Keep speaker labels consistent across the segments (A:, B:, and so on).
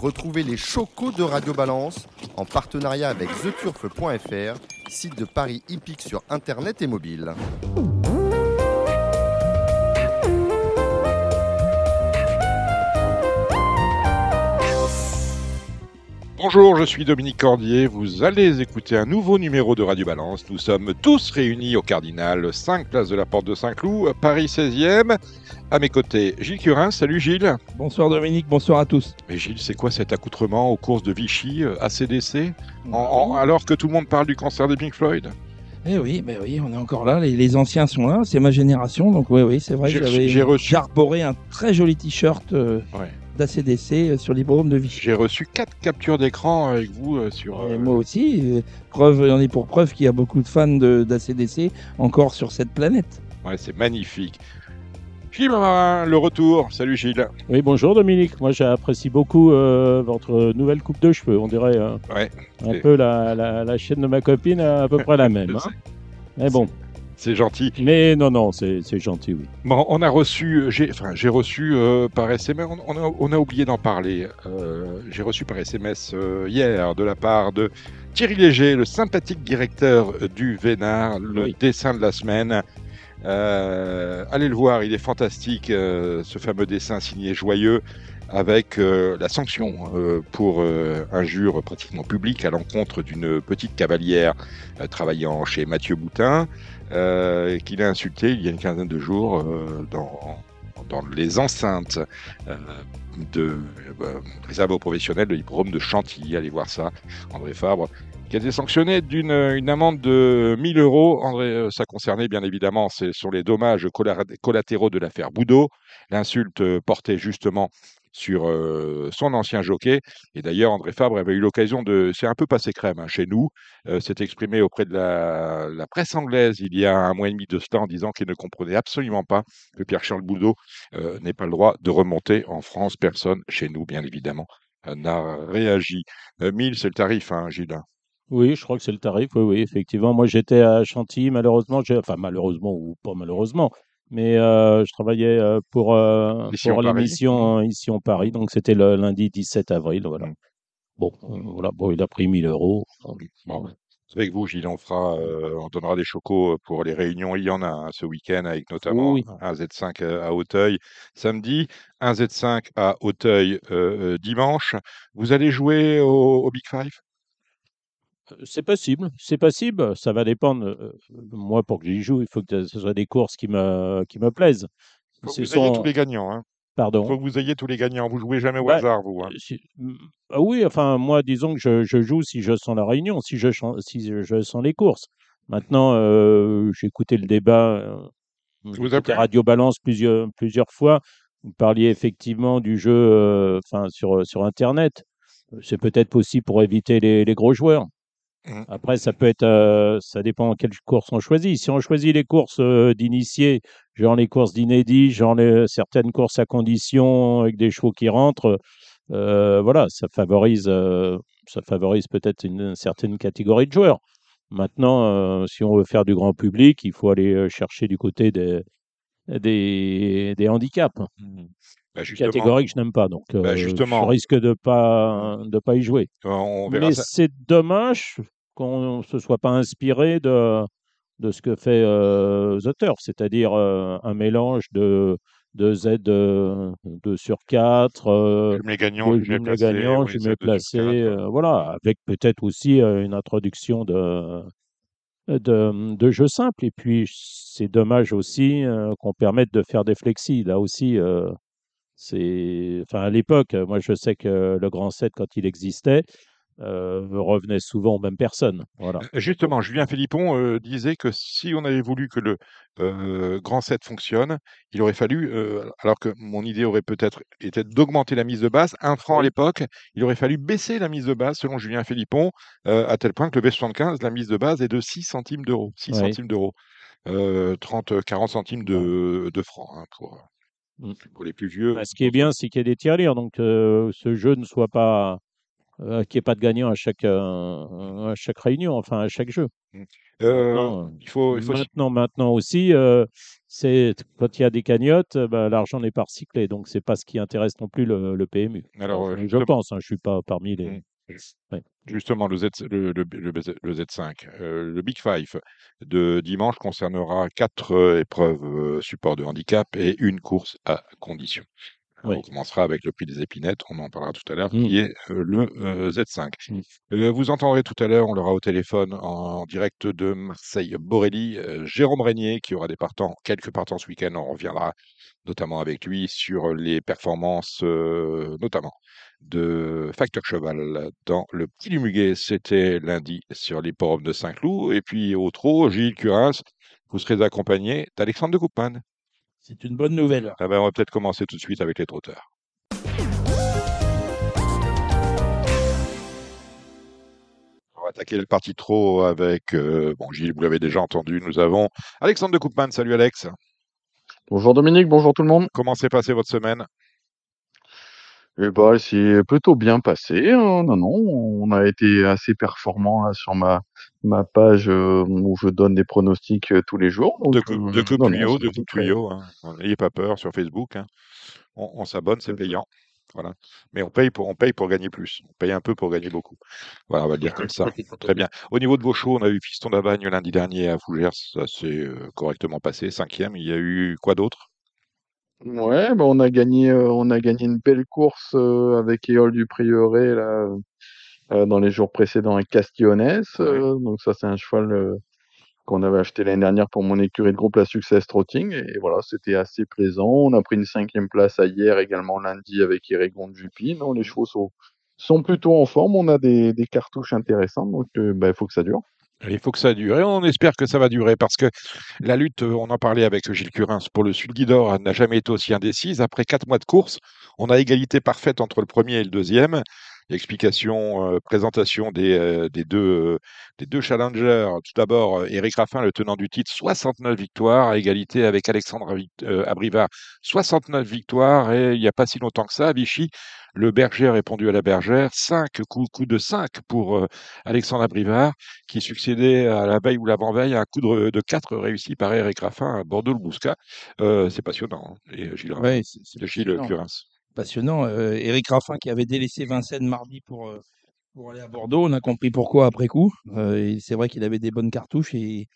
A: Retrouvez les chocos de Radio Balance en partenariat avec theturf.fr, site de Paris hippique sur internet et mobile.
B: Bonjour, je suis Dominique Cordier. Vous allez écouter un nouveau numéro de Radio Balance. Nous sommes tous réunis au Cardinal, 5 place de la Porte de Saint-Cloud, Paris 16e. À mes côtés, Gilles Curin. Salut Gilles.
C: Bonsoir Dominique, bonsoir à tous.
B: Mais Gilles, c'est quoi cet accoutrement aux courses de Vichy, euh, ACDC, en- en- alors que tout le monde parle du cancer de Pink Floyd?
C: Eh oui, mais oui, on est encore là, les, les anciens sont là, c'est ma génération, donc oui, oui, c'est vrai,
B: J'ai reçu-
C: arboré un très joli t-shirt euh,
B: Ouais.
C: d'ACDC euh, sur l'hippodrome de Vichy.
B: J'ai reçu quatre captures d'écran avec vous euh, sur.
C: Et moi aussi, preuve, on est pour preuve qu'il y a beaucoup de fans d'ACDC encore sur cette planète.
B: Ouais, c'est magnifique. Le retour? Salut Gilles.
D: Oui, bonjour Dominique. Moi, j'apprécie beaucoup euh, votre nouvelle coupe de cheveux. On dirait euh,
B: Ouais,
D: un peu la, la, la chaîne de ma copine, à peu près la même. hein. Mais bon,
B: c'est gentil.
D: mais non, non, c'est gentil, oui.
B: Bon, on a reçu, j'ai, enfin, j'ai reçu euh, par SMS, on, on a, on a oublié d'en parler. euh, j'ai reçu par SMS euh, hier de la part de Thierry Léger, le sympathique directeur du Vénard, le
D: Oui.
B: dessin de la semaine. Euh, allez le voir, il est fantastique, euh, ce fameux dessin signé joyeux avec euh, la sanction pour injure pratiquement publique à l'encontre d'une petite cavalière travaillant chez Mathieu Boutin qu'il a insulté il y a une quinzaine de jours dans, les enceintes de réserve aux professionnels de l'hippodrome de Chantilly. Allez voir ça, André Fabre, qui a été sanctionné d'une une amende de 1000 euros. André, euh, ça concernait bien évidemment, sont les dommages colla- collatéraux de l'affaire Boudot. L'insulte euh, portait justement sur euh, son ancien jockey. Et d'ailleurs, André Fabre avait eu l'occasion de... C'est un peu passé crème hein, chez nous euh, s'est exprimé auprès de la, presse anglaise il y a un mois et demi de cela en disant qu'il ne comprenait absolument pas que Pierre-Charles Boudot euh, n'ait pas le droit de remonter en France. Personne, chez nous bien évidemment, euh, n'a réagi. Euh, 1000, c'est le tarif, hein, Gilles.
D: Oui, je crois que c'est le tarif. Oui, oui, effectivement. Moi, j'étais à Chantilly, malheureusement. j'ai- Enfin, malheureusement ou pas malheureusement. Mais euh, je travaillais euh, pour, euh,
B: Ici en
D: pour
B: Paris.
D: l'émission ici en Paris. Donc, c'était le lundi 17 avril. Voilà.
B: Mm.
D: Bon, voilà. Bon, il a pris 1000 euros.
B: Bon, avec vous, Gilles, on fera, on donnera des chocos pour les réunions. Il y en a hein, ce week-end avec notamment
D: Oui.
B: un Z5 à Hauteuil samedi, un Z5 à Hauteuil euh, dimanche. Vous allez jouer au, au Big Five?
D: C'est possible, c'est possible. Ça va dépendre. euh, moi, pour que j'y joue, il faut que ce soit des courses qui me, qui me plaisent.
B: Il faut que vous ayez tous les gagnants. Hein.
D: Pardon?
B: Il faut que vous ayez tous les gagnants. Vous jouez jamais au
D: Bah,
B: hasard, vous. hein.
D: Euh, si- ah oui, enfin, moi, disons que je, je joue si je sens la réunion, si je, si je, sens les courses. Maintenant, euh, j'ai écouté le débat, euh,
B: vous
D: écouté Radio Balance plusieurs, plusieurs fois. Vous parliez effectivement du jeu euh, enfin, sur, sur Internet. C'est peut-être aussi pour éviter les, les gros joueurs.
B: Mhm.
D: Après, ça peut être, euh, ça dépend quelles courses on choisit. Si on choisit les courses euh, d'initiés, genre les courses d'inédits, genre les, certaines courses à condition avec des chevaux qui rentrent, euh, voilà, ça favorise, euh, ça favorise peut-être une, certaine catégorie de joueurs. Maintenant, euh, si on veut faire du grand public, il faut aller euh, chercher du côté des, des, des handicaps,
B: Bah, justement,
D: catégorie que je n'aime pas. Donc,
B: Bah,
D: euh,
B: justement.
D: je risque de pas de pas y jouer.
B: on verra
D: Mais c'est dommage qu'on ne se soit pas inspiré de, de ce que fait euh, The Turf, c'est-à-dire euh, un mélange de, de Z euh, 2 sur 4, euh,
B: Jumelé gagnant, jumelé
D: gagnant, jumelé placé, euh, voilà, avec peut-être aussi euh, une introduction de, de, de jeux simples. Et puis, c'est dommage aussi euh, qu'on permette de faire des flexis. Là aussi, euh, c'est, enfin, à l'époque, euh, moi, je sais que le grand 7, quand il existait, euh, revenait souvent aux mêmes personnes. Voilà.
B: Justement, Julien Philippon euh, disait que si on avait voulu que le euh, grand 7 fonctionne, il aurait fallu, euh, alors que mon idée aurait peut-être été d'augmenter la mise de base, un franc à l'époque, il aurait fallu baisser la mise de base, selon Julien Philippon, euh, à tel point que le B75, la mise de base est de 6 centimes d'euros. 6
D: Oui.
B: centimes d'euros. Euh, 30, 40 centimes de, de francs hein, pour. Pour les plus vieux.
D: Bah, ce qui est bien, c'est qu'il y a des tirelires, donc euh, ce jeu ne soit pas, euh, qu'il n'y ait pas de gagnant à chaque, euh, à chaque réunion, enfin à chaque jeu.
B: Euh,
D: Maintenant,
B: il faut, il faut
D: maintenant, maintenant aussi, euh, c'est quand il y a des cagnottes, euh, bah, l'argent n'est pas recyclé, donc c'est pas ce qui intéresse non plus le, le PMU.
B: Alors, euh,
D: je pense, hein, je suis pas parmi les.
B: Mm. Justement, le Z5, euh, le Big Five de dimanche concernera quatre euh, épreuves euh, support de handicap et une course à condition.
D: Oui.
B: On commencera avec le prix des épinettes, on en parlera tout à l'heure,
D: Mm.
B: qui est euh, le euh, Z5.
D: Mm.
B: Euh, vous entendrez tout à l'heure, on l'aura au téléphone en direct de Marseille-Borelli, euh, Jérôme Régnier, qui aura des partants, quelques partants ce week-end. On reviendra notamment avec lui sur les performances, euh, notamment de Facteur Cheval dans le Prix du Muguet. C'était lundi sur l'hipporome de Saint-Cloud. Et puis au trot, Gilles Curins, vous serez accompagné d'Alexandre de Coupman.
C: C'est une bonne nouvelle.
B: Ah ben, on va peut-être commencer tout de suite avec les trotteurs. On va attaquer le parti trop avec, euh, bon Gilles, vous l'avez déjà entendu, nous avons Alexandre de Coupman. Salut Alex,
E: Bonjour Dominique, bonjour tout le monde.
B: comment s'est passée votre semaine?
E: Eh ben, c'est plutôt bien passé. hein. Non, non, on a été assez performant là, sur ma, ma page euh, où je donne des pronostics euh, tous les jours. donc,
B: De, cou-
E: euh,
B: de coupe
E: non, non,
B: tuyau,
E: c'est
B: de coupe
E: très-
B: tuyau. hein. N'ayez pas peur sur Facebook. hein. On, on s'abonne, c'est payant. Voilà. Mais on paye pour on paye pour gagner plus. On paye un peu pour gagner beaucoup. Voilà, on va le dire comme ça. Très bien. Au niveau de vos shows, on a eu Fiston d'Avagne lundi dernier à Fougères. Ça s'est euh, correctement passé. Cinquième. Il y a eu quoi d'autre?
E: Ouais, ben, on a gagné, euh, on a gagné une belle course euh, avec Éole du Prieuré là, euh, dans les jours précédents à Castillonnès. euh, donc ça, c'est un cheval qu'on avait acheté l'année dernière pour mon écurie de groupe La Success Trotting. Et voilà, c'était assez plaisant. On a pris une cinquième place à hier également lundi avec Irégon de Jupy. Non, les chevaux sont, sont plutôt en forme. On a des, des cartouches intéressantes. Donc, ben, il faut que ça dure.
B: Il faut que ça dure et on espère que ça va durer parce que la lutte, euh, on en parlait avec Gilles Curins pour le Sulky d'Or, elle n'a jamais été aussi indécise. Après quatre mois de course, on a égalité parfaite entre le premier et le deuxième. Explication, euh, présentation des, euh, des, deux, euh, des deux challengers. Tout d'abord, Eric Raffin, le tenant du titre, 69 victoires, à égalité avec Alexandre Abrivard, 69 victoires. Et il n'y a pas si longtemps que ça, à Vichy, le berger a répondu à la bergère. 5 coups, coups de 5 pour euh, Alexandre Abrivard qui succédait à la veille ou l'avant-veille à un coup de, de 4 réussi par Eric Raffin à Bordeaux-le-Bouscat. Euh, c'est passionnant. hein. Et Gilles,
C: Ouais,
B: Gilles
C: passionnant.
B: Curins.
C: Passionnant. Euh, Eric Raffin qui avait délaissé Vincennes mardi pour, euh, pour aller à Bordeaux. On a compris pourquoi après coup. Euh, c'est vrai qu'il avait des bonnes cartouches et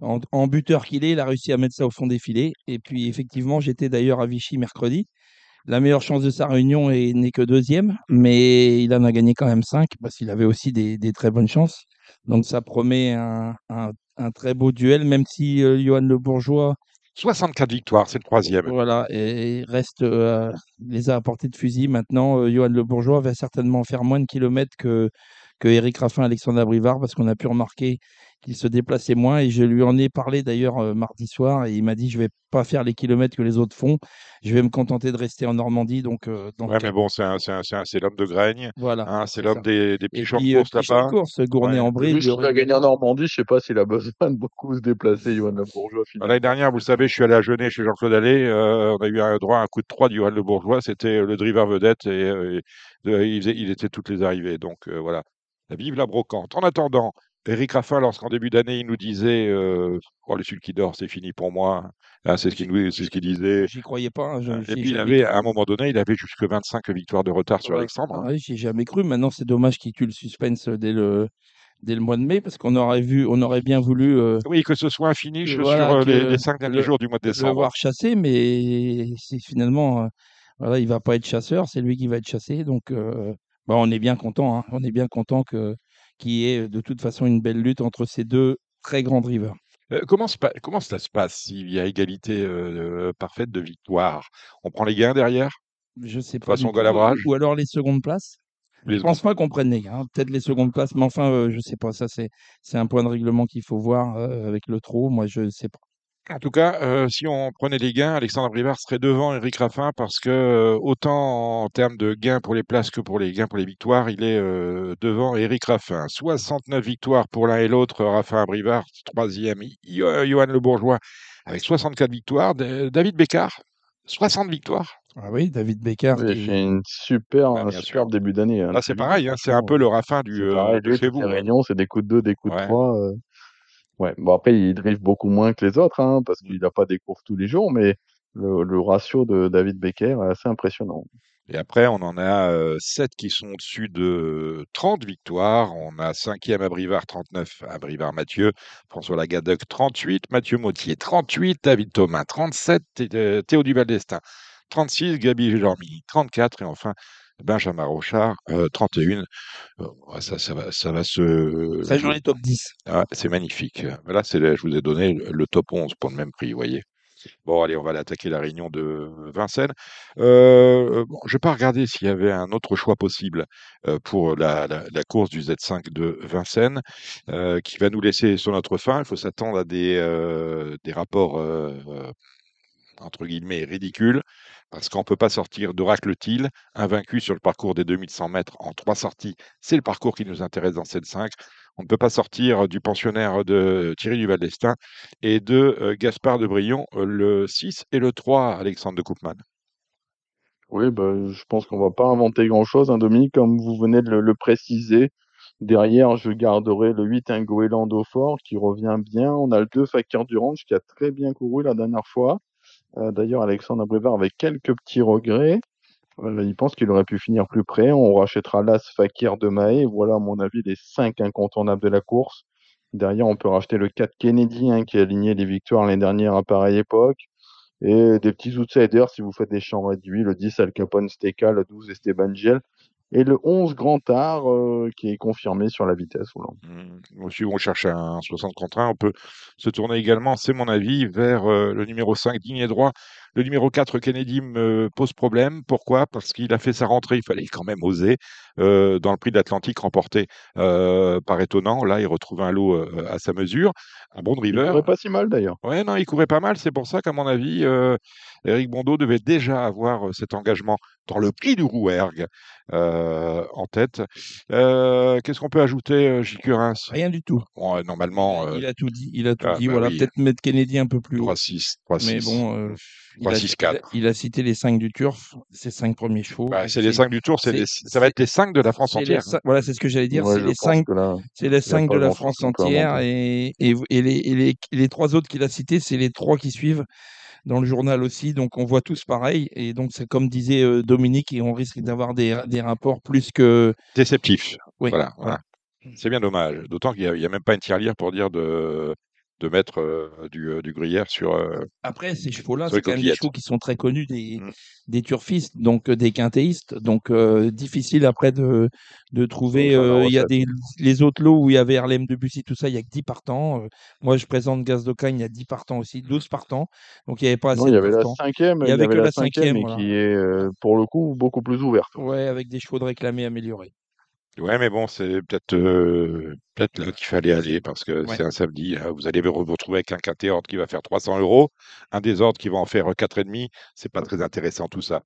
C: en, buteur qu'il est, il a réussi à mettre ça au fond des filets. Et puis effectivement, j'étais d'ailleurs à Vichy mercredi. La meilleure chance de sa réunion est- n'est que deuxième, mais il en a gagné quand même cinq parce qu'il avait aussi des, très bonnes chances. Donc ça promet un, un- très beau duel, même si euh, Johan Le Bourgeois
B: 64 victoires, c'est le troisième.
C: voilà, et reste euh, les a à de fusil. Maintenant, euh, Johan Le Bourgeois va certainement faire moins de kilomètres que, que Eric Raffin, Alexandre Abrivard, parce qu'on a pu remarquer qu'il se déplaçait moins. Et je lui en ai parlé d'ailleurs euh, mardi soir, et il m'a dit je vais pas faire les kilomètres que les autres font, je vais me contenter de rester en Normandie. Donc, euh, donc,
B: Ouais, mais bon, c'est l'homme de Graigne.
C: voilà.
B: hein, c'est l'homme des, des
C: Et
B: petits
C: puis,
B: de
C: euh,
B: course
C: petit champ de
B: là-bas.
C: course,
B: Ouais.
C: Gournay-en-Brie.
E: Vu qu'il a gagné en Normandie, je sais pas s'il a besoin de beaucoup se déplacer, Johan Le Bourgeois.
B: L'année dernière, vous le savez, je suis allé à Genève chez Jean-Claude Allais. euh, on a eu un droit à un coup de 3 du Johan Le Bourgeois. C'était le driver vedette et, et de- il, faisait- il était toutes les arrivées. Donc euh, voilà. Vive la brocante. En attendant, Eric Raffin, lorsqu'en début d'année, il nous disait euh, oh, le sulky d'or, c'est fini pour moi. Ah, c'est ce qu'il nous- c'est ce qu'il disait.
C: J'y croyais pas. hein, je-
B: Et puis il avait,
C: cru.
B: à un moment donné, il avait jusque 25 victoires de retard sur. Alexandre. hein.
C: Oui, j'y ai jamais cru. Maintenant, c'est dommage qu'il tue le suspense dès le, dès le mois de mai, parce qu'on aurait vu, on aurait bien voulu euh,
B: Oui, que ce soit un finish
C: voilà,
B: sur euh, les, les cinq derniers
C: le-
B: jours du mois de
C: le
B: décembre.
C: voir chasser, mais c'est finalement, euh, voilà, il va pas être chasseur, c'est lui qui va être chassé. Donc, euh, bah, on est bien content. hein. on est bien content que qu'il y ait de toute façon une belle lutte entre ces deux très grands drivers.
B: Euh, comment, se comment ça se passe s'il y a égalité euh, parfaite de victoires On prend les gains derrière?
C: Je sais pas.
B: façon
C: Ou alors les secondes places?
B: Les-
C: Je pense pas qu'on prenne les gains. Peut-être les secondes places, mais enfin, euh, je sais pas. Ça, c'est un point de règlement qu'il faut voir euh, avec le trot. Moi, je sais pas.
B: En tout cas, euh, si on prenait les gains, Alexandre Brivard serait devant Eric Raffin parce que euh, autant en termes de gains pour les places que pour les gains pour les victoires, il est euh, devant Eric Raffin. 69 victoires pour l'un et l'autre, Raffin Brivard, troisième. Yo- Johan Le Bourgeois avec 64 victoires. D- David Bécard, 60 victoires.
C: Ah oui, David Becker.
E: Oui,
C: qui-
E: fait une super,
B: Ouais,
E: un superbe début d'année. hein,
B: Là, c'est pareil, hein, c'est un peu le Raffin du, euh, de chez vous. hein.
E: c'est des coups de deux, des coups
B: Ouais.
E: de trois. euh. Ouais, bon après il drift beaucoup moins que les autres, hein, parce qu'il n'a pas des courses tous les jours, mais le, le ratio de David Becker est assez impressionnant.
B: Et après, on en a euh, 7 qui sont au-dessus de 30 victoires. On a 5e à Brivard, 39 à Brivard Mathieu, François Lagadec, 38, Mathieu Mautier, 38, David Thomas, 37, Thé- Théo Duval d'Estaing, 36, Gabi Gélormy, 34, et enfin Benjamin Rochard, euh, 31. Euh, ouais, ça, ça, va, ça va se.
C: Ça joue les top 10.
B: Ah, c'est magnifique. Là, c'est, je vous ai donné le, top 11 pour le même prix, vous voyez. Bon, allez, on va aller attaquer la réunion de Vincennes. Euh, bon, je vais pas regarder s'il y avait un autre choix possible euh, pour la, la- la course du Z5 de Vincennes, euh, qui va nous laisser sur notre fin. Il faut s'attendre à des, euh, des rapports euh, euh, entre guillemets ridicules, parce qu'on ne peut pas sortir d'Oracle-Til, invaincu sur le parcours des 2100 mètres en trois sorties. C'est le parcours qui nous intéresse dans cette 5. On ne peut pas sortir du pensionnaire de Thierry Duval d'Estaing et de euh, Gaspard de Brion, euh, le 6 et le 3, Alexandre de Koopman.
E: Oui, bah, je pense qu'on va pas inventer grand-chose, hein, Dominique, comme vous venez de le, préciser. Derrière, je garderai le 8 un fort qui revient bien. On a le 2 Fakir du Range qui a très bien couru la dernière fois. Euh, D'ailleurs, Alexandre Abrivard avec quelques petits regrets. Euh, il pense qu'il aurait pu finir plus près. On rachètera l'As Fakir de Mahé. Voilà, à mon avis, les 5 incontournables de la course. Derrière, on peut racheter le 4 Kennedy hein, qui a aligné les victoires l'année dernière à pareille époque. Et des petits outsiders si vous faites des champs réduits. Le 10 Al Capone Steka, le 12 Esteban Giel. Et le 11 Grand Art euh, qui est confirmé sur la vitesse.
B: Mmh, Si on cherche un 60 contre 1, on peut se tourner également, c'est mon avis, vers euh, le numéro 5, digne et droit. Le numéro 4, Kennedy, me pose problème. Pourquoi? Parce qu'il a fait sa rentrée, il fallait quand même oser, euh, dans le prix de l'Atlantique remporté euh, par étonnant. Là, il retrouve un lot euh, à sa mesure. Un bon
E: Il
B: driver.
E: courait pas si mal d'ailleurs.
B: Ouais, non, il courait pas mal. C'est pour ça qu'à mon avis, euh, Eric Bondeau devait déjà avoir cet engagement dans le prix du Rouergue euh, en tête. Euh, Qu'est-ce qu'on peut ajouter. Curins
C: Rien du tout.
B: Bon, Normalement, euh,
C: Il a tout dit. Il a tout
B: ah,
C: dit.
B: bah
C: voilà,
B: oui.
C: peut-être mettre Kennedy un peu plus haut.
B: 3-6, 3-6.
C: Mais bon, il, a,
B: 3-6,
C: il a-
B: 4.
C: il a cité les 5 du Turf, ses 5 premiers chevaux.
B: Bah, c'est les 5 du tour, c'est
C: c'est-
B: les- ça va être les 5 de la France
C: les
B: entière.
C: cin- Voilà, c'est ce que j'allais dire.
E: Ouais,
C: c'est les
E: pense
C: 5
E: que là,
C: C'est les de la France entière et, et, et les, et les, les trois autres qu'il a cités, c'est les trois qui suivent dans le journal aussi. Donc on voit tous pareil. Et donc c'est comme disait euh, Dominique, et on risque d'avoir des, des rapports plus que.
B: Déceptif.
C: Oui,
B: Voilà, voilà. C'est bien dommage. D'autant qu'il n'y a, même pas une tirelire pour dire de, de mettre euh, du, du gruyère sur. euh,
C: Après, ces chevaux-là, c'est quand même des chevaux qui sont très connus des,
B: Mm.
C: des turfistes, donc des quintéistes. Donc euh, difficile après de, de trouver. Il y a des, les autres lots où il y avait Harlem Debussy, tout ça, il y a que 10 partants. Moi, je présente Gaz d'Ocagne, il y a 10 partants aussi, 12 partants. Donc il n'y avait pas assez
E: Non, il y
C: de
E: avait la cinquième,
C: Il y avait que
E: la cinquième,
C: voilà.
E: qui est pour le coup beaucoup plus ouverte.
C: Ouais, avec des chevaux de réclamés améliorés.
B: Ouais, mais bon, c'est peut-être euh, peut-être là qu'il fallait aller parce que
C: Ouais.
B: c'est un samedi. hein. Vous allez vous retrouver avec un quintet ordre qui va faire 300 euros, un des ordres qui va en faire quatre et demi. C'est pas très intéressant tout ça.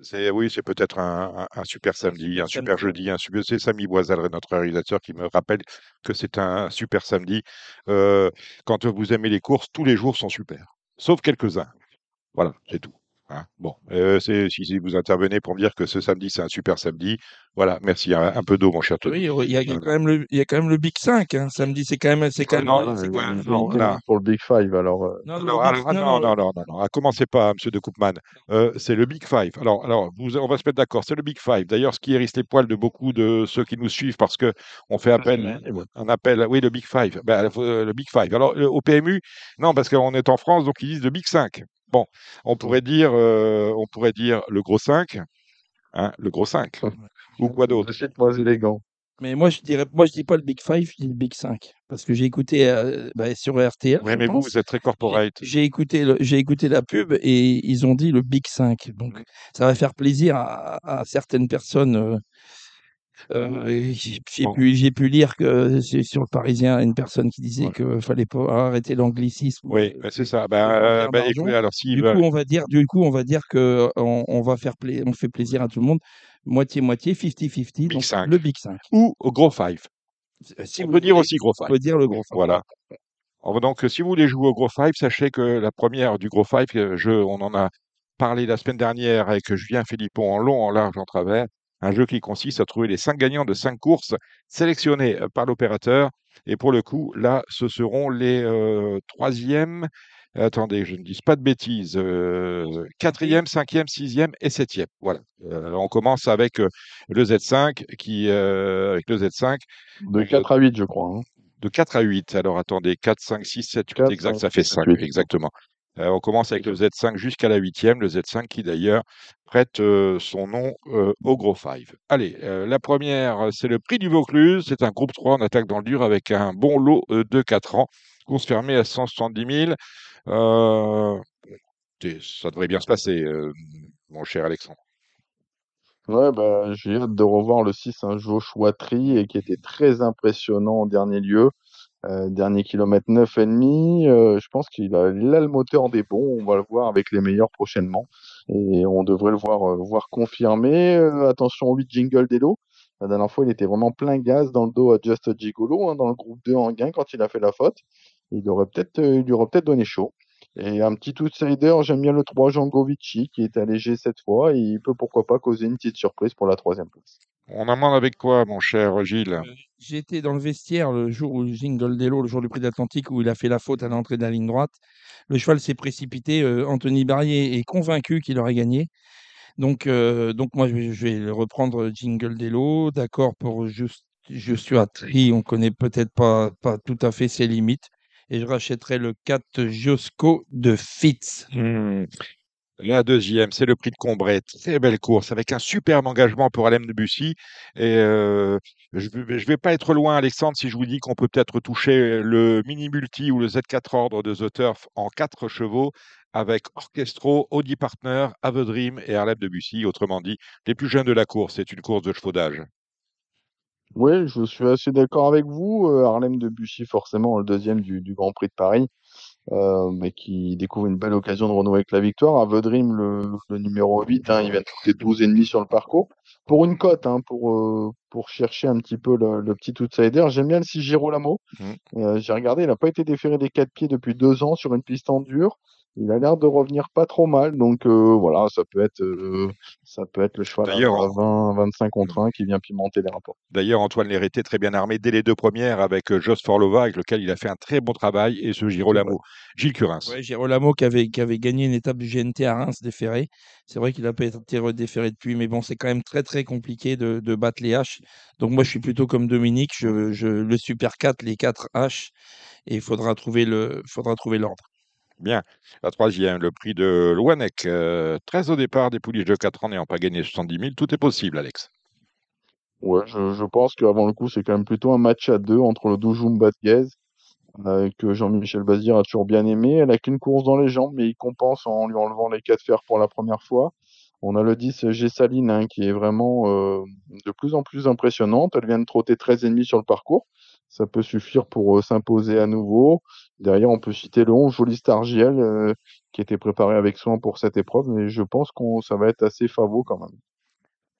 B: C'est oui, c'est peut-être un, un- un super samedi, un super jeudi, un super. C'est Samy Boisal, notre réalisateur, qui me rappelle que c'est un super samedi. Euh, quand vous aimez les courses, tous les jours sont super, sauf quelques-uns. Voilà, c'est tout. Hein. Bon, euh, si, vous intervenez pour me dire que ce samedi c'est un super samedi, voilà, merci. Un, un peu d'eau, mon cher Tony.
C: Oui, il y a, il y a
B: Voilà.
C: quand même le, il y a quand même le Big 5, hein, samedi. C'est quand même, c'est quand même,
B: Non,
C: c'est
B: non, non.
E: Pour le Big Five, alors. euh,
C: non,
B: Alors,
C: Big-
B: ah, non, non, non, non, non, ah, commencez pas, monsieur de Koopman. Euh, c'est le Big Five. Alors, alors vous, on va se mettre d'accord, c'est le Big Five. D'ailleurs, ce qui hérisse les poils de beaucoup de ceux qui nous suivent parce que on fait appel, un appel, oui, le Big Five. Ben, euh, le Big Five. Alors, euh, au PMU, non, parce qu'on est en France, donc ils disent le Big 5. Bon, on pourrait dire, euh, on pourrait dire le gros 5, hein, le gros 5. Ou quoi d'autre?
E: suite moins élégant.
C: Mais moi, je dirais, moi, je dis pas le Big 5, je dis le Big 5. Parce que j'ai écouté euh, bah, sur RTL.
B: Oui, mais vous,
C: pense.
B: vous êtes très corporate.
C: J'ai écouté, j'ai écouté la pub et ils ont dit le Big 5. Donc, ça va faire plaisir à, à certaines personnes. euh, euh, j'ai
B: Bon.
C: pu, pu lire que sur le Parisien, une personne qui disait
B: Ouais.
C: qu'il fallait pas arrêter l'anglicisme.
B: Oui,
C: euh,
B: c'est ça. Ben, euh, ben, écoutez, alors s'il
C: Du
B: veut-
C: coup, on va dire, du coup, on va dire que on, on va faire pla- on fait plaisir à tout le monde, moitié moitié, 50-50,
B: Big
C: donc
B: 5.
C: le Big 5.
B: ou au gros 5.
C: Si
B: on
C: vous
B: peut dire
C: voulez,
B: aussi gros
C: on
B: 5.
C: peut dire le gros 5.
B: Voilà. Donc, si vous voulez jouer au gros five, sachez que la première du gros five, euh, je, on en a parlé la semaine dernière avec Julien Philippon en long, en large, en travers. Un jeu qui consiste à trouver les cinq gagnants de cinq courses sélectionnés par l'opérateur. Et pour le coup, là, ce seront les euh, troisièmes. Attendez, je ne dis pas de bêtises. Euh, quatrième, cinquième, sixième et septième. Voilà. Euh, on commence avec euh, le Z5 qui, euh, avec le Z5
E: De 4 à 8, je crois. hein.
B: de 4 à 8. Alors attendez, 4, 5, 6, 7, 8,
E: 4,
B: exact,
E: 5,
B: ça fait
E: 6,
B: 5,
E: 8.
B: exactement. Euh, on commence avec le Z5 jusqu'à la huitième, le Z5 qui d'ailleurs prête euh, son nom euh, au Gros Five. Allez, la première, c'est le prix du Vaucluse. C'est un groupe 3 en attaque dans le dur avec un bon lot de 4 ans. Course fermée à 170 000. Euh, écoutez, ça devrait bien se passer, mon cher Alexandre.
E: Ouais, bah, j'ai hâte de revoir le 6, un Joshua Tree, et qui était très impressionnant en dernier lieu. Euh, dernier kilomètre 9 et demi. Euh, je pense qu'il a, il le moteur des bons. On va le voir avec les meilleurs prochainement. Et on devrait le voir, euh, voir confirmé. Euh, attention au 8 Jingle Delo. La dernière fois, il était vraiment plein gaz dans le dos à Just Gigolo, hein, dans le groupe 2 en gain quand il a fait la faute. Il aurait peut-être, il lui aurait peut-être donné chaud. Et un petit outsider, j'aime bien le 3 Jangovici qui est allégé cette fois. Et il peut pourquoi pas causer une petite surprise pour la troisième place.
B: On amende avec quoi, mon cher Gilles
C: J'étais dans le vestiaire le jour où Jingle Dello, le jour du prix d'Atlantique, où il a fait la faute à l'entrée de la ligne droite. Le cheval s'est précipité. euh, Anthony Barrier est convaincu qu'il aurait gagné. Donc, euh, donc moi, je vais, je vais reprendre Jingle Dello. D'accord pour Just, Joshua Tree, on connaît peut-être pas, pas tout à fait ses limites. Et je rachèterai le 4 Josco de Fitz.
B: La deuxième, c'est le prix de Combray. Très belle course avec un superbe engagement pour Alain Debussy. Et euh, je ne vais pas être loin, Alexandre, si je vous dis qu'on peut peut-être toucher le mini multi ou le Z4 ordre de The Turf en quatre chevaux avec Orchestro, Audi Partner, Avedream et Harlem Debussy. Autrement dit, les plus jeunes de la course. C'est une course de chevaudage.
E: Oui, je suis assez d'accord avec vous. Euh, Harlem Debussy, forcément, le deuxième du, du Grand Prix de Paris, euh, mais qui découvre une belle occasion de renouer avec la victoire. Avedream, le, le numéro 8, hein, il vient de coûter 12 et demi sur le parcours. Pour une cote, hein, pour, euh, pour chercher un petit peu le, le petit outsider, j'aime bien le 6 Girolamo.
B: Mhm.
E: Euh, j'ai regardé, il n'a pas été déféré des quatre pieds depuis deux ans sur une piste en dur. Il a l'air de revenir pas trop mal, donc euh, voilà, ça peut être euh, ça peut être le cheval à
B: D'ailleurs,
E: 20, 25 contre 1 qui vient pimenter les rapports.
B: D'ailleurs, Antoine Lérité, très bien armé dès les deux premières avec euh, Jos Forlova, avec lequel il a fait un très bon travail, et ce Girolamo. Gilles Curins.
C: Ouais, Girolamo qui avait, qui avait gagné une étape du GNT à Reims déféré. C'est vrai qu'il n'a pas été redéféré depuis, mais bon, c'est quand même très très compliqué de, de battre les H. Donc moi, je suis plutôt comme Dominique, je, je, le Super 4, les 4 H, et il faudra trouver le, faudra trouver l'ordre.
B: Bien. La troisième, le prix de Loanec. Euh, 13 au départ, des pouliches de 4 ans n'ayant pas gagné 70 000. Tout est possible, Alex.
E: Ouais, je, je pense qu'avant le coup, c'est quand même plutôt un match à deux entre le Doujoum Batguez, euh, que Jean-Michel Bazir a toujours bien aimé. Elle a qu'une course dans les jambes, mais il compense en lui enlevant les quatre fers pour la première fois. On a le 10 Gessaline hein, qui est vraiment euh, de plus en plus impressionnante. Elle vient de trotter 13,5 sur le parcours. Ça peut suffire pour euh, s'imposer à nouveau. Derrière, on peut citer le 11 Joli Star JL euh, qui était préparé avec soin pour cette épreuve, mais je pense qu'on ça va être assez favori quand même.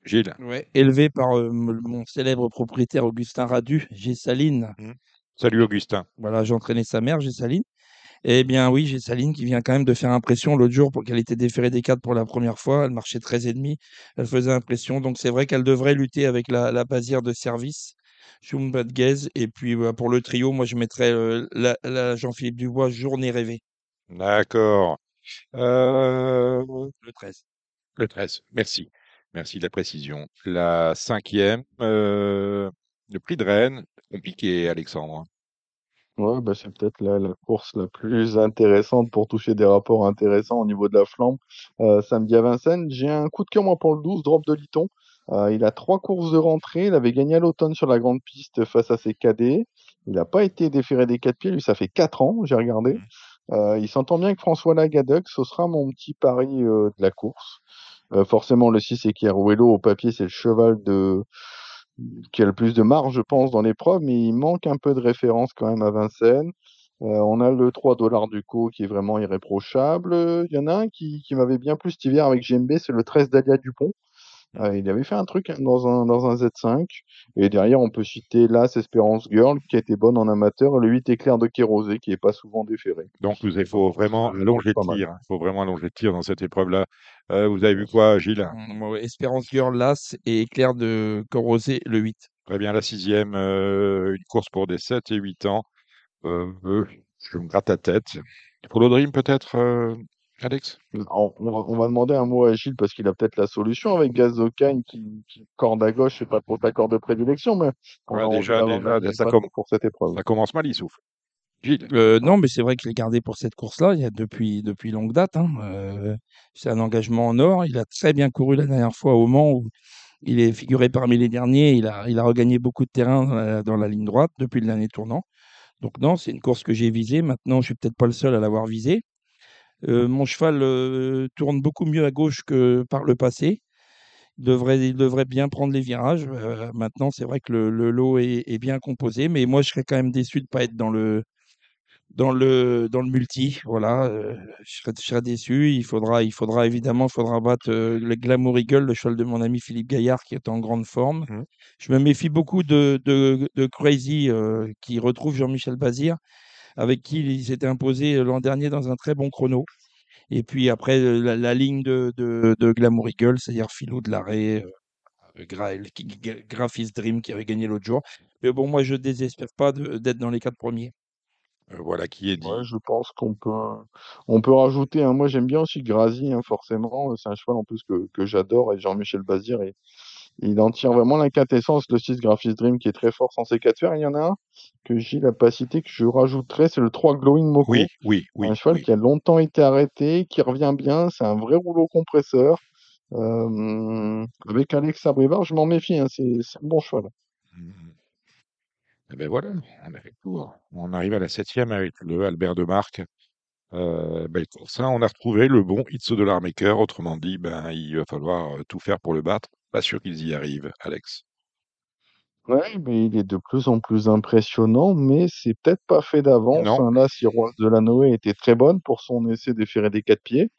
B: Gilles.
C: Ouais. Élevé par euh, mon célèbre propriétaire Augustin Radu, Gessaline.
B: Salut Augustin.
C: Voilà, j'ai entraîné sa mère, Gessaline. Eh bien oui, Gessaline qui vient quand même de faire impression l'autre jour pour qu'elle était déférée des 4 pour la première fois. Elle marchait 13,5. Elle faisait impression. Donc c'est vrai qu'elle devrait lutter avec la, la basière de service. Schumbatguez. Et puis bah, pour le trio, moi je mettrais euh, la, la Jean-Philippe Dubois, Journée rêvée,
B: D'accord. Euh,
C: le 13.
B: le 13. Merci. Merci de la précision. La cinquième, euh, le prix de Rennes. Compliqué, Alexandre.
E: Ouais, bah, c'est peut-être la, la course la plus intéressante pour toucher des rapports intéressants au niveau de la flamme. Euh, samedi à Vincennes, j'ai un coup de cœur moi pour le 12, Drop de Liton. Euh, il a trois courses de rentrée. Il avait gagné à l'automne sur la grande piste face à ses cadets. Il n'a pas été déféré des quatre pieds. Lui, ça fait quatre ans, j'ai regardé. Euh, il s'entend bien avec François Lagadec. Ce sera mon petit pari euh, de la course. Forcément, le 6 Equiruelo au papier, c'est le cheval de qui a le plus de marge, je pense, dans l'épreuve, mais il manque un peu de référence quand même à Vincennes. Euh, on a le 3 dollars du co qui est vraiment irréprochable. Il y en a un qui, qui m'avait bien plu cet hiver avec GMB, c'est le 13 d'Alia Dupont. Euh, il avait fait un truc hein, dans un, dans un Z5. Et derrière, on peut citer l'As Espérance Girl, qui a été bonne en amateur, et le 8 Éclair de Kérosé, qui est pas souvent déféré.
B: Donc, vous- il faut vraiment
E: Euh,
B: allonger le tir. Il faut vraiment allonger le tir dans cette épreuve-là. Euh, vous avez vu quoi, Gilles?
C: Ouais, Espérance Girl, Las et Éclair de Corrosé, le 8.
B: Très bien, la sixième, euh, une course pour des 7 et 8 ans. Euh, euh, je me gratte la tête. Polo Dream, peut-être, euh, Alex?
E: On, va, on va demander un mot à Gilles parce qu'il a peut-être la solution avec Gazocagne qui, qui corde à gauche, c'est pas trop ta corde de prédilection, mais on
B: Ouais,
E: va- on
B: déjà, déjà,
E: va-
B: ça
E: pas
B: com-
E: trop pour cette épreuve.
B: Ça commence mal, il souffle. Gilles?
C: Euh, non, mais c'est vrai qu'il est gardé pour cette course-là, il y a depuis, depuis longue date. hein. Euh, c'est un engagement en or. Il a très bien couru la dernière fois au Mans où il est figuré parmi les derniers. Il a, il a regagné beaucoup de terrain dans la, dans la ligne droite depuis le dernier tournant. Donc non, c'est une course que j'ai visée. Maintenant, je suis peut-être pas le seul à l'avoir visée. Euh, mon cheval euh, tourne beaucoup mieux à gauche que par le passé. Il devrait, il devrait bien prendre les virages. Euh, maintenant, c'est vrai que le, le lot est, est bien composé, mais moi, je serais quand même déçu de ne pas être dans le, dans le, dans le multi. Voilà, je, serais, je serais déçu. Il faudra, il faudra évidemment il faudra battre le Glamour Eagle, le cheval de mon ami Philippe Gaillard, qui est en grande forme.
B: Mhm.
C: Je me méfie beaucoup de, de, de Crazy, qui retrouve Jean-Michel Bazir, avec qui il s'était imposé l'an dernier dans un très bon chrono. Et puis après, euh, la, ligne de, de, Glamour Eagle, c'est-à-dire Philo de l'arrêt, euh, Graphis Dream qui avait gagné l'autre jour. Mais bon, moi, je désespère pas d'être dans les quatre premiers.
B: Euh, Voilà qui est dit.
E: Je pense qu'on peut, on peut rajouter. hein, moi, j'aime bien aussi Grazi, hein, forcément. C'est un cheval en plus que, que j'adore et Jean-Michel Bazir. Et, il en tire vraiment la quintessence, le 6 Graphis Dream, qui est très fort sans ses 4 fers. Il y en a un que Gilles n'a pas cité, que je rajouterais, c'est le 3 Glowing Moko.
B: Oui, oui, oui.
E: un cheval
B: oui.
E: qui a longtemps été arrêté, qui revient bien. C'est un vrai rouleau compresseur. Euh, avec Alex Abrivard, je m'en méfie. Hein, c'est un bon cheval.
B: Mhm. Eh ben voilà, on a fait le tour. On arrive à la septième avec le Albert de Marque. Euh, ben, pour ça, on a retrouvé le bon It's de l'Armaker. Autrement dit, ben, il va falloir euh, tout faire pour le battre. Pas sûr qu'ils y arrivent, Alex.
E: Ouais, mais il est de plus en plus impressionnant, mais c'est peut-être pas fait d'avance.
B: Non.
E: hein. Là, Siroise de la Noé était très bonne pour son essai d'efférer des quatre pieds.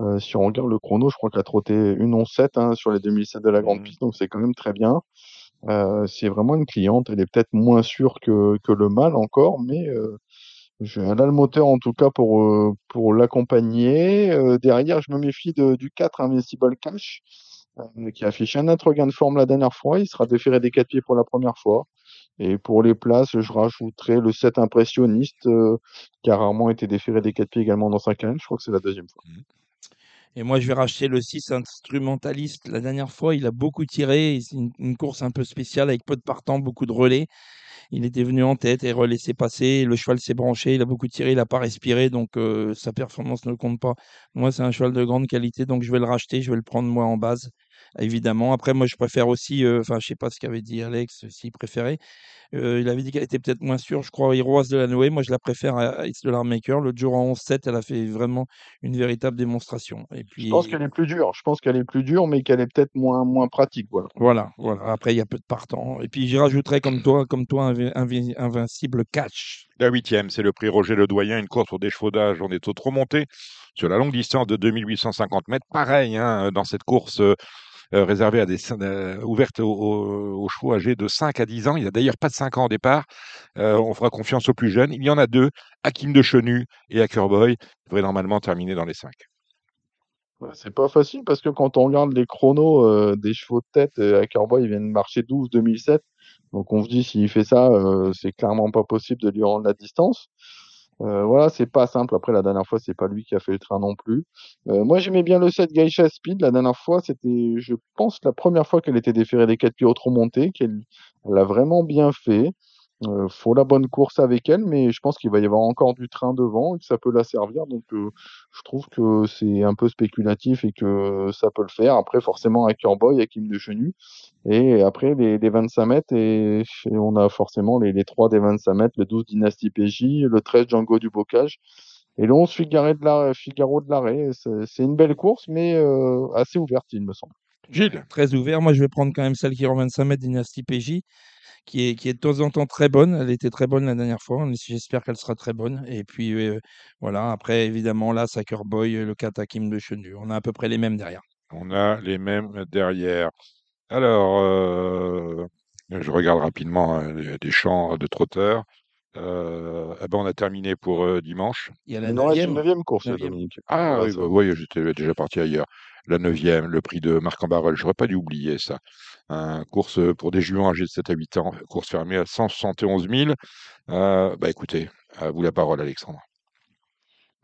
E: Euh, si on regarde le chrono, je crois qu'elle a trotté une 11-7 hein, sur les 2007 de la Grande
B: Mhm.
E: Piste, donc c'est quand même très bien. Euh, c'est vraiment une cliente. Elle est peut-être moins sûre que, que le mâle encore, mais euh, je, elle a le moteur en tout cas pour, euh, pour l'accompagner. Euh, derrière, je me méfie de, du 4 Invincible Cash, euh, qui affiche un autre gain de forme la dernière fois. Il sera déféré des quatre pieds pour la première fois. Et pour les places, je rajouterai le 7 impressionniste, euh, qui a rarement été déféré des quatre pieds également dans sa carrière. Je crois que c'est la deuxième fois.
C: Et moi, je vais racheter le 6 instrumentaliste. La dernière fois, il a beaucoup tiré. C'est une, course un peu spéciale avec peu de partants, beaucoup de relais. Il était venu en tête et relaissé passer. Le cheval s'est branché. Il a beaucoup tiré. Il n'a pas respiré. Donc, euh, sa performance ne compte pas. Moi, c'est un cheval de grande qualité. Donc, je vais le racheter. Je vais le prendre moi en base, évidemment. Après, moi, je préfère aussi. euh, Enfin, je sais pas ce qu'avait dit Alex, s'il préférait. Euh, il avait dit qu'elle était peut-être moins sûre. Je crois Heroes de la Noé. Moi, je la préfère à It's de l'Armaker. L'autre jour en 11-7, elle a fait vraiment une véritable démonstration. Et puis,
E: Je pense qu'elle est plus dure. Je pense qu'elle est plus dure, mais qu'elle est peut-être moins, moins pratique. Voilà.
C: Voilà, voilà. Après, il y a peu de partants. Et puis, j'y rajouterais comme toi, comme toi, Invi- Invi- Invincible Catch.
B: La huitième, c'est le prix Roger Le Doyen, une course chevaux d'âge. On est au trop monté sur la longue distance de 2850 mètres. Pareil, hein, dans cette course euh, euh, réservée à des euh, ouverte aux, aux- aux chevaux âgés de 5 à 10 ans. Il n'y a d'ailleurs pas de 5 ans au départ. Euh, on fera confiance aux plus jeunes. Il y en a deux, Hakim de Chenu et Hackerboy, devraient normalement terminer dans les 5.
E: Ouais, C'est pas facile parce que quand on regarde les chronos des chevaux de tête, Hackerboy il vient de marcher 12 2007. Donc on se dit s'il fait ça, c'est clairement pas possible de lui rendre la distance. Euh, voilà, c'est pas simple. Après la dernière fois, c'est pas lui qui a fait le train non plus. Euh, moi j'aimais bien le 7 Geisha Speed. La dernière fois, c'était, je pense, la première fois qu'elle était déférée des 4 pieds trop monté, qu'elle elle l'a vraiment bien fait. Euh, faut la bonne course avec elle, mais je pense qu'il va y avoir encore du train devant et que ça peut la servir. Donc, euh, je trouve que c'est un peu spéculatif et que ça peut le faire. Après, forcément, Hackerboy, Hakim de Chenu. Et après, les, les 25 mètres, et, et on a forcément les, les 3 des 25 mètres, le 12 Dynasty PJ, le 13 Django du Bocage. Et le 11 Figaro de l'arrêt. Figaro de l'arrêt. C'est une belle course, mais euh, assez ouverte, il me semble.
B: Gilles,
C: Très ouvert. Moi, je vais prendre quand même celle qui rend 25 mètres, Dynasty PJ, qui est, qui est de temps en temps très bonne. Elle était très bonne la dernière fois. J'espère qu'elle sera très bonne. Et puis, euh, voilà. Après, évidemment, là, Sackerboy, le 4 Hakim de Chenu. On a à peu près les mêmes derrière.
B: On a les mêmes derrière. Alors, euh, je regarde rapidement hein, les, les champs de trotteurs. Euh, eh ben, on a terminé pour euh, dimanche.
C: Il y a la neuvième
E: course. Dominique.
B: Ah oui, bah, oui, j'étais déjà parti ailleurs. La neuvième, le prix de Marc-en-Barœul. J'aurais pas dû oublier ça. Un course pour des juments âgés de 7 à 8 ans. Course fermée à 171 000. Euh, bah écoutez, à vous la parole, Alexandre.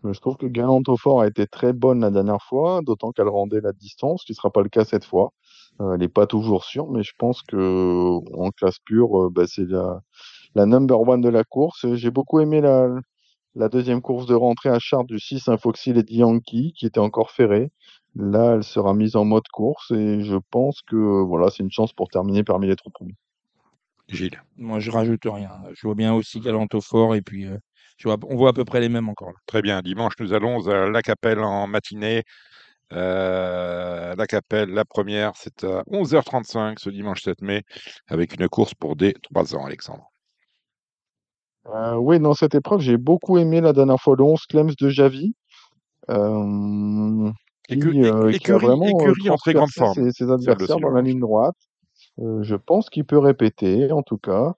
E: Mais Je trouve que Galante au fort a été très bonne la dernière fois, d'autant qu'elle rendait la distance, ce qui ne sera pas le cas cette fois. Elle n'est pas toujours sûre, mais je pense que en classe pure, bah, c'est la number one de la course. J'ai beaucoup aimé la, la deuxième course de rentrée à Chartres du 6 Infoxy Lady Yankee, qui était encore ferrée. Là, elle sera mise en mode course et je pense que voilà, c'est une chance pour terminer parmi les trois premiers.
B: Gilles.
C: Moi, je rajoute rien. Je vois bien aussi Galante au fort et puis euh, je vois, on voit à peu près les mêmes encore là.
B: Très bien. Dimanche, nous allons à La Capelle en matinée. Euh, la Capelle, la première, c'est à 11h35 ce dimanche 7 mai, avec une course pour des 3 ans, Alexandre.
E: Euh, oui, dans cette épreuve, j'ai beaucoup aimé la dernière fois le 11 Clems de Javi. Euh, qui,
B: Écu-
E: euh, qui a
B: écurie-
E: vraiment euh,
B: écurie en très grande forme,
E: ses, ses adversaires dans la ligne droite. Euh, je pense qu'il peut répéter, en tout cas.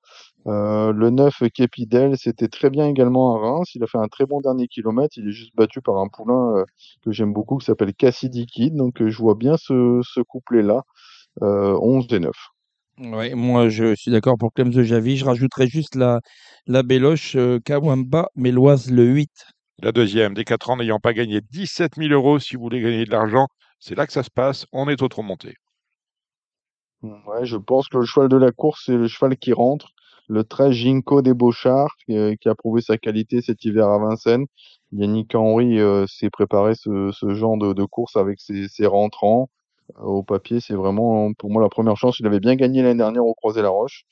E: Euh, le 9 Kepidel, c'était très bien également à Reims. Il a fait un très bon dernier kilomètre. Il est juste battu par un poulain que j'aime beaucoup, qui s'appelle Cassidy Kid. Donc, je vois bien ce, ce couplet-là, euh, 11 et 9.
C: Ouais, moi, je suis d'accord pour Clems de Javi. Je rajouterais juste la, la Béloche euh, Kawamba Méloise le 8.
B: La deuxième, des 4 ans n'ayant pas gagné 17 000 euros, si vous voulez gagner de l'argent, c'est là que ça se passe. On est au trop monté.
E: Ouais, je pense que le cheval de la course, c'est le cheval qui rentre. Le 13 Ginko des Beauchards, qui, euh, qui a prouvé sa qualité cet hiver à Vincennes. Yannick Henry euh, s'est préparé ce, ce genre de, de course avec ses, ses rentrants. Au papier, c'est vraiment pour moi la première chance. Il avait bien gagné l'année dernière au Croisé-la-Roche.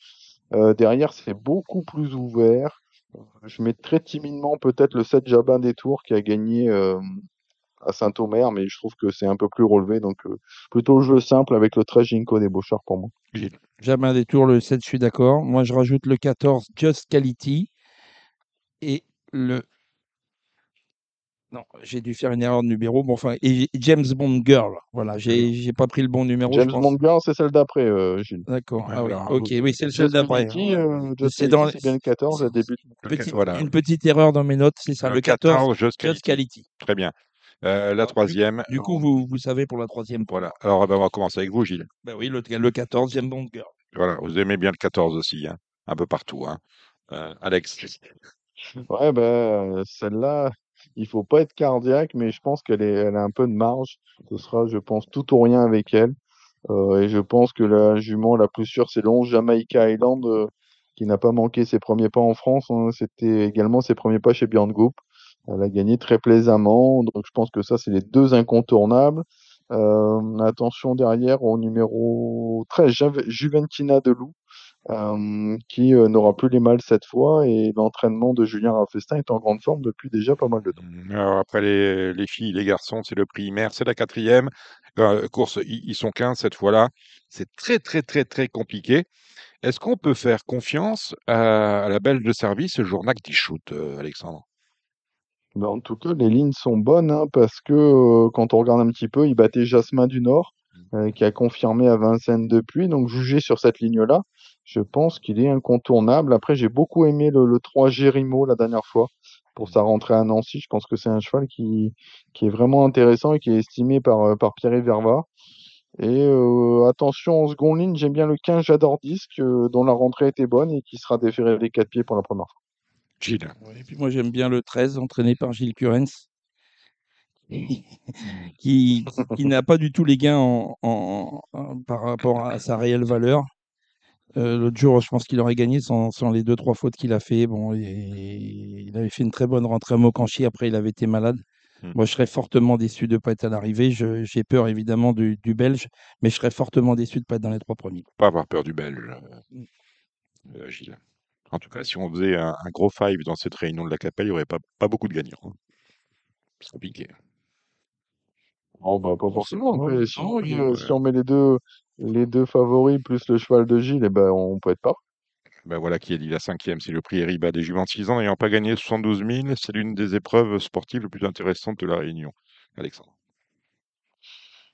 E: Euh, derrière, c'est beaucoup plus ouvert. Je mets très timidement peut-être le 7 Jabin des Tours qui a gagné euh, à Saint-Omer, mais je trouve que c'est un peu plus relevé. Donc euh, plutôt jeu simple avec le 13 Ginko des Beauchards pour moi.
C: Jamais un détour, le 7, je suis d'accord. Moi, je rajoute le 14 Just Quality et le. Non, j'ai dû faire une erreur de numéro. Bon, enfin, et James Bond Girl. Voilà, j'ai j'ai pas pris le bon numéro. je
E: James
C: pense.
E: Bond Girl, c'est celle d'après, euh, Gilles.
C: D'accord. Ah oui, ok, oui, c'est le
E: Just
C: d'après.
E: Euh,
C: C'est dans-
E: bien le 14, elle débute.
B: Le
C: Petite-
B: voilà.
C: Une petite erreur dans mes notes, c'est ça, le 14
B: Just
C: Just
B: Quality.
C: Quality.
B: Très bien. Euh, la troisième.
C: Du coup, vous, vous savez pour la troisième.
B: Voilà. Alors, eh ben, on va commencer avec vous, Gilles.
C: Ben oui, le, le 14, James Bond Girl.
B: Voilà. Vous aimez bien le 14 aussi, hein. Un peu partout, hein. Euh, Alex.
E: Ouais, ben, celle-là, il faut pas être cardiaque, mais je pense qu'elle a un peu de marge. Ce sera, je pense, tout ou rien avec elle. Euh, et je pense que la jument la plus sûre, c'est le 11 Jamaica Island, euh, qui n'a pas manqué ses premiers pas en France. hein. C'était également ses premiers pas chez Goop. Elle a gagné très plaisamment, donc je pense que ça, c'est les deux incontournables. Euh, attention derrière au numéro 13, Jave- Juventina Deloup, euh, qui euh, n'aura plus les mâles cette fois, et l'entraînement de Julien Rafestin est en grande forme depuis déjà pas mal de temps.
B: Alors, après les, les filles, les garçons, c'est le prix Imer, c'est la quatrième Euh, course. Ils, sont 15 cette fois-là. C'est très, très, très, très compliqué. Est-ce qu'on peut faire confiance à, à la belge de service, Journac Dichout, euh, Alexandre?
E: Ben, en tout cas, les lignes sont bonnes, hein, parce que euh, quand on regarde un petit peu, il battait Jasmin du Nord, euh, qui a confirmé à Vincennes depuis. Donc, jugé sur cette ligne-là, je pense qu'il est incontournable. Après, j'ai beaucoup aimé le, le 3 Gérimo la dernière fois pour sa rentrée à Nancy. Je pense que c'est un cheval qui, qui est vraiment intéressant et qui est estimé par, euh, par Pierre Verva. Et euh, attention, en seconde ligne, j'aime bien le 15 J'adore Disque, euh, dont la rentrée était bonne et qui sera déféré les quatre pieds pour la première fois.
B: Gilles.
C: Ouais, et puis moi, j'aime bien le 13, entraîné par Gilles Curens, qui, qui n'a pas du tout les gains en, en- en- par rapport à sa réelle valeur. Euh, L'autre jour, je pense qu'il aurait gagné sans, sans les deux, trois fautes qu'il a fait. Bon, et- il avait fait une très bonne rentrée à Mokanchi. Après, il avait été malade.
B: Hmm.
C: Moi, je serais fortement déçu de ne pas être à l'arrivée. Je- J'ai peur, évidemment, du, du Belge, mais je serais fortement déçu de ne pas être dans les trois premiers.
B: Pas avoir peur du belge, euh, euh, Gilles. En tout cas, si on faisait un, un gros five dans cette réunion de la Capelle, il n'y aurait pas, pas beaucoup de gagnants. hein. C'est compliqué.
E: Oh, bah, pas forcément.
C: non,
E: Après, si,
C: non,
E: on
C: il y
E: met,
C: a-
E: euh, si on met les deux, les deux favoris plus le cheval de Gilles, eh ben, on peut être pas.
B: Ben voilà qui a dit la cinquième, c'est le prix Eriba des juments de 6 ans n'ayant pas gagné 72 000. C'est l'une des épreuves sportives les plus intéressantes de la Réunion. Alexandre.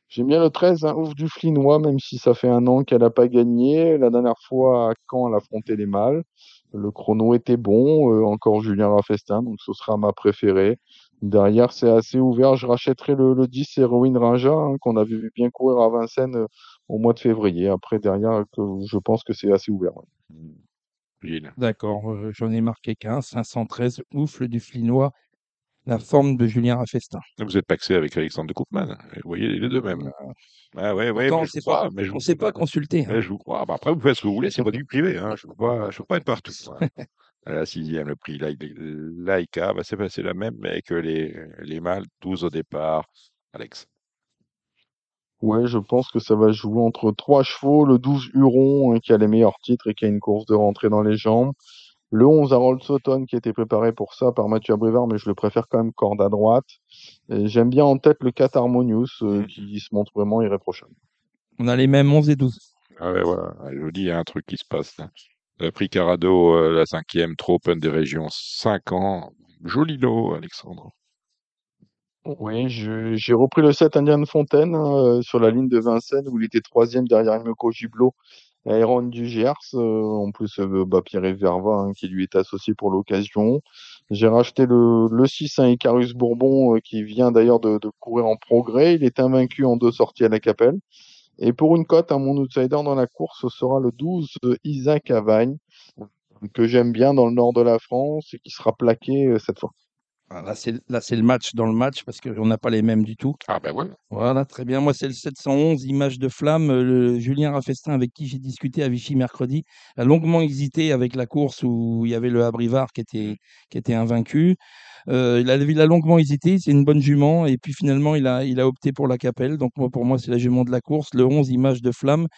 E: J'aime bien le 13, hein, Ouf du Flinois, même si ça fait un an qu'elle n'a pas gagné. La dernière fois, quand elle affrontait les mâles, le chrono était bon. Euh, encore Julien Raffestin, donc ce sera ma préférée. Derrière, c'est assez ouvert. Je rachèterai le, le 10 Héroïne Rinja, hein, qu'on avait vu bien courir à Vincennes euh, au mois de février. Après, derrière, que, je pense que c'est assez ouvert. ouais.
C: D'accord, euh, j'en ai marqué qu'un, 513, oufle du Flinois, la forme de Julien Raffestin.
B: Vous êtes paxé avec Alexandre de Koopman. Vous voyez les deux mêmes. Ah ouais, ouais,
C: Pourtant,
B: mais
C: on
B: je
C: sait pas,
B: mais je
C: on sait pas consulter. hein.
B: Je vous crois. Bah, après, vous faites ce que vous voulez, c'est votre vie privée. Hein. Je ne veux, pas- je veux pas être partout. hein. À la sixième, le prix Laïka, bah, c'est passé la même, mais que les, les mâles, 12 au départ. Alex.
E: Ouais, je pense que ça va jouer entre trois chevaux, le 12 Huron, hein, qui a les meilleurs titres et qui a une course de rentrée dans les jambes. Le 11 Harold Sutton, qui a été préparé pour ça par Mathieu Abrivard, mais je le préfère quand même corde à droite. Et j'aime bien en tête le 4 Harmonious, euh,
B: Mhm.
E: qui se montre vraiment irréprochable.
C: On a les mêmes 11 et 12.
B: Ah ouais, voilà. Ah, Je vous dis, il y a un truc qui se passe là. Le prix Carado, euh, la cinquième, trop open des régions, 5 ans. Joli lot, Alexandre.
E: Oui, j'ai repris le 7 Indian Fontaine hein, euh, sur la ligne de Vincennes où il était troisième derrière Imeko Giblo et Aaron du Gers. euh, en plus, euh, bah, Pierre Verva hein, qui lui est associé pour l'occasion. J'ai racheté le, le 6 un Icarus Bourbon euh, qui vient d'ailleurs de, courir en progrès. Il est invaincu en deux sorties à la Capelle. Et pour une cote, à mon outsider dans la course, sera le 12 euh, Isaac Avagne que j'aime bien dans le nord de la France et qui sera plaqué cette fois.
C: Là, c'est là, c'est le match dans le match parce qu'on n'a pas les mêmes du tout.
B: Ah ben voilà.
C: Voilà, très bien. Moi, c'est le 711, image de flamme. Euh, Le Julien Raffestin, avec qui j'ai discuté à Vichy mercredi, a longuement hésité avec la course où il y avait le Abrivard qui était, qui était invaincu. Euh, il, a, il a longuement hésité, c'est une bonne jument. Et puis finalement, il a, il a opté pour la Capelle. Donc, moi, pour moi, c'est la jument de la course. Le 11, image de flamme.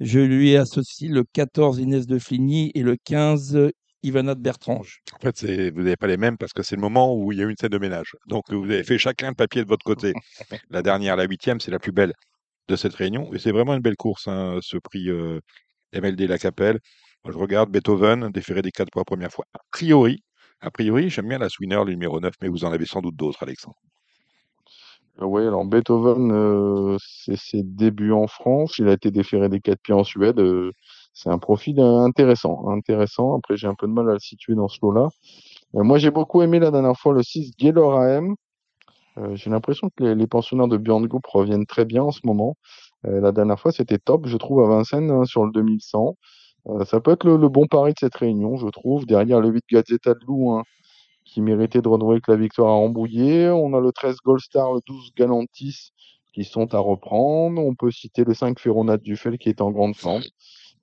C: Je lui ai associé le 14, Inès de Fligny, et le 15, Ivana de Bertrange.
B: En fait, c'est- vous n'avez pas les mêmes parce que c'est le moment où il y a eu une scène de ménage. Donc, vous avez fait chacun le papier de votre côté. La dernière, la huitième, c'est la plus belle de cette réunion. Et c'est vraiment une belle course, hein, ce prix euh, MLD La Capelle. Moi, je regarde Beethoven, déféré des quatre pour la première fois. A priori, a priori, j'aime bien la Swinner, le numéro 9, mais vous en avez sans doute d'autres, Alexandre.
E: Oui, alors Beethoven, euh, c'est ses débuts en France. Il a été déféré des quatre pieds en Suède. euh, c'est un profil euh, intéressant, intéressant. Après, j'ai un peu de mal à le situer dans ce lot-là. Euh, moi, j'ai beaucoup aimé la dernière fois le 6 Gaylor AM. Euh, j'ai l'impression que les, pensionnaires de Björn Group reviennent très bien en ce moment. La dernière fois, c'était top, je trouve, à Vincennes, hein, sur le 2100. Euh, ça peut être le, bon pari de cette réunion, je trouve. Derrière le 8 Gazzetta de Loup, hein, qui méritait de renouer avec la victoire à Rambouillet. On a le 13 Gold Star, le 12 Galantis qui sont à reprendre. On peut citer le 5 Ferronat Duffel qui est en grande forme.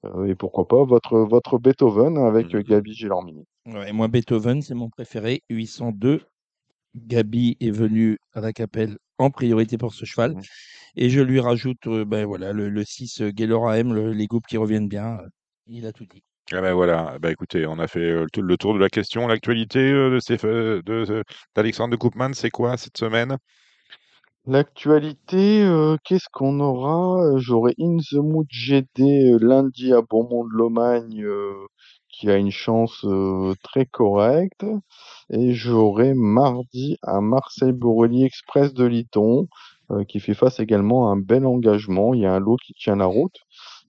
E: Euh, et pourquoi pas votre, votre Beethoven avec euh, Gabi Gélormini.
C: Ouais, moi, Beethoven, c'est mon préféré. 802. Gabi est venu à la Capelle en priorité pour ce cheval.
B: Mhm.
C: Et je lui rajoute euh, ben, voilà, le, le 6 euh, Gaylor AM, le- les groupes qui reviennent bien. euh, Il a tout dit.
B: Ah ben voilà, ben écoutez, on a fait euh, le tour- de la question. L'actualité euh, de euh, de- de- d'Alexandre de Koopman, c'est quoi cette semaine?
E: L'actualité, euh, qu'est-ce qu'on aura? Euh, J'aurai In the Mood GD euh, lundi à Beaumont-de-Lomagne qui a une chance très correcte. Et j'aurai mardi à Marseille-Borelli Express de Liton qui fait face également à un bel engagement. Il y a un lot qui tient la route.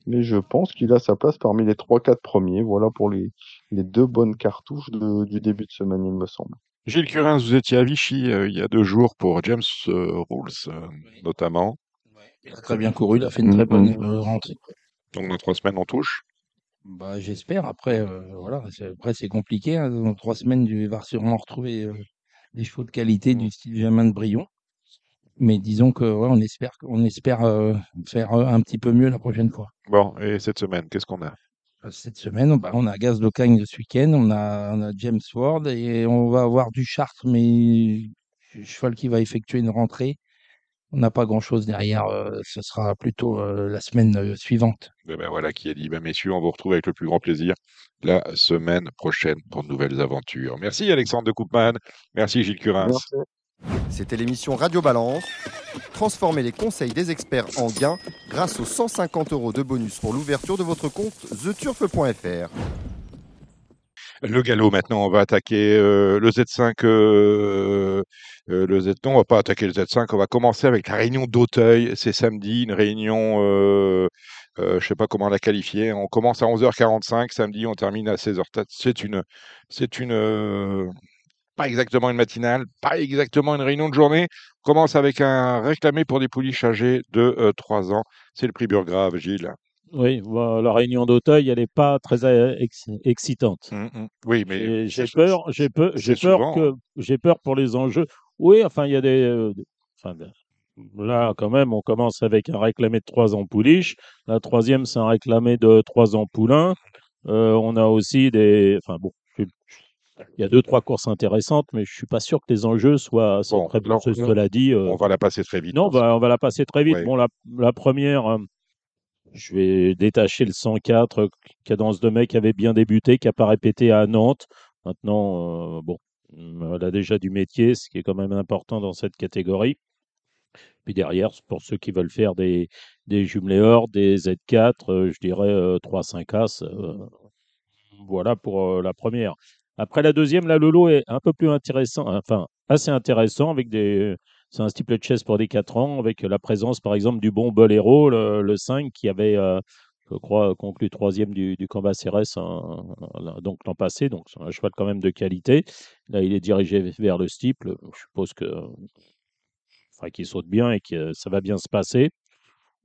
E: Mais je pense qu'il a sa place parmi les 3-4 premiers. Voilà pour les, deux bonnes cartouches du début de semaine, il me semble.
B: Gilles Curins, vous étiez à Vichy euh, il y a deux jours pour James euh, Rules, euh, notamment.
C: Il a très bien couru, il a fait une très bonne euh, rentrée.
B: Donc dans trois semaines, on touche.
C: Bah, J'espère. Après, euh, voilà, c'est- après c'est compliqué. hein. Dans trois semaines, il va sûrement retrouver euh, des chevaux de qualité du style Germain de Brion. Mais disons que ouais, on espère, on espère euh, faire euh, un petit peu mieux la prochaine fois.
B: Bon, et cette semaine, qu'est-ce qu'on a?
C: Cette semaine, bah, on a Gaz ce week-end, on a, on a James Ward et on va avoir du Chartres, mais cheval qui va effectuer une rentrée. On n'a pas grand-chose derrière. euh, ce sera plutôt euh, la semaine euh, suivante.
B: Eh ben voilà qui est dit. Ben messieurs, on vous retrouve avec le plus grand plaisir la semaine prochaine pour de nouvelles aventures. Merci Alexandre de Koopman. Merci Gilles Curins.
E: Merci.
A: C'était l'émission Radio Balance. Transformez les conseils des experts en gains grâce aux 150 euros de bonus pour l'ouverture de votre compte theturf.fr.
B: Le galop maintenant, on va attaquer euh, le Z5. euh, euh, le Z, non, on va pas attaquer le Z5. On va commencer avec la réunion d'Auteuil. C'est samedi, une réunion, je sais pas comment la qualifier. On commence à 11h45 samedi, on termine à 16h. C'est une, c'est une, pas exactement une matinale, pas exactement une réunion de journée. On commence avec un réclamé pour des pouliches âgées de euh, 3 ans. C'est le prix Burgrave, Gilles.
D: Oui, bah, la réunion d'Auteuil, elle n'est pas très euh, ex- excitante.
B: Hum, hum. Oui, mais
D: J'ai peur, j'ai peur, j'ai peur que, j'ai peur pour les enjeux. Oui, enfin, il y a des, euh, enfin, ben, là, quand même, on commence avec un réclamé de 3 ans pouliche. La troisième, c'est un réclamé de 3 ans poulain. Euh, on a aussi des, enfin, bon, il y a deux, trois courses intéressantes, mais je suis pas sûr que les enjeux soient, soient
B: Bon,
D: très bons. Cela dit, euh,
B: on va la passer très vite.
D: non, va, on va la passer très vite.
B: Ouais.
D: Bon, la, la première, euh, je vais détacher le 104, euh, cadence de mec qui avait bien débuté, qui n'a pas répété à Nantes. Maintenant, euh, bon, hum, elle a déjà du métier, ce qui est quand même important dans cette catégorie. Puis derrière, pour ceux qui veulent faire des, des jumelés or, des Z4, euh, je dirais euh, 3-5 As. euh, voilà pour la première. Après la deuxième, là, le lot est un peu plus intéressant, enfin assez intéressant avec des. C'est un steeple chess pour des 4 ans, avec la présence par exemple du bon Bolero, le, le 5, qui avait, euh, je crois, conclu troisième du, du combat CRS donc l'an passé, donc c'est un cheval quand même de qualité. Là, il est dirigé vers le steeple. Je suppose que, enfin, qu'il saute bien et que ça va bien se passer.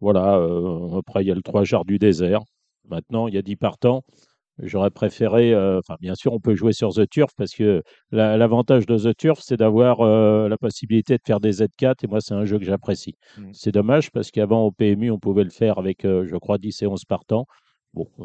D: Voilà. euh, après, il y a le 3 jarres du désert. Maintenant, il y a 10 partants. J'aurais préféré, euh, enfin bien sûr, on peut jouer sur The Turf parce que la- l'avantage de The Turf, c'est d'avoir euh, la possibilité de faire des Z4 et moi, c'est un jeu que j'apprécie.
B: Mm.
D: C'est dommage parce qu'avant au PMU, on pouvait le faire avec, euh, je crois, 10 et 11 partants. Bon, euh,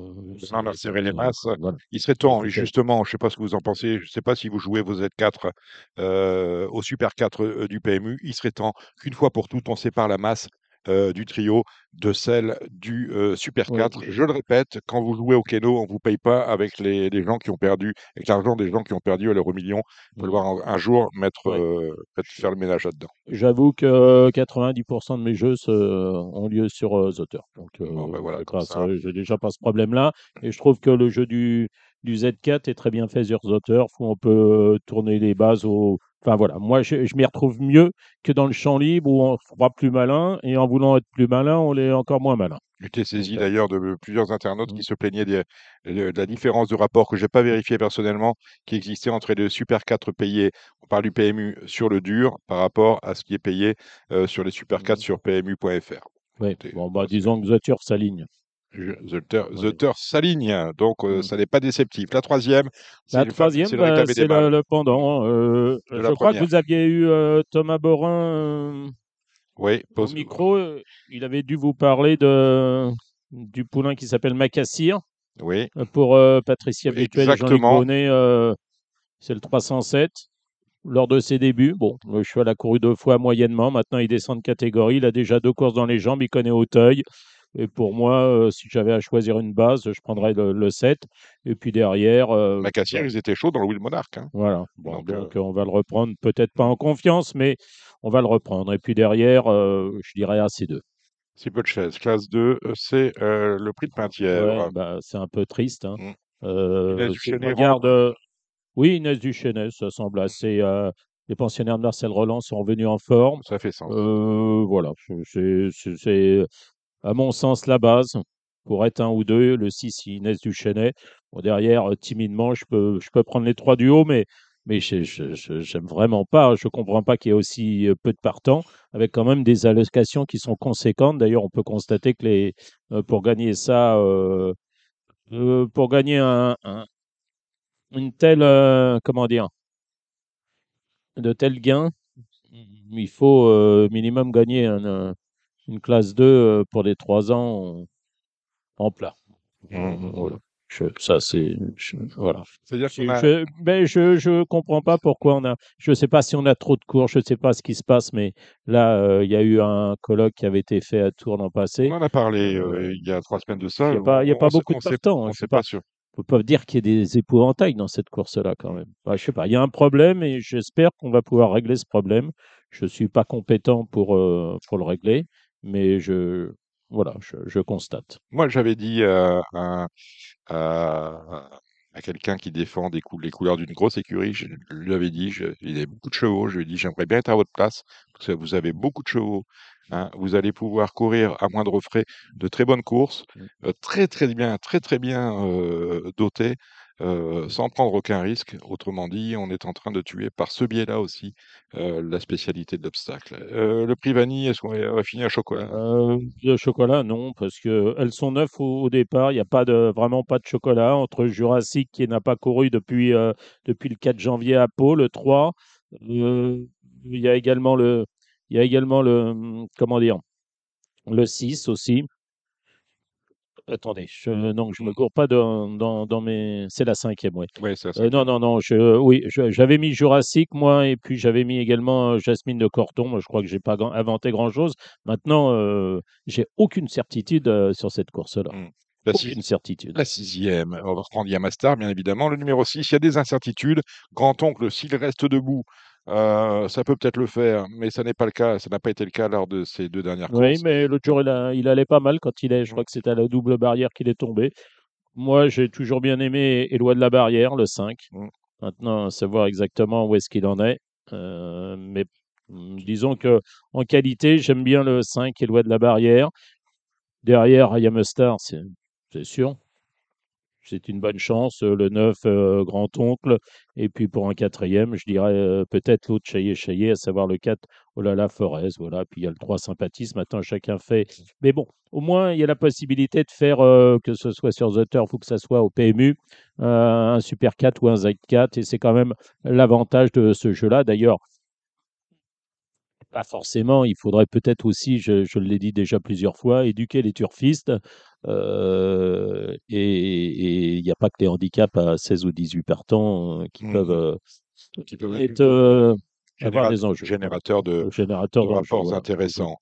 B: on a
D: c'est-
B: serré les masses.
D: voilà.
B: Il serait temps, justement, je ne sais pas ce que vous en pensez, je ne sais pas si vous jouez vos Z4 euh, au Super 4 euh, du PMU, il serait temps qu'une fois pour toutes, on sépare la masse euh, du trio de celle du euh, Super
D: Ouais.
B: 4. Je le répète, quand vous jouez au Keno, on ne vous paye pas avec les, les gens qui ont perdu, avec l'argent des gens qui ont perdu à l'euro million. Vous pouvez le voir un, un jour mettre, euh, faire le ménage là-dedans.
D: J'avoue que 90% de mes jeux ont lieu sur Turf. Donc,
B: Bon, ben voilà,
D: j'ai déjà pas ce problème-là. Et je trouve que le jeu du, du Z4 est très bien fait sur Turf, où on peut tourner les bases au. Enfin voilà, moi je, je m'y retrouve mieux que dans le champ libre où on se croit plus malin et en voulant être plus malin, on l'est encore moins malin.
B: J'étais saisi
D: Donc, euh,
B: d'ailleurs de plusieurs internautes
D: Mm.
B: qui se plaignaient des- de, la différence de rapport que je n'ai pas vérifié personnellement, qui existait entre les Super 4 payés, on parle du PMU sur le dur, par rapport à ce qui est payé euh, sur les Super 4
D: Mm.
B: sur PMU.fr.
D: Bon, bah, disons que The Turf s'aligne.
B: The Turf s'aligne, donc euh,
D: Mm.
B: ça n'est pas déceptif. La troisième, c'est
D: La troisième,
B: c'est le
D: bah, le, le pendant. euh,
B: De
D: je crois que vous aviez eu euh, Thomas Borin. euh,
B: Oui,
D: Au
B: pose-
D: micro, euh, il avait dû vous parler de, du poulain qui s'appelle Macassir
B: oui,
D: euh, pour euh, Patricia Jean-Luc
B: Exactement.
D: Euh, c'est le 307. Lors de ses débuts, bon, le cheval a couru deux fois moyennement. Maintenant, il descend de catégorie. Il a déjà deux courses dans les jambes. Il connaît Auteuil. Et pour moi, euh, si j'avais à choisir une base, je prendrais le, le 7. Et puis derrière, euh,
B: Macassir, ils étaient chauds dans le Will Monarch. hein.
D: voilà. Bon,
B: Donc,
D: donc, on va le reprendre, peut-être pas en confiance, mais on va le reprendre. Et puis derrière, euh, je dirais AC2.
B: Si peu de chaises. Classe 2, euh, c'est euh, le prix de Pintièvre.
D: Ouais, bah, c'est un peu triste. hein.
B: Mm.
D: Euh,
B: Duchesnay
D: regarde, euh, oui, Inès Duchesnay, ça semble assez. euh, les pensionnaires de Marcel Roland sont revenus en forme.
B: Ça fait sens.
D: Euh, voilà, c'est, à mon sens la base. Pour être un ou deux, le 6, Inès Duchesnay. Bon, derrière, euh, timidement, je peux, je peux prendre les trois du haut, mais, mais je j'aime vraiment pas. Je comprends pas qu'il y ait aussi euh, peu de partants, avec quand même des allocations qui sont conséquentes. D'ailleurs, on peut constater que les, euh, pour gagner ça, pour gagner un, un- une telle, comment dire, de tels gains, il faut minimum gagner un, une classe 2 euh, pour les 3 ans en, plat.
B: Mhm.
D: Voilà. Je- ça, c'est. Voilà.
B: C'est-à-dire
D: Je,
B: qu'on a...
D: je, ben, je, je comprends pas pourquoi on a. Je sais pas si on a trop de cours, je sais pas ce qui se passe, mais là, euh, il y a eu un colloque qui avait été fait à Tours l'an passé.
B: On en a parlé euh,
D: Euh,
B: il y a trois semaines de ça.
D: Il n'y a pas, il y a
B: On-
D: pas
B: on sait-
D: beaucoup de
B: sait-
D: hein,
B: On ne
D: sais
B: sait
D: pas.
B: pas sûr.
D: On peut pas dire qu'il y ait des épouvantails dans cette course-là quand même. Bah, je sais pas. Il y a un problème et j'espère qu'on va pouvoir régler ce problème. Je suis pas compétent pour euh, pour le régler, mais je voilà, je, je constate.
B: Moi, j'avais dit euh, à, à- à quelqu'un qui défend des cou- les couleurs d'une grosse écurie. Je lui avais dit, je, il avait beaucoup de chevaux. Je lui ai dit, j'aimerais bien être à votre place parce que vous avez beaucoup de chevaux. hein. Vous allez pouvoir courir à moindre frais de très bonnes courses, euh, très très bien, très très bien euh, dotés, sans prendre aucun risque. Autrement dit, on est en train de tuer par ce biais-là aussi la spécialité de l'obstacle. Le prix vanille, est-ce qu'on va finir à chocolat?
D: Le chocolat, non, parce que elles sont neuves au, départ. Il n'y a pas vraiment pas de chocolat entre Jurassic qui n'a pas couru depuis, le 4 janvier à Pau, le 3. Euh, il y a également le, il y a également le, hum, comment dire, le 6 aussi. Attendez, je, non, je me cours pas dans, dans, dans mes. C'est la cinquième, oui.
B: Ouais, ça,
D: Euh, non, non, non. Je, oui, je- j'avais mis Jurassic, moi, et puis j'avais mis également euh, Jasmine de Corton. Moi, je crois que j'ai pas grand- inventé grand-chose. Maintenant, euh, j'ai aucune certitude sur cette course-là.
B: Mm. La,
D: Aucune certitude.
B: la sixième, on va reprendre Yamastar, bien évidemment. Le numéro 6, il y a des incertitudes. Grand-oncle, s'il reste debout, euh, ça peut peut-être le faire, mais ça n'est pas le cas. Ça n'a pas été le cas lors de ces deux dernières
D: Oui,
B: courses.
D: mais l'autre jour, il, a- il allait pas mal quand il est. Je crois que c'était à la double barrière qu'il est tombé. Moi, j'ai toujours bien aimé Éloi de la Barrière, le 5.
B: Mm.
D: Maintenant, savoir exactement où est-ce qu'il en est. Euh, mais mm, disons que en qualité, j'aime bien le 5 Éloi de la Barrière. Derrière, Yamustar, c'est c'est sûr. C'est une bonne chance. Euh, Le 9, euh, grand-oncle. Et puis pour un quatrième, je dirais euh, peut-être l'autre Chaillé, à savoir le 4, oh là là, Forez. Voilà. Puis il y a le 3, Sympathisme. Maintenant, chacun fait. Mais bon, au moins, il y a la possibilité de faire, que ce soit sur The Turf ou que ce soit au PMU, un Super 4 ou un Z4. Et c'est quand même l'avantage de ce jeu-là. D'ailleurs, pas forcément. Il faudrait peut-être aussi, je, je l'ai dit déjà plusieurs fois, éduquer les turfistes. euh, et il n'y a pas que les handicaps à 16 ou 18 partants euh, qui
B: Mhm.
D: peuvent euh,
B: Qui peuvent
D: être, euh, avoir des enjeux.
B: générateurs de, rapports intéressants.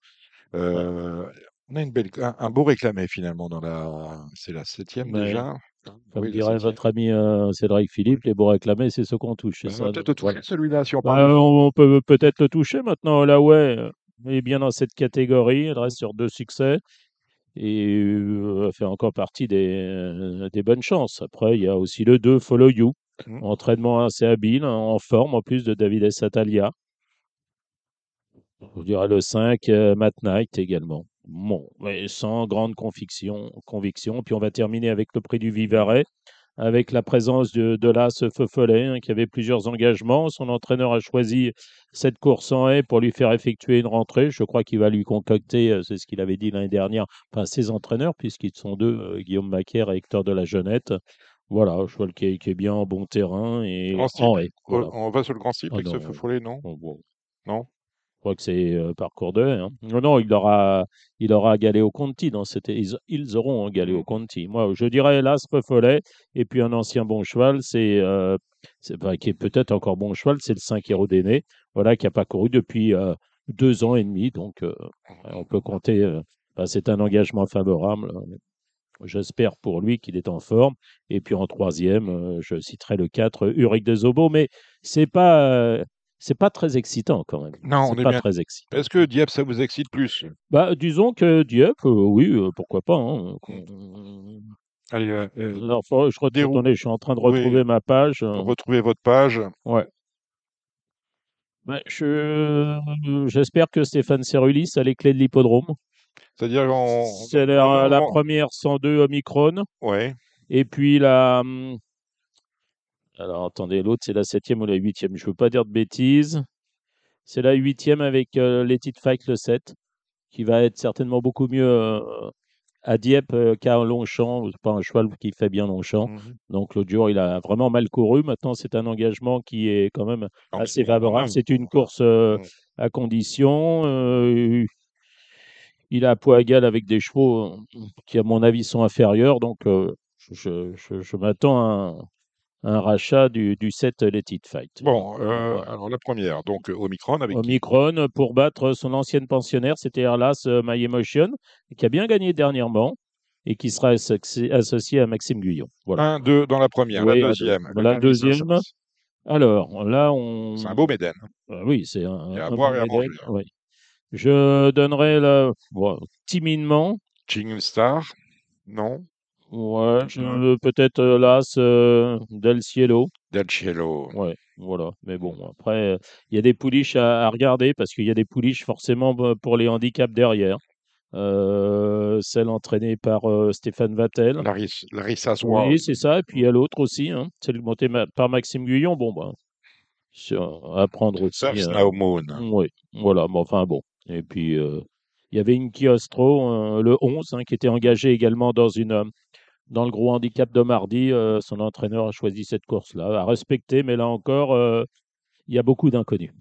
B: Euh, On a une belle, un, un beau réclamé finalement dans la. C'est la septième
D: Ouais.
B: déjà.
D: Comme
B: Oui,
D: dirait votre ami euh, Cédric Philippe, les beaux réclamés, c'est ce qu'on touche. c'est
B: On va peut-être le toucher celui-là si on
D: Bah,
B: parle.
D: on on peut peut-être le toucher maintenant. Là, ouais, euh, elle est bien dans cette catégorie. Elle reste sur deux succès et euh, fait encore partie des, euh, des bonnes chances. Après, il y a aussi le 2, Follow You.
B: Mhm.
D: Entraînement assez habile, en forme en plus de David Satalia. Je dirais le 5, euh, Matt Knight également. Bon, mais sans grande conviction, conviction. Puis on va terminer avec le prix du Vivarais, avec la présence de, de l'As Feufollet, hein, qui avait plusieurs engagements. Son entraîneur a choisi cette course en haie pour lui faire effectuer une rentrée. Je crois qu'il va lui concocter, euh, c'est ce qu'il avait dit l'année dernière, enfin ses entraîneurs, puisqu'ils sont deux, euh, Guillaume Macaire et Hector de la Jeunette. Voilà, je vois qui est, qui est bien en bon terrain et
B: Grand style.
D: en haie.
B: On-
D: Voilà.
B: On va sur le grand cycle
D: Oh
B: avec ce
D: non.
B: feu follet, non?
D: Bon, bon.
B: Non?
D: Crois que c'est parcours de haie. hein. Non, non, il aura, il aura Galéo Conti dans cette. Ils, ils auront un Galéo
B: Mm.
D: Conti. Moi, je dirais l'As Follet et puis un ancien bon cheval, c'est, euh, c'est bah, qui est peut-être encore bon cheval, c'est le 5 Hérodéné, voilà, qui n'a pas couru depuis euh, deux ans et demi. Donc, euh, on peut compter. bah, c'est un engagement favorable. J'espère pour lui qu'il est en forme. Et puis en troisième, je citerai le 4, Uric de Zobo, mais c'est pas. C'est pas très excitant quand même.
B: Non, on
D: c'est
B: est
D: pas
B: bien.
D: très excitant.
B: Est-ce que Dieppe, ça vous excite plus?
D: Bah, disons que Dieppe, euh, oui, euh, pourquoi pas. hein, qu'on-
B: Allez, euh,
D: Alors, faut- je, retourne, je suis en train de
B: Oui.
D: retrouver ma page. euh,
B: retrouvez votre page.
D: ouais. Bah, je, j'espère que Stéphane Cerulis a les clés de l'hippodrome.
B: C'est-à-dire, on.
D: C'est la, la
B: on-
D: première 102 Omicron.
B: Ouais.
D: Et puis la. hum, Alors, attendez, l'autre, c'est la septième ou la huitième? Je ne veux pas dire de bêtises. C'est la huitième avec euh, It Fight le 7, qui va être certainement beaucoup mieux euh, à Dieppe euh, qu'à Longchamp. C'est pas un cheval qui fait bien Longchamp.
B: Mhm.
D: Donc, l'autre jour, il a vraiment mal couru. Maintenant, c'est un engagement qui est quand même
B: Donc,
D: assez favorable. C'est une course euh,
B: Mm.
D: à condition. euh, il a égal avec des chevaux qui, à mon avis, sont inférieurs. Donc, je, je- je m'attends à un, à un rachat du, du 7 Let It Fight.
B: Bon, euh,
D: Voilà.
B: alors la première, donc euh, Omicron avec
D: Omicron pour battre son ancienne pensionnaire, c'était Erlas euh, My Emotion, qui a bien gagné dernièrement et qui sera associ- associé à Maxime Guyon. Voilà.
B: Un, deux dans la première,
D: Oui,
B: la
D: la
B: deuxième.
D: la deuxième. Alors, là, on.
B: C'est un beau Médène.
D: Ah oui, c'est un.
B: Il y a à boire et à
D: médaille,
B: manger,
D: oui. Je donnerai bon, timidement,
B: Jingle Star Non
D: Ouais, je- peut-être euh, l'As euh, Del Cielo.
B: Del Cielo.
D: Ouais, voilà. Mais bon, après, euh, il y a des pouliches à, à regarder parce qu'il y a des pouliches forcément bah, pour les handicaps derrière. Euh, celle entraînée par euh, Stéphane Vattel.
B: Larissa, Swan.
D: Oui, c'est ça. Et puis il y a l'autre aussi, hein, celle montée ma- par Maxime Guyon. Bon, bah, à prendre aussi. Euh,
B: Now Moon.
D: oui, voilà. Mais enfin, bon. Et puis, euh, il y avait une Chiostro, euh, le 11, hein, qui était engagé également dans une. Dans le gros handicap de mardi, euh, son entraîneur a choisi cette course-là, à respecter, mais là encore, euh, il y a beaucoup d'inconnus.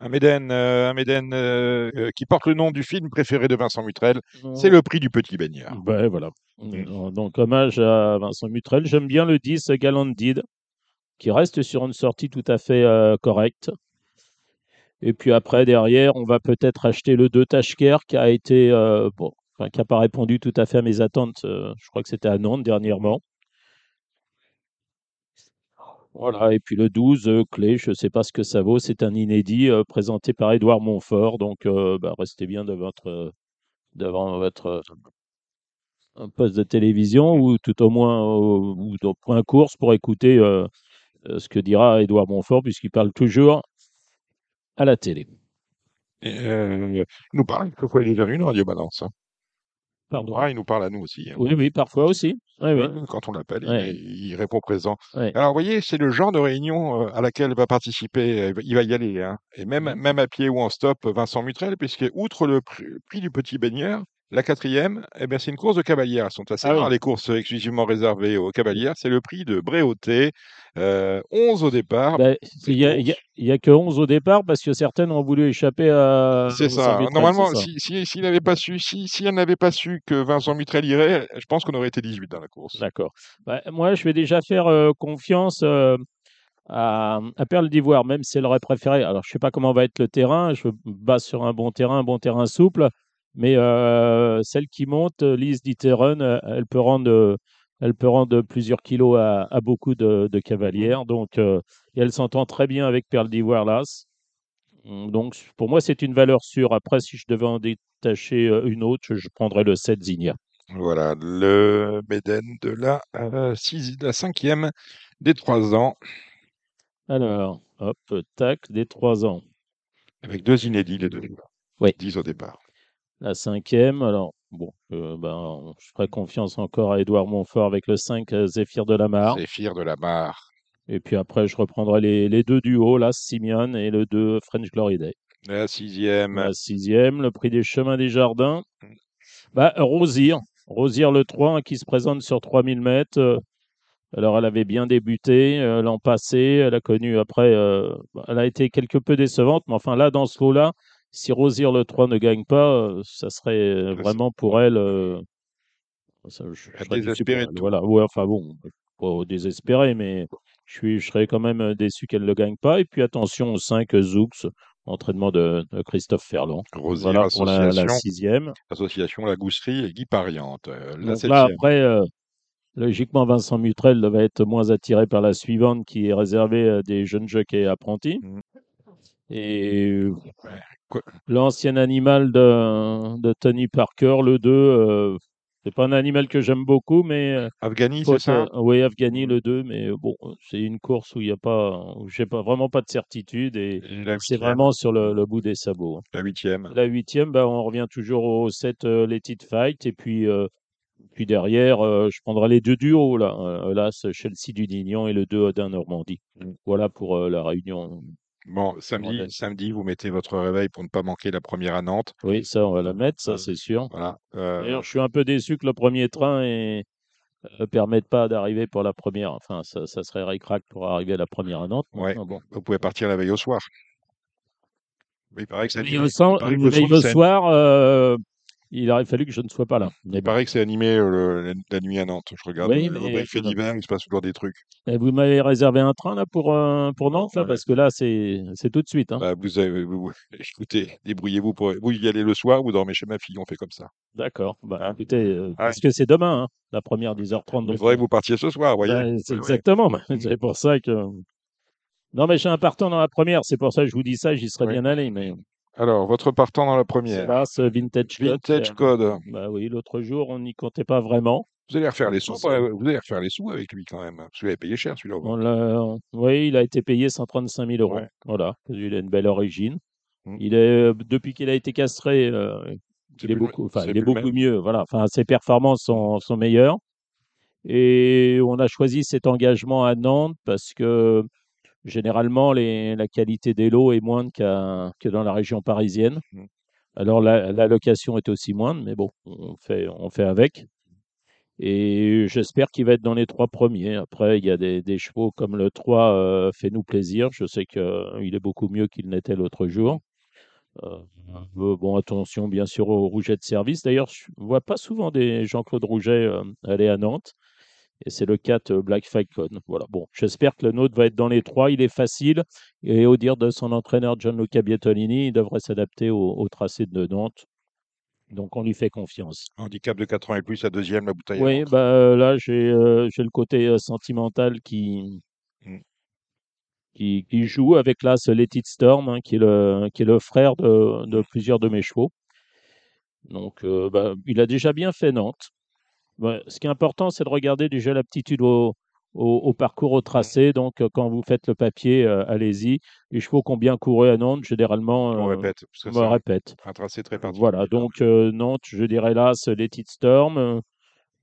B: Un Méden, euh, un qui porte le nom du film préféré de Vincent Mutrel. C'est le prix du petit baignard.
D: Ben voilà.
B: Mm.
D: Euh, Donc, hommage à Vincent Mutrel. J'aime bien le 10 Galandid, qui reste sur une sortie tout à fait correcte. Et puis après, derrière, on va peut-être acheter le 2 Tashker, qui a été, bon, qui n'a pas répondu tout à fait à mes attentes. euh, je crois que c'était à Nantes dernièrement. Voilà, et puis le 12, euh, clé, je ne sais pas ce que ça vaut, c'est un inédit euh, présenté par Édouard Montfort, donc bah, restez bien devant votre, devant votre poste de télévision ou tout au moins ou dans point course pour écouter ce que dira Édouard Montfort, puisqu'il parle toujours à la télé.
B: Il nous parle quelquefois est vers une radio balance. hein.
D: Pardon.
B: Ah, il nous parle à nous aussi. hein.
D: Oui, oui, parfois aussi. Oui, oui.
B: Ouais, Quand on l'appelle, il- répond présent. Alors, vous voyez, c'est le genre de réunion euh, à laquelle va participer, euh, il va y aller, hein. et même, même à pied ou en stop, Vincent Mutrel, puisque outre le prix, prix du petit baigneur, la quatrième, eh bien, c'est une course de cavalières. Elles sont assez
D: Ah oui.
B: les courses exclusivement réservées aux cavalières. C'est le prix de Bréauté, euh, 11 au départ.
D: C'est- Il n'y a, que 11 au départ parce que certaines ont voulu échapper à.
B: C'est ça. Normalement,
D: ça.
B: si, si, s'il n'avait pas su, si, si elle n'avait pas su que Vincent Mutrel irait, je pense qu'on aurait été 18 dans la course.
D: D'accord. Ben, moi, je vais déjà faire euh, confiance euh, à, à Perle d'Ivoire, même si elle aurait préféré. Alors, je ne sais pas comment va être le terrain. Je me base sur un bon terrain, un bon terrain souple. Mais euh, celle qui monte, euh, Lise Ditteren, euh, elle peut rendre, elle peut rendre plusieurs kilos à, à beaucoup de, de cavalières. Donc, euh, et elle s'entend très bien avec Perle d'Ivoire Las. Hum, Donc, pour moi, c'est une valeur sûre. Après, si je devais en détacher une autre, je, prendrais le 7 Zinnia.
B: Voilà, le Méden de la, euh, la cinquième des trois ans,
D: Alors, hop, tac, des 3 ans.
B: avec deux inédits, les deux.
D: Oui.
B: 10 au départ.
D: La cinquième, alors, bon, euh, ben, je ferai confiance encore à Édouard Montfort avec le 5 euh, Zéphyr de la Mare.
B: Zéphyr de la Mare.
D: Et puis après, je reprendrai les, les deux du haut, là, Simeon et le 2 French Glory Day.
B: La sixième,
D: La sixième, le prix des chemins des jardins. Bah, Rosir. Rosir le 3 hein, qui se présente sur 3000 mètres. Euh, Alors, elle avait bien débuté euh, l'an passé. Elle a connu après. euh, elle a été quelque peu décevante. Mais enfin, là, dans ce lot-là, si Rosir le 3 ne gagne pas, euh, ça serait euh,
B: Ça,
D: vraiment pour elle. euh, ça, je, je
B: tout.
D: Voilà. Ouais, enfin bon, pas désespéré, mais je, suis, je serais quand même déçu qu'elle ne le gagne pas. Et puis attention au 5 Zoux, entraînement de, de Christophe Ferland.
B: Rosière
D: Voilà pour la, la
B: Association,
D: sixième.
B: Association La Gousserie et Guy Pariante. Euh, La
D: Donc là, après, euh, logiquement, Vincent Mutrel va être moins attiré par la suivante qui est réservée à des jeunes jockeys apprentis.
B: Mhm.
D: Et euh, l'ancien animal de, de Tony Parker, le 2, euh, c'est pas un animal que j'aime beaucoup, mais euh,
B: Afghani, c'est ça?
D: oui, Afghani le 2, mais euh, bon, c'est une course où il n'y a pas, j'ai pas vraiment pas de certitude et c'est vraiment sur le, le bout des sabots. hein.
B: La huitième.
D: La huitième, bah, on revient toujours au 7 euh, It Fight. Et puis, euh, puis derrière, euh, je prendrai les deux duos. Là, là Chelsea du et le 2 Odin Normandie.
B: Mm.
D: Voilà pour la réunion.
B: Bon, samedi, samedi, vous mettez votre réveil pour ne pas manquer la première à Nantes.
D: Oui, ça, on va la mettre, ça,
B: Euh,
D: c'est sûr.
B: Voilà. Euh,
D: D'ailleurs, je suis un peu déçu que le premier train ne permette pas d'arriver pour la première. Enfin, ça, ça serait ric-rac pour arriver à la première à Nantes.
B: Ouais.
D: enfin, bon.
B: vous pouvez partir la veille au soir. Oui, il paraît que c'est
D: Mais
B: animé,
D: le, sang-
B: il que
D: le soir, euh, il aurait fallu que je ne sois pas là. Mais
B: il
D: bon.
B: paraît que c'est animé euh, le- la, nuit à Nantes. Je regarde
D: Oui,
B: le fait d'hiver, il se passe toujours des trucs.
D: Et vous m'avez réservé un train là pour, euh, pour Nantes là,
B: Ouais.
D: parce que là c'est c'est tout de suite. hein.
B: Bah, vous, avez, vous- écoutez, débrouillez-vous pour. Vous y allez le soir, vous dormez chez ma fille, on fait comme ça.
D: D'accord. Bah, écoutez, euh,
B: Ouais.
D: parce que c'est demain, hein, la première 10h30.
B: Il
D: donc,
B: faudrait que vous partiez ce soir, voyez.
D: bah, c'est exactement.
B: Mm.
D: C'est pour ça que. Non, mais j'ai un partant dans la première. C'est pour ça que je vous dis ça. J'y serais bien allé, mais
B: Alors, votre partant dans la première.
D: ce Vintage.
B: Vintage
D: euh,
B: Code.
D: Bah oui, l'autre jour, on n'y comptait pas vraiment.
B: Vous allez refaire les sous, ouais, vous allez refaire les sous avec lui quand même. Parce que vous avez payé cher celui-là.
D: On oui, il a été payé 135 000 euros.
B: Ouais.
D: Voilà, il a une belle origine.
B: Mm.
D: Il est, depuis qu'il a été castré, euh, il est beaucoup, enfin, il est beaucoup
B: même.
D: mieux. Voilà, enfin, ses performances sont, sont meilleures. Et on a choisi cet engagement à Nantes parce que généralement, les, la qualité des lots est moindre que dans la région parisienne.
B: Mm.
D: Alors, la, la location est aussi moindre, mais bon, on fait, on fait avec. Et j'espère qu'il va être dans les trois premiers. Après, il y a des, des chevaux comme le 3 euh, Fais-nous plaisir. Je sais qu'il est beaucoup mieux qu'il n'était l'autre jour. Euh, euh, bon, attention bien sûr au Rouget de service. D'ailleurs, je ne vois pas souvent des Jean-Claude Rouget euh, aller à Nantes. Et c'est le 4 euh, Black Falcon. Voilà. Bon, j'espère que le nôtre va être dans les trois. Il est facile. Et au dire de son entraîneur Gianluca Bietolini, il devrait s'adapter au, au tracé de Nantes. Donc, on lui fait confiance.
B: Handicap de 4 ans et plus, la deuxième, la bouteille.
D: Oui, bah, euh, là, j'ai euh, j'ai le côté sentimental qui,
B: Mm.
D: qui, qui joue avec là ce Let It Storm, hein, qui, est le, qui est le frère de, de plusieurs de mes chevaux. Donc, euh, bah, il a déjà bien fait Nantes. Ouais, ce qui est important, c'est de regarder déjà l'aptitude au, au, au parcours, au tracé. Donc, euh, quand vous faites le papier, euh, allez-y. Les chevaux qui ont bien couru à Nantes, généralement,
B: On
D: euh,
B: répète. Parce que un-
D: répète.
B: un tracé très particulier.
D: Voilà, donc euh, Nantes, je dirais là, c'est les It Storm.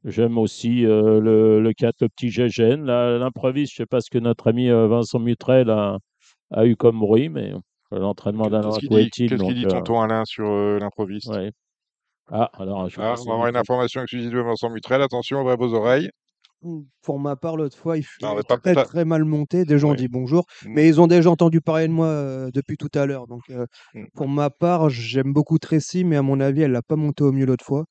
D: J'aime aussi le, le 4, le petit Gégène. L'improviste, je ne sais pas ce que notre ami Vincent Mutrel a, a eu comme bruit, mais l'entraînement d'Alain
B: Qu'est-ce qu'il dit, qu'il
D: donc,
B: dit tonton Alain sur l'improviste?
D: ouais. Ah, alors, je
B: Ah, on va avoir une information exclusive de Vincent Mutrel. Attention, ouvrez vos oreilles.
F: Pour ma part, l'autre fois, il fut
B: Non,
F: très
B: pas-
F: très mal monté. Des gens ont
B: Ouais.
F: dit bonjour,
B: Mm.
F: mais ils ont déjà entendu parler de moi euh, depuis tout à l'heure. Donc, euh,
B: Mm.
F: pour ma part, j'aime beaucoup Tracy, mais à mon avis, elle l'a pas monté au mieux l'autre fois.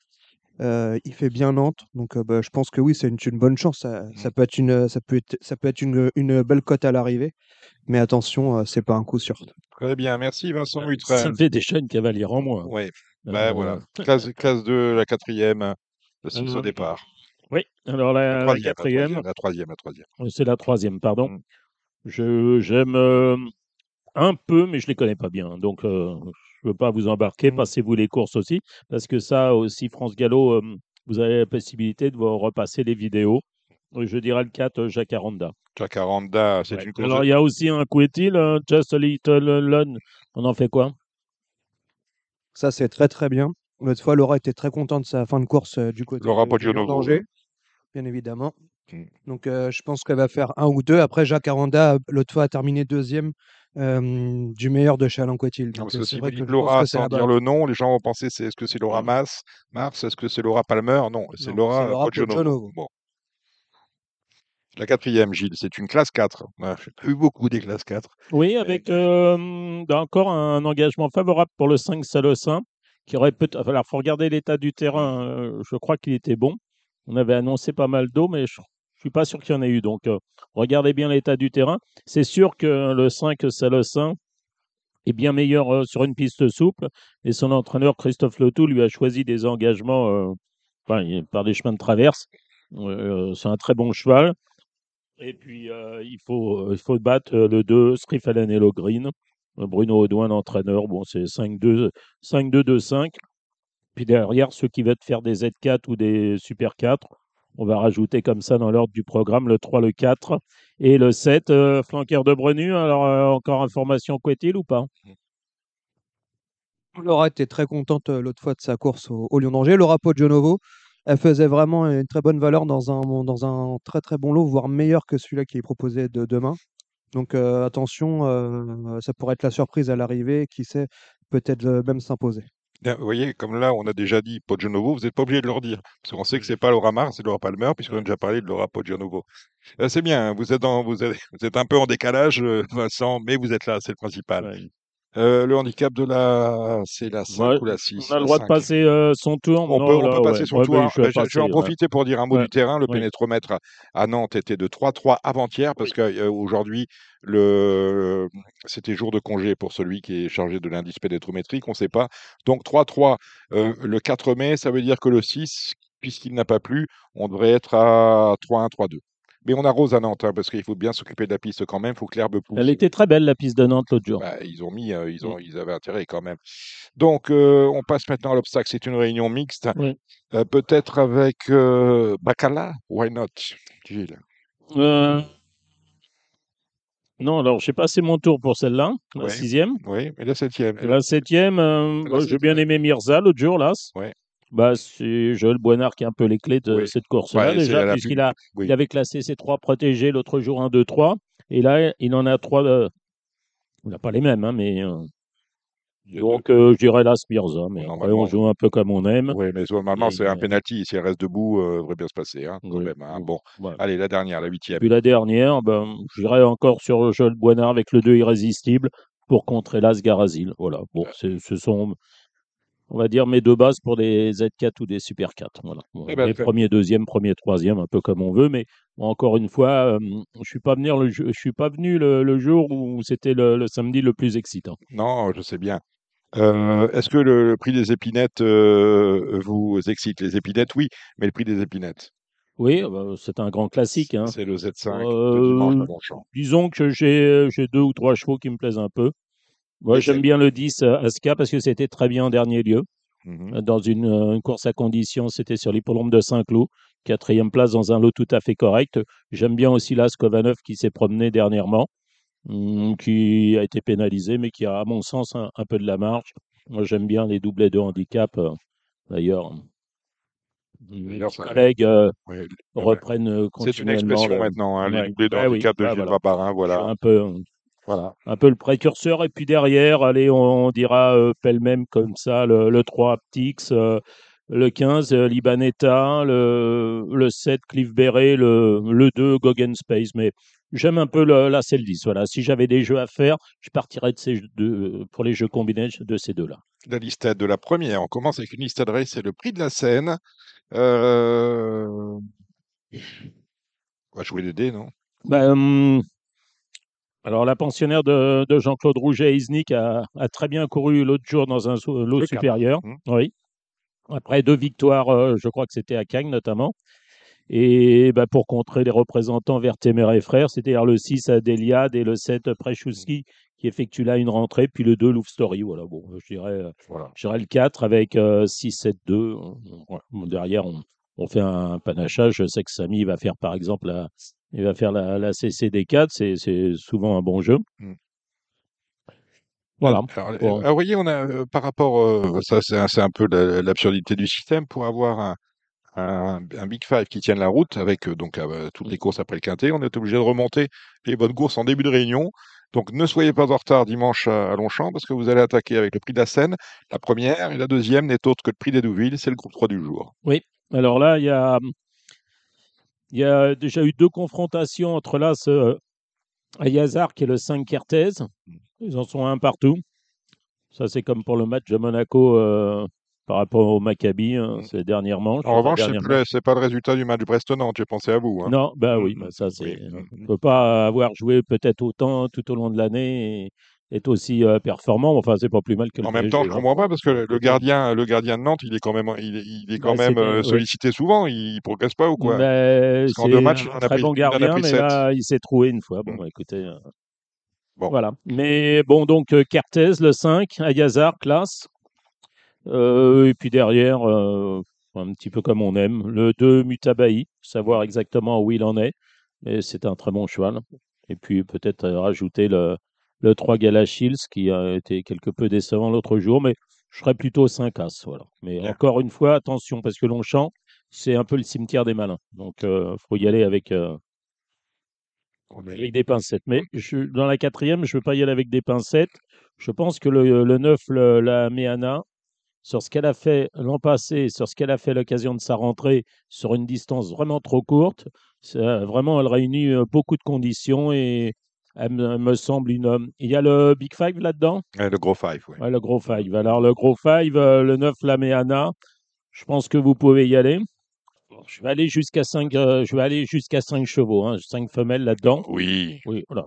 F: Euh, il fait bien Nantes, donc euh, bah, je pense que oui, c'est une, une bonne chance. Ça,
B: Mm.
F: ça peut être une, ça peut être, ça peut être une, une belle cote à l'arrivée, mais attention, euh, c'est pas un coup sûr.
B: Très bien, merci Vincent
D: Ça
B: Mutrel.
D: fait déjà une cavalière en moins.
B: Oui,
D: Euh,
B: bah voilà. Classe, classe 2, la quatrième, le 6 au
D: Euh,
B: départ.
D: Oui, alors la,
B: La
D: quatrième,
B: la troisième, la troisième.
D: euh, c'est la troisième, pardon.
B: Mm.
D: Je J'aime euh, un peu, mais je les connais pas bien. Donc, euh, je veux pas vous embarquer.
B: Mm.
D: Passez-vous les courses aussi, parce que ça aussi, France Gallo, euh, vous avez la possibilité de vous repasser les vidéos. Je dirais le 4, euh, Jacaranda.
B: Jacaranda, c'est
D: Ouais.
B: une course.
D: Alors, il y a aussi un Quetil, Just a Little Lun. On en fait quoi?
F: Ça, c'est très très bien. L'autre fois, Laura était très contente de sa fin de course euh, du côté
B: Laura
F: de,
B: Poggianovo.
F: d'Angers, bien évidemment.
B: Mm.
F: Donc, euh, je pense qu'elle va faire un ou deux. Après, Jacques Aranda, l'autre fois, a terminé deuxième euh, du meilleur de Donc,
B: que
F: c'est vrai que
B: Laura sans dire le nom, les gens vont penser c'est est-ce que c'est Laura Mas, Mars, est-ce que c'est Laura Palmer? Non, c'est Laura
F: Laura
B: Poggianovo.
F: Poggianovo.
B: Bon. La quatrième, Gilles, c'est une classe 4. Ouais, J'ai eu beaucoup des classes 4.
D: Oui, avec euh, encore un engagement favorable pour le 5 Salocin, qui aurait peut-être. Alors, faut regarder l'état du terrain. euh, je crois qu'il était bon. On avait annoncé pas mal d'eau, mais je ne suis pas sûr qu'il y en ait eu. Donc, euh, regardez bien l'état du terrain. C'est sûr que le 5 Salocin est bien meilleur euh, sur une piste souple. Et son entraîneur, Christophe Letou, lui a choisi des engagements euh, enfin, par des chemins de traverse. C'est un très bon cheval. Et puis, euh, il, faut, euh, il faut battre euh, le 2, Strifalen et Green. Bruno Audouin, l'entraîneur, bon, c'est 5-2, 5-2-2-5. Puis derrière, ceux qui veulent faire des Z4 ou des Super 4, on va rajouter comme ça dans l'ordre du programme le 3, le 4 et le 7, euh, flanqueur de Brenu. Alors, encore information Quetil ou pas?
F: Laura était très contente l'autre fois de sa course au, Lion d'Angers. Laura Poggianovo, elle faisait vraiment une très bonne valeur dans un, dans un très très bon lot, voire meilleur que celui-là qui est proposé de demain. Donc euh, attention, euh, ça pourrait être la surprise à l'arrivée, qui sait, peut-être même s'imposer.
B: Bien, Vous voyez, comme là, on a déjà dit Poggianovo, vous n'êtes pas obligé de leur dire. Parce qu'on sait que c'est pas Laura Mars, c'est Laura Palmer, puisqu'on a déjà parlé de Laura Poggianovo. Euh, c'est bien, vous êtes, dans, vous, êtes, vous êtes un peu en décalage, Vincent, mais vous êtes là, c'est le principal.
D: Ouais.
B: Euh, le handicap de la. C'est la 5
D: Ouais,
B: ou la 6
D: On a le droit de passer euh, son tour
B: On
D: Non,
B: peut, on
D: là,
B: peut passer
D: ouais.
B: son
D: Ouais,
B: tour.
D: oui,
B: hein.
D: je vais
B: je, vais en profiter pour dire un mot du terrain. Le
D: Oui.
B: pénétromètre à, Nantes était de 3-3 avant-hier, parce qu'aujourd'hui, le c'était jour de congé pour celui qui est chargé de l'indice pénétrométrique, on ne sait pas. Donc 3-3 euh, le 4 mai, ça veut dire que le 6, puisqu'il n'a pas plu, on devrait être à 3-1, 3-2. Mais on arrose à Nantes, hein, parce qu'il faut bien s'occuper de la piste quand même. Il faut que l'herbe pousse.
D: Elle était très belle, la piste de Nantes, l'autre jour.
B: Bah, ils ont mis, euh, ils, ont, ils avaient intérêt quand même. Donc, euh, on passe maintenant à l'obstacle. C'est une réunion mixte.
D: Oui.
B: Euh, Peut-être avec Bacala Why not, Gilles?
D: Non, alors j'ai passé mon tour pour celle-là, la sixième.
B: Oui, et la septième.
D: La septième, bah, j'ai bien aimé Mirza l'autre jour, là.
B: Ouais.
D: Bah, c'est Joël Boinard qui a un peu les clés de
B: Oui.
D: cette course-là,
B: Ouais,
D: déjà,
B: la
D: puisqu'il a,
B: oui.
D: il avait classé ses trois protégés l'autre jour 1, 2, 3. Et là, il en a trois. euh, il n'a pas les mêmes, hein, mais. euh, donc, euh, je dirais là, Mirza. Mais après,
B: Normalement.
D: on joue un peu comme on aime.
B: Oui, mais normalement, c'est un
D: euh,
B: penalty. Si elle reste debout, euh, devrait bien se passer, hein, quand
D: Oui.
B: même. hein. Bon,
D: Voilà.
B: allez, la dernière, la huitième.
D: Puis la dernière, ben, je dirais encore sur Joël Boinard avec le 2 irrésistible pour contrer l'As Garazil. Voilà. Bon, ce sont, on va dire, mes deux bases pour des Z4 ou des Super 4. Voilà.
B: Eh ben,
D: les premiers, deuxième, premier, troisième, un peu comme on veut. Mais encore une fois, euh, je suis pas venu le, je suis pas venu le, le jour où c'était le, le samedi le plus excitant.
B: Non, je sais bien. Euh, Est-ce que le, le prix des épinettes euh, vous excite? Les épinettes, oui, mais le prix des épinettes,
D: Oui, euh, c'est un grand classique. Hein.
B: c'est le Z5 de
D: Euh,
B: dimanche à Longchamp.
D: Disons que j'ai deux ou trois chevaux qui me plaisent un peu. Moi, j'aime bien le 10 euh, Aska parce que c'était très bien en dernier lieu.
B: Mhm.
D: dans une, euh, une course à condition, c'était sur l'hippodrome de Saint-Cloud, quatrième place dans un lot tout à fait correct. J'aime bien aussi l'As Kovanov qui s'est promené dernièrement, hum, qui a été pénalisé, mais qui a, à mon sens, un, un peu de la marge. Moi, j'aime bien les doublés de handicap. euh, D'ailleurs, mes collègues euh,
B: Ouais,
D: reprennent euh,
B: C'est une expression maintenant, hein,
D: Ouais.
B: les doublés de
D: Ah oui,
B: handicap de Gilles
D: voilà.
B: Vaparin, voilà.
D: un peu,
B: voilà.
D: un peu le précurseur. Et puis derrière, allez, on, on dira euh, pêle-même comme ça, le, le 3 Aptix, euh, le 15 euh, Libanetta, le, le 7 Cliff Beret, le, le 2 Goggen Space. Mais j'aime un peu le, la celle 10. Voilà. Si j'avais des jeux à faire, je partirais de ces deux, pour les jeux combinés de ces deux-là.
B: La listade de la première. On commence avec une listade race, c'est le prix de la Seine. Euh... On va jouer les dés, non?
D: Ben, hum, alors, la pensionnaire de, de Jean-Claude Rouget, Isnik, a, a très bien couru l'autre jour dans un lot supérieur.
B: Hum.
D: Oui. Après deux victoires, euh, je crois que c'était à Cagnes notamment. Et ben, pour contrer les représentants Vertemer et Frères, c'est-à-dire le 6 à Deliade et le 7 Prechowski qui effectue là une rentrée, puis le 2 Love Story. Voilà, bon, je dirais, euh,
B: Voilà.
D: le 4 avec euh, 6, 7, 2. Voilà. Bon, derrière, on, on fait un panachage. Je sais que Samy va faire par exemple la, il va faire la, la CCD4, c'est, c'est souvent un bon jeu.
B: Mm.
D: Voilà.
B: Alors,
D: Bon.
B: euh, vous voyez, on a euh, par rapport, euh, ça c'est un, c'est un peu la- l'absurdité du système pour avoir un, un, un Big Five qui tienne la route avec euh, donc toutes les courses après le quintet, on est obligé de remonter les bonnes courses en début de réunion. Donc ne soyez pas en retard dimanche à, à Longchamp parce que vous allez attaquer avec le prix de la Seine. La première et la deuxième n'est autre que le prix d'Edouville, c'est le groupe 3 du jour.
D: Alors là, il y a, il y a déjà eu deux confrontations entre là ce Ayazar qui est le 5 Kertéz. Ils en sont un partout. Ça, c'est comme pour le match de Monaco euh, par rapport au Maccabi, hein, ces dernières manches.
B: En revanche, plus- c'est pas le résultat du match du Brest-Nantes, j'ai pensé à vous. hein.
D: Non, bah oui,
B: Mm,
D: bah ça
B: mm,
D: c'est.
B: oui, mm,
D: On ne peut pas avoir joué peut-être autant tout au long de l'année être aussi euh, performant. Enfin, c'est pas plus mal que
B: En même temps, je
D: hein.
B: comprends pas parce que le- gardien, le gardien de Nantes, il est quand même, il est, il est quand
D: Bah,
B: même euh, sollicité souvent. Il progresse pas ou quoi?
D: Mais
B: Parce qu'en deux matchs, il
D: un
B: a
D: très
B: pris-
D: bon
B: il
D: gardien, mais là, il s'est trouvé une fois. Bon,
B: Mm.
D: bah, écoutez. euh,
B: Bon.
D: Voilà. Mais bon, donc, Cartez, le 5, Ayazar, classe. Et puis derrière, un petit peu comme on aime, le 2, Mutabahi, savoir exactement où il en est. Mais c'est un très bon cheval. Et puis peut-être rajouter le, le 3 Galachils, qui a été quelque peu décevant l'autre jour, mais je serais plutôt 5 As. Voilà. Mais encore une fois, attention, parce que Longchamp, c'est un peu le cimetière des malins. Donc, il faut y aller avec, euh, avec des pincettes. Mais je, dans la quatrième, je ne veux pas y aller avec des pincettes. Je pense que le, le 9, le- la Méana, sur ce qu'elle a fait l'an passé, sur ce qu'elle a fait l'occasion de sa rentrée, sur une distance vraiment trop courte, ça- vraiment, elle réunit euh, beaucoup de conditions et elle me, semble une. euh, Il y a le Big Five là-dedans?
B: Le gros five. Ouais,
D: le gros five. Alors, le gros five, euh, le 9, la Méana, je pense que vous pouvez y aller. Bon, Je vais aller jusqu'à 5, je vais aller jusqu'à 5 chevaux, hein, 5 femelles là-dedans.
B: Oui.
D: Oui, voilà.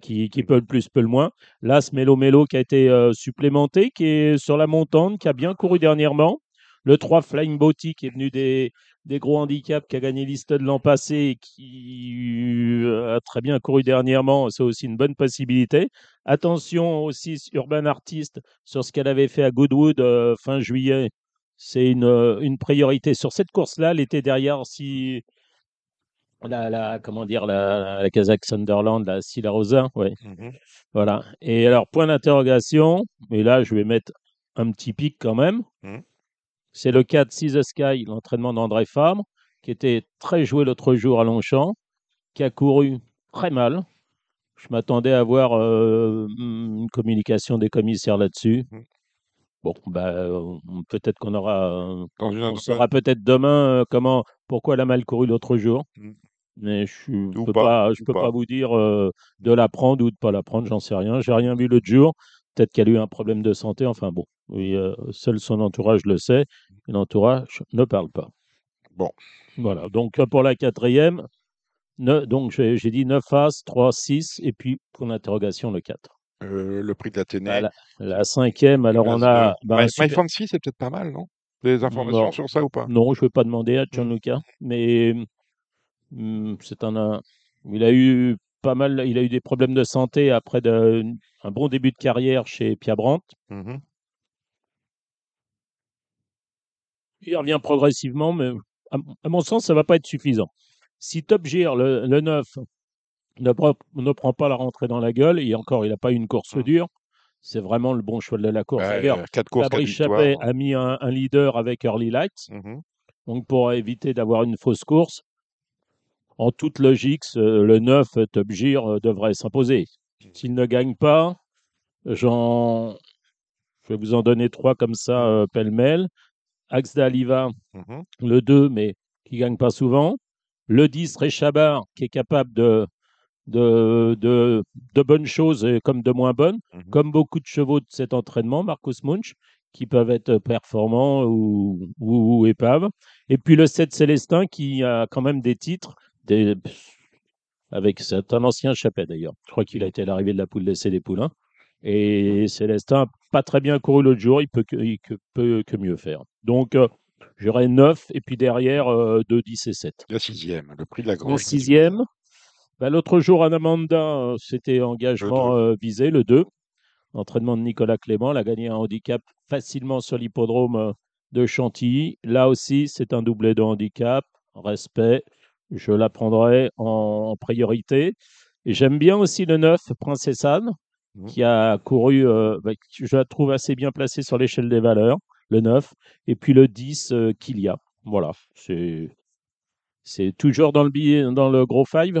D: Qui, qui peut le plus, peut le moins. Là, ce Mélo Mélo qui a été euh, supplémenté, qui est sur la montante, qui a bien couru dernièrement. Le 3 Flying Boaty qui est venu des, des gros handicaps, qui a gagné l'Easton l'an passé et qui euh, a très bien couru dernièrement, c'est aussi une bonne possibilité. Attention aussi, Urban Artist, sur ce qu'elle avait fait à Goodwood euh, fin juillet, c'est une, euh, une priorité. Sur cette course-là, elle était derrière si la, la comment dire la, la Kazakh Sunderland, la Silla Rosa, ouais.
B: Mhm.
D: Voilà. Et alors, point d'interrogation, et là, je vais mettre un petit pic quand même.
B: Mhm.
D: C'est le cas de See the Sky, l'entraînement d'André Fabre, qui était très joué l'autre jour à Longchamp, qui a couru très mal. Je m'attendais à voir euh, une communication des commissaires là-dessus.
B: Mhm.
D: Bon, bah, euh, peut-être qu'on aura,
B: Dans une
D: on saura peut-être demain euh, comment, pourquoi elle a mal couru l'autre jour.
B: Mhm.
D: Mais je ne peux
B: pas,
D: pas, je
B: ou
D: peux
B: pas.
D: pas vous dire euh, de la prendre ou de pas la prendre, j'en sais rien. J'ai rien vu l'autre jour. Peut-être qu'elle a eu un problème de santé. Enfin bon, oui, euh, seul son entourage le sait. Et l'entourage ne parle pas.
B: Bon.
D: Voilà. Donc euh, pour la quatrième, ne- donc j'ai dit 9 As, 3, 6 et puis pour l'interrogation le 4.
B: Euh, le prix de l'Athénée.
D: La, cinquième, alors on a. bah,
B: My,
D: super-
B: My c'est peut-être pas mal, non? Des informations
D: Non.
B: sur ça ou pas?
D: Non, je ne vais pas demander à Gianluca, mais hum, c'est un, un- il a eu pas mal, il a eu des problèmes de santé après de- un bon début de carrière chez Pia Brandt.
B: Mhm.
D: Il revient progressivement, mais à, mon sens, ça va pas être suffisant. Si Top Gear, le, le 9, ne, ne prend pas la rentrée dans la gueule, et encore, il n'a pas eu une course
B: Mhm.
D: dure, c'est vraiment le bon cheval de la course.
B: Ouais,
D: D'ailleurs,
B: euh,
D: Fabrice. Chappet a mis un, un leader avec Early Lights.
B: Mhm.
D: Donc, pour éviter d'avoir une fausse course, en toute logique, le 9 Top Gear euh, devrait s'imposer. S'il ne gagne pas, j'en... je vais vous en donner trois comme ça, euh, pêle-mêle. Axe d'Aliva,
B: Mhm.
D: le 2, mais qui ne gagne pas souvent. Le 10, Réchabar, qui est capable de, de, de, de bonnes choses comme de moins bonnes,
B: Mhm.
D: comme beaucoup de chevaux de cet entraînement, Marcus Munch, qui peuvent être performants ou, ou, ou épaves. Et puis le 7, Célestin, qui a quand même des titres, des, avec c'est un ancien chapet d'ailleurs. Je crois qu'il a été à l'arrivée de la poule d'essai des poulains. Et Célestin, pas très bien couru l'autre jour, il peut que, il peut que mieux faire. Donc, euh, j'aurais 9 et puis derrière euh, 2, 10 et 7.
B: La sixième, le prix de la
D: Le
B: Grange.
D: sixième, bah, l'autre jour, à Amanda, euh, c'était engagement euh, visé, le 2. Entraînement de Nicolas Clément. Elle a gagné un handicap facilement sur l'hippodrome de Chantilly. Là aussi, c'est un doublé de handicap. Respect. Je la prendrai en, en priorité. Et j'aime bien aussi le 9, Princesse Anne,
B: Mhm.
D: qui a couru, euh, bah, je la trouve assez bien placée sur l'échelle des valeurs, le 9. Et puis le 10, euh, Kilia. Voilà. C'est. C'est toujours dans le billet, dans le gros 5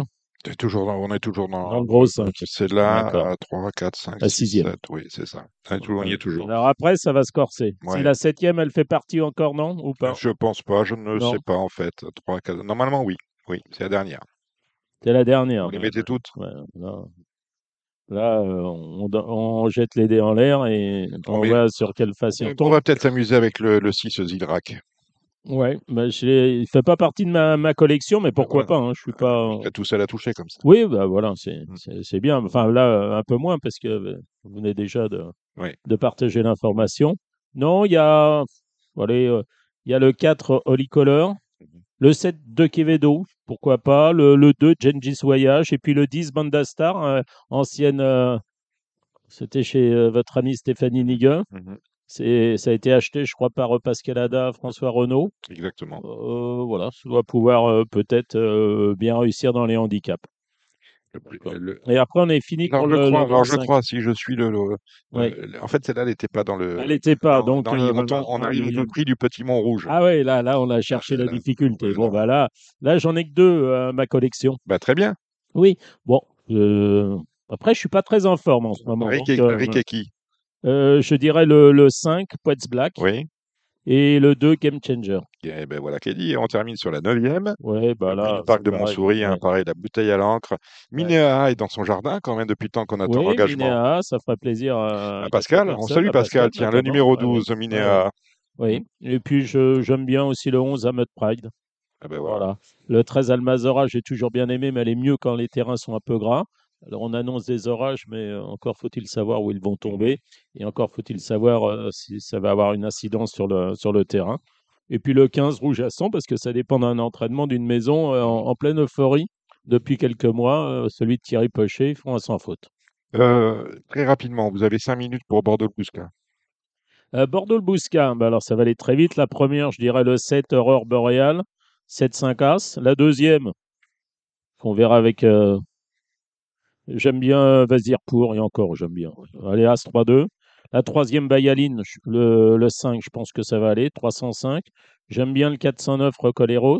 B: C'est toujours dans- on est toujours dans,
D: Dans le gros cinq.
B: C'est là,
D: D'accord.
B: à 3, 4, 5,
D: La
B: 6,
D: sixième.
B: 7. Oui, c'est ça. On est toujours- on y est toujours.
D: Alors après, ça va se corser.
B: Ouais.
D: Si la septième, elle fait partie encore, non Ou pas?
B: Je pense pas, je ne
D: Non.
B: sais pas en fait. 3, 4. Normalement, oui. Oui, c'est la dernière.
D: C'est la dernière.
B: Vous les mettez toutes?
D: Ouais, là, là, on, on jette les dés en l'air et on voit sur quelle face il
B: On va peut-être s'amuser avec le, le 6 Zilrak.
D: Ouais, bah, je il fait pas partie de ma, ma collection, mais pourquoi
B: voilà.
D: pas hein, Je suis pas.
B: Tout seul à toucher comme ça.
D: Oui, bah voilà, c'est
B: Mm.
D: c'est- bien. Enfin là, un peu moins parce que vous venez déjà de,
B: Oui.
D: de partager l'information. Non, il y a, allez, euh, il y a le 4 Holy Color. Le 7 de Quevedo, pourquoi pas, le, le 2 Gengis Voyage, et puis le 10 Bandastar, euh, ancienne, euh, c'était chez euh, votre ami Stéphanie Nigue.
B: Mhm.
D: C'est, ça a été acheté, je crois, par euh, Pascal Ada, François Renault.
B: Exactement.
D: Euh, voilà, ça doit pouvoir peut-être bien réussir dans les handicaps.
B: Le-
D: Et après, on est fini
B: je
D: le,
B: crois,
D: le
B: alors, je
D: 25.
B: crois, si je suis le. le-
D: Ouais.
B: euh, en fait, celle-là, elle n'était pas dans le.
D: Elle n'était pas,
B: dans-
D: donc.
B: dans
D: euh,
B: les- on, tombe- on arrive au prix du petit Mont Rouge.
D: Ah ouais, là, là, on a cherché la
B: là,
D: difficulté. Bon,
B: non.
D: bah là, là j'en ai que deux euh, à ma collection.
B: Bah, très bien.
D: Oui, bon. euh, après, je suis pas très en forme en ce moment.
B: Rick,
D: donc,
B: et,
D: euh,
B: Rick et qui?
D: euh, je dirais le, le 5, Poets Black,
B: Oui.
D: Et le 2, Game Changer.
B: Et ben voilà qui est dit. On termine sur la neuvième.
D: Ouais, bah
B: le
D: là.
B: parc de. Montsouris, hein,
D: Ouais.
B: pareil, la bouteille à l'encre. Minéa est dans son jardin quand même depuis le temps qu'on attend
D: Oui,
B: l'engagement.
D: Minéa, ça ferait plaisir à,
B: À Pascal, on salue
D: à
B: Pascal, tiens, le numéro
D: Ouais, ouais.
B: 12, Minéa.
D: Oui, et puis j'aime bien aussi le 11 Amet Pride.
B: Ah ben voilà.
D: Voilà. Le 13 Almazora, j'ai toujours bien aimé, mais elle est mieux quand les terrains sont un peu gras. Alors on annonce des orages, mais euh, encore faut-il savoir où ils vont tomber. Et encore faut-il savoir euh, si ça va avoir une incidence sur le, sur le terrain. Et puis le 15 rouge à 100 parce que ça dépend d'un entraînement d'une maison euh, en, en pleine euphorie depuis quelques mois. celui de Thierry Pochet, ils font un sans faute.
B: Euh, très rapidement, vous avez cinq minutes pour Bordeaux-Bousca.
D: Euh, Bordeaux-le-Bouscat, bah alors ça va aller très vite. La première, je dirais le 7 Aurore Boréale, 7-5 As. La deuxième, qu'on verra avec. euh, J'aime bien Vazir pour, et encore, j'aime bien. Allez, As 3-2. La troisième, Bayaline, le, le 5, je pense que ça va aller, 305. J'aime bien le 409 Recoleros,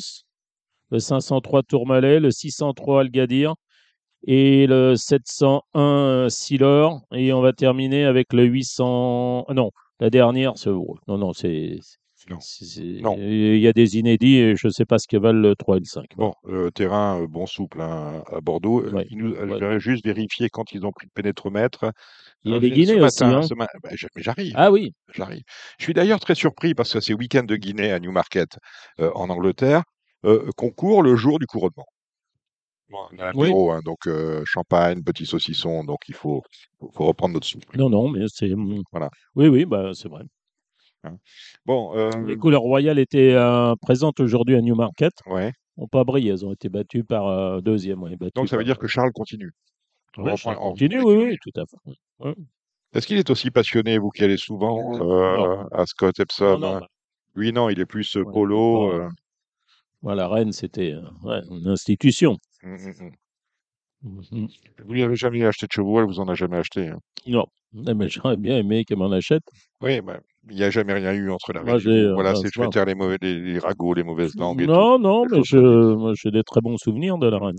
D: le 503 Tourmalet, le 603 Algadir et le 701 Silor. Et on va terminer avec le 800. ah Non, la dernière, c'est. Non, non, c'est.
B: Non.
D: Il y a des inédits et je ne sais pas ce que valent le 3 et le 5.
B: Bon, euh, terrain euh, bon souple hein, à Bordeaux. Euh,
D: Ouais.
B: il nous- euh,
D: Ouais.
B: vais juste vérifier quand ils ont pris le pénétromètre.
D: Il y a des
B: ce
D: Guinées aussi.
B: matin,
D: hein.
B: ce ma- bah, J'arrive.
D: Ah oui,
B: J'arrive. Je suis d'ailleurs très surpris parce que c'est week-end de Guinée à Newmarket euh, en Angleterre qu'on court le jour du couronnement. Bon, on a
D: Oui.
B: hein, donc euh, champagne, petit saucisson, donc il faut, faut, reprendre notre souffle.
D: non, non, mais c'est. mm.
B: Voilà.
D: Oui, oui, bah, c'est vrai.
B: Bon, euh,
D: Les couleurs royales étaient euh, présentes aujourd'hui à Newmarket.
B: ouais.
D: N'ont pas brillé, elles ont été battues par euh, deuxième. ouais, battues
B: Donc ça veut
D: par-
B: dire que Charles continue.
D: Ouais, continue, oui, oui, tout à fait.
B: Est-ce qu'il est aussi passionné, vous qui allez souvent euh,
D: Non.
B: à Scott
D: Non,
B: Epsom
D: non,
B: hein?
D: bah,
B: Lui, non, il est plus euh, polo. euh,
D: voilà, Rennes, c'était euh, une institution.
B: hum, hum, hum.
D: Mhm.
B: Vous lui avez jamais acheté de chevaux, elle vous en a jamais acheté. hein?
D: Non, Eh, mais j'aurais bien aimé qu'elle m'en achète.
B: Oui, bah, il n'y a jamais rien eu entre la
D: Moi,
B: reine et
D: j'ai,
B: vous. Voilà,
D: euh,
B: c'est je vais taire les, mauvais, les, les ragots, les mauvaises langues et tout.
D: Non, non, mais je, moi, j'ai des très bons souvenirs de la reine.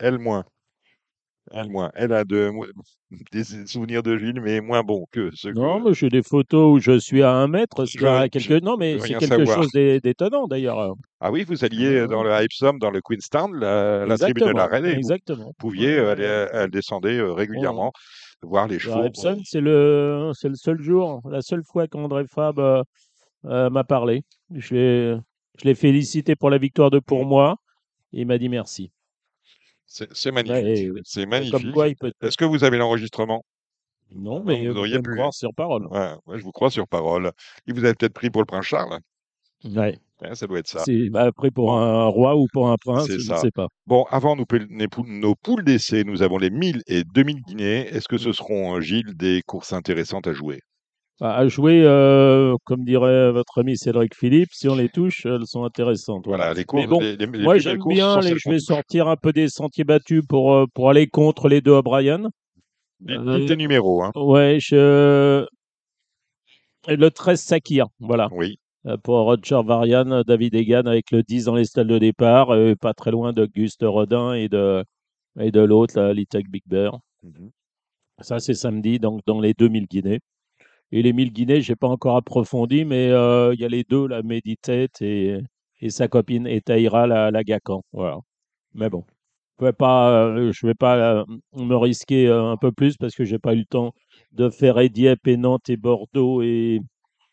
B: Elle moins. Elle moins. Elle a de, des souvenirs de Gilles, mais moins bons que ceux
D: Non,
B: que.
D: mais j'ai des photos où je suis à un mètre.
B: Je
D: à quelque... Non, mais c'est quelque
B: savoir.
D: chose d'é- d'étonnant d'ailleurs.
B: Ah oui, vous alliez dans le Epsom, dans le Queenstown, la, la tribune de la
D: Exactement,
B: reine, et vous
D: exactement.
B: pouviez,
D: Ouais,
B: elle, descendait euh, régulièrement voir les chevaux.
D: Epsom, c'est le, c'est le seul jour, la seule fois qu'André Fab euh, euh, m'a parlé. Je l'ai, je l'ai félicité pour la victoire de pour moi. Et il m'a dit merci.
B: C'est c'est magnifique.
D: Ouais.
B: C'est magnifique. Est-ce que vous avez l'enregistrement?
D: Non, mais
B: vous
D: vous
B: auriez pu.
D: me croire sur parole.
B: Ouais, ouais, je vous crois sur parole. Il vous avez peut-être pris pour le prince Charles.
D: Ouais.
B: Ouais, ça doit être ça.
D: Bah, après pour un roi ou pour un prince, je ne sais pas.
B: Bon, avant nos, nos pou- nos poules d'essai, nous avons les 1000 et 2000 guinées. Est-ce que ce seront, euh, Gilles, des courses intéressantes à jouer?
D: Bah, À jouer, euh, comme dirait votre ami Cédric Philippe, si on les touche, elles sont intéressantes.
B: Voilà, les courses.
D: bon,
B: les, les- les
D: moi j'aime bien, les- je vais sortir un peu des sentiers battus pour, euh, pour aller contre les deux O'Brien.
B: Dites
D: Euh,
B: tes numéros, hein.
D: Ouais, je... le 13 Sakir, voilà.
B: Oui.
D: Euh, Pour Roger Varian, David Egan avec le 10 dans les stalles de départ, euh, pas très loin d'Auguste Rodin et de, et de l'autre, Little Big Bear.
B: Mhm.
D: Ça, c'est samedi, donc dans les 2000 Guinées. Et les 1000 Guinées, je n'ai pas encore approfondi, mais euh, il y a les deux, la Meditate et, et sa copine, et Taïra, la, la Gacan. Voilà. Mais bon, je ne vais pas, euh, je vais pas euh, me risquer un peu plus parce que j'ai pas eu le temps de faire Dieppe et Nantes et Bordeaux et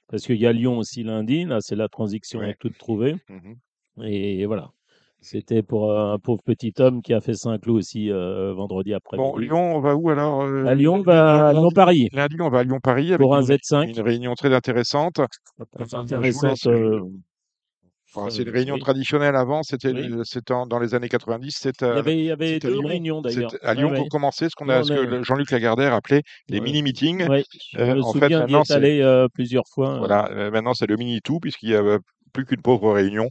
D: parce qu'il y a Lyon aussi lundi. Là, c'est la transition
B: Ouais.
D: est toute trouvée.
B: Mhm.
D: Et voilà. C'était pour un pauvre petit homme qui a fait Saint-Cloud aussi euh, vendredi après.
B: Bon, Lyon, on va où alors euh,
D: À Lyon, va à
B: lundi-
D: Lyon-Paris
B: Lundi, on va à Lyon-Paris
D: pour un
B: une,
D: Z5.
B: une réunion très intéressante.
D: Très intéressante. euh,
B: Enfin, c'est une
D: euh,
B: réunion
D: oui.
B: traditionnelle avant, c'était
D: Oui.
B: dans les années 90. C'était
D: Il y
B: à-
D: avait, il y avait deux
B: Lyon.
D: réunions d'ailleurs.
B: à Lyon qu'on commençait ce, qu'on a, ce que Jean-Luc Lagardère appelait les mini-meetings. Euh, en fait, maintenant, c'est-
D: allé euh, plusieurs fois.
B: Voilà, euh, maintenant c'est le mini-tout, puisqu'il n'y a euh, plus qu'une pauvre réunion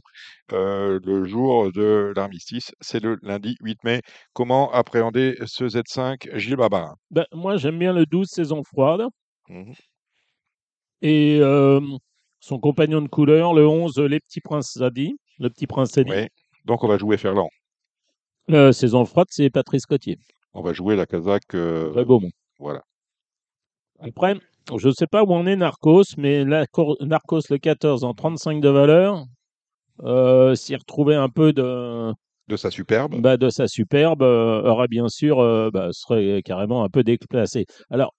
B: euh, le jour de l'armistice. C'est le lundi 8 mai. Comment appréhender ce Z5 Gilles Barbarin
D: Ben, moi, j'aime bien le 12 saison froide.
B: Mhm.
D: Et euh, son compagnon de couleur, le 11, les petits princes Zadi. Le petit prince Zadi.
B: Donc on va jouer Ferland.
D: Euh, saison froide, c'est Patrice Cotier.
B: On va jouer la Kazakh. euh,
D: Très
B: voilà.
D: Après, je ne sais pas où on est Narcos, mais la Narcos le 14 en 35 de valeur, euh, s'y retrouver un peu de,
B: De sa superbe.
D: bah, de sa superbe, euh, aurait bien sûr, euh, bah, serait carrément un peu déplacé. Alors,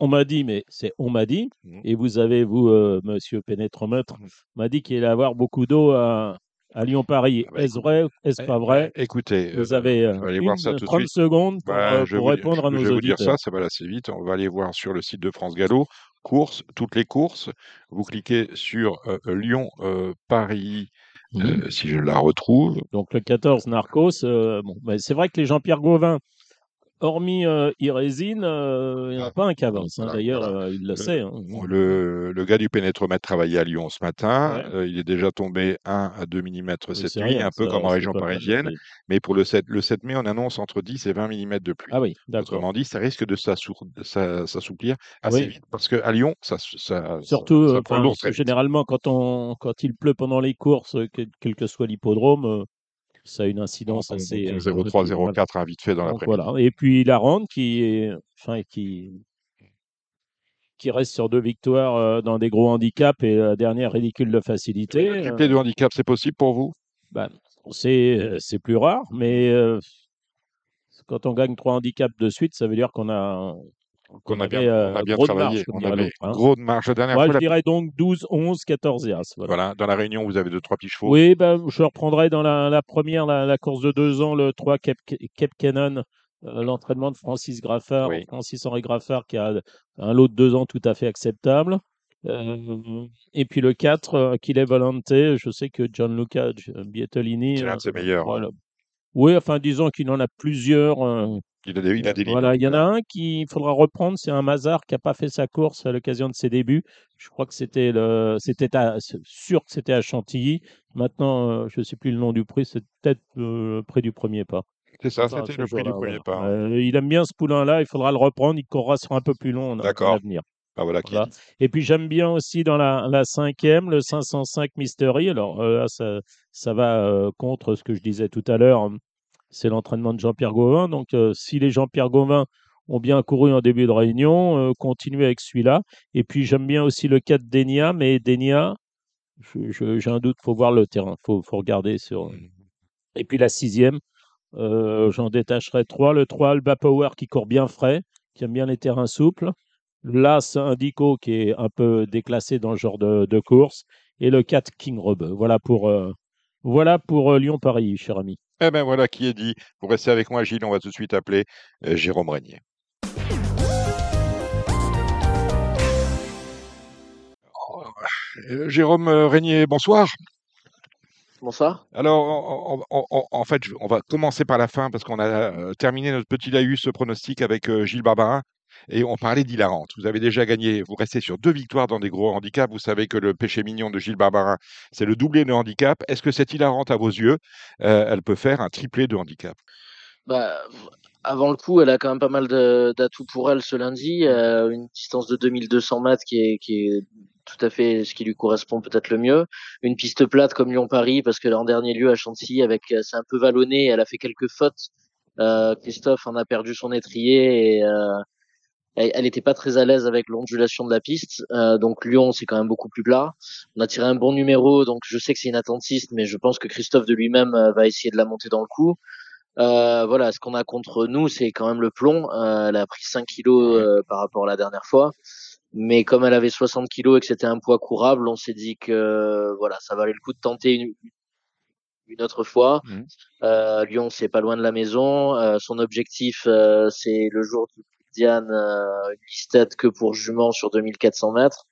D: on m'a dit, mais c'est on m'a dit,
B: Mhm.
D: et vous avez, vous, euh, monsieur Pénétromètre,
B: Mhm.
D: m'a dit qu'il allait avoir beaucoup d'eau à, à Lyon-Paris.
B: Ah bah,
D: Est-ce vrai Est-ce
B: Eh,
D: pas vrai?
B: eh, Écoutez,
D: Vous
B: euh,
D: avez
B: on
D: euh,
B: voir
D: une-
B: ça tout de
D: 30
B: suite.
D: secondes pour,
B: Bah,
D: euh,
B: je
D: pour
B: vous-
D: répondre à
B: je
D: nos
B: vais vous dire
D: auditeurs.
B: ça, ça va aller assez vite. On va aller voir sur le site de France Gallo, courses, toutes les courses. Vous cliquez sur Lyon, Paris,
D: Mhm.
B: euh, si je la retrouve.
D: Donc le 14 Narcos, bon, bah, c'est vrai que les Jean-Pierre Gauvin, hormis euh, Irésine, euh, il n'y en a
B: Ah,
D: pas un qui avance. hein. D'ailleurs,
B: voilà.
D: euh, il le
B: Le-
D: sait. hein.
B: Le, le gars du pénétromètre travaillait à Lyon ce matin.
D: Ouais.
B: Euh, il est déjà tombé 1 à 2 mm cette nuit,
D: rien,
B: un peu
D: ça,
B: comme en région parisienne. Mais pour le 7, le 7 mai, on annonce entre 10 et 20 mm de pluie.
D: Ah oui, d'accord.
B: Autrement dit, ça risque de s'assouplir assez
D: Oui.
B: vite. Parce qu'à Lyon, ça, ça,
D: Surtout,
B: ça,
D: euh,
B: prend
D: généralement, quand, on, quand il pleut pendant les courses, euh, que- quel que soit l'hippodrome, euh, ça a une incidence assez. euh,
B: 03,
D: voilà.
B: 04, hein, vite fait dans l'après-midi.
D: voilà. Et puis la Rande qui est, enfin, qui, qui reste sur deux victoires euh, dans des gros handicaps et la dernière ridicule de facilité.
B: Le
D: euh,
B: triplé de handicap, c'est possible pour vous?
D: bah, c'est euh, c'est plus rare, mais euh, quand on gagne trois handicaps de suite, ça veut dire qu'on a
B: Qu'on a bien,
D: euh,
B: on a bien travaillé.
D: marge,
B: on avait
D: hein.
B: gros de marge. La dernière
D: Moi,
B: fois,
D: je
B: la-
D: dirais donc 12, 11, 14 et As. Voilà.
B: voilà, dans la réunion, vous avez deux, trois petits chevaux.
D: Oui, ben, je reprendrai dans la, la première, la, la course de deux ans, le 3 Cape, Cape Cannon, euh, l'entraînement de Francis Graffard,
B: Oui.
D: Francis Henri Graffard, qui a un lot de deux ans tout à fait acceptable. Euh, et puis le 4, euh, Volante, je sais que Gianluca G- Bietolini.
B: C'est l'un de ses meilleurs.
D: voilà. Oui, enfin, disons qu'il en a plusieurs.
B: Il a des, il a des lignes.
D: voilà, il y en a un qu'il faudra reprendre, c'est un Mazar qui n'a pas fait sa course à l'occasion de ses débuts. Je crois que c'était le, c'était sûr que c'était à Chantilly. Maintenant, euh, je ne sais plus le nom du prix, c'est peut-être euh, près du premier pas.
B: C'est ça, c'était le prix du premier
D: voilà.
B: pas.
D: Euh, il aime bien ce poulain-là, il faudra le reprendre, il courra sur un peu plus long en- à
B: D'accord.
D: l'avenir.
B: Ah, voilà.
D: Et puis j'aime bien aussi dans la, la cinquième, le 505 Mystery. Alors euh, là, ça, ça va euh, contre ce que je disais tout à l'heure. C'est l'entraînement de Jean-Pierre Gauvin. Donc euh, si les Jean-Pierre Gauvin ont bien couru en début de réunion, euh, continuez avec celui-là. Et puis j'aime bien aussi le 4 d'Enia, mais Denia, j'ai un doute, faut voir le terrain, faut, faut regarder sur. Et puis la sixième, euh, j'en détacherai trois. Le 3, Alba Power qui court bien frais, qui aime bien les terrains souples. L'As Indico qui est un peu déclassé dans le genre de, de course. Et le 4, King Rob. Voilà pour, euh, voilà pour Lyon-Paris, cher ami.
B: Eh ben voilà qui est dit. Vous restez avec moi, Gilles. On va tout de suite appeler euh, Jérôme Régnier. Euh, Jérôme euh, Régnier, bonsoir.
G: Bonsoir.
B: Alors, en, fait, on va commencer par la fin parce qu'on a terminé notre petit laïus pronostic avec Gilles Barbarin et on parlait d'Hilarante. Vous avez déjà gagné, vous restez sur deux victoires dans des gros handicaps. Vous savez que le péché mignon de Gilles Barbarin, c'est le doublé de handicap. Est-ce que cette Hilarante, à vos yeux, euh, elle peut faire un triplé de handicap?
G: Bah, avant le coup, elle a quand même pas mal d'atouts pour elle ce lundi. Euh, une distance de 2200 mètres qui est, qui est tout à fait ce qui lui correspond peut-être le mieux. Une piste plate comme Lyon-Paris, parce que en dernier lieu à Chantilly, avec euh, c'est un peu vallonné, elle a fait quelques fautes. Euh, Christophe en a perdu son étrier et euh, elle n'était pas très à l'aise avec l'ondulation de la piste. Euh, donc Lyon, c'est quand même beaucoup plus plat. On a tiré un bon numéro, donc je sais que c'est une attentiste, mais je pense que Christophe de lui-même euh, va essayer de la monter dans le coup. Euh, voilà, ce qu'on a contre nous, c'est quand même le plomb. Euh, elle a pris 5 kilos euh, par rapport à la dernière fois. Mais comme elle avait 60 kilos et que c'était un poids courable, on s'est dit que voilà, ça valait le coup de tenter une, une autre fois. Euh, Lyon, c'est pas loin de la maison. Euh, son objectif, euh, c'est le jour du Diane, euh, une listette que pour jument sur 2400 mètres.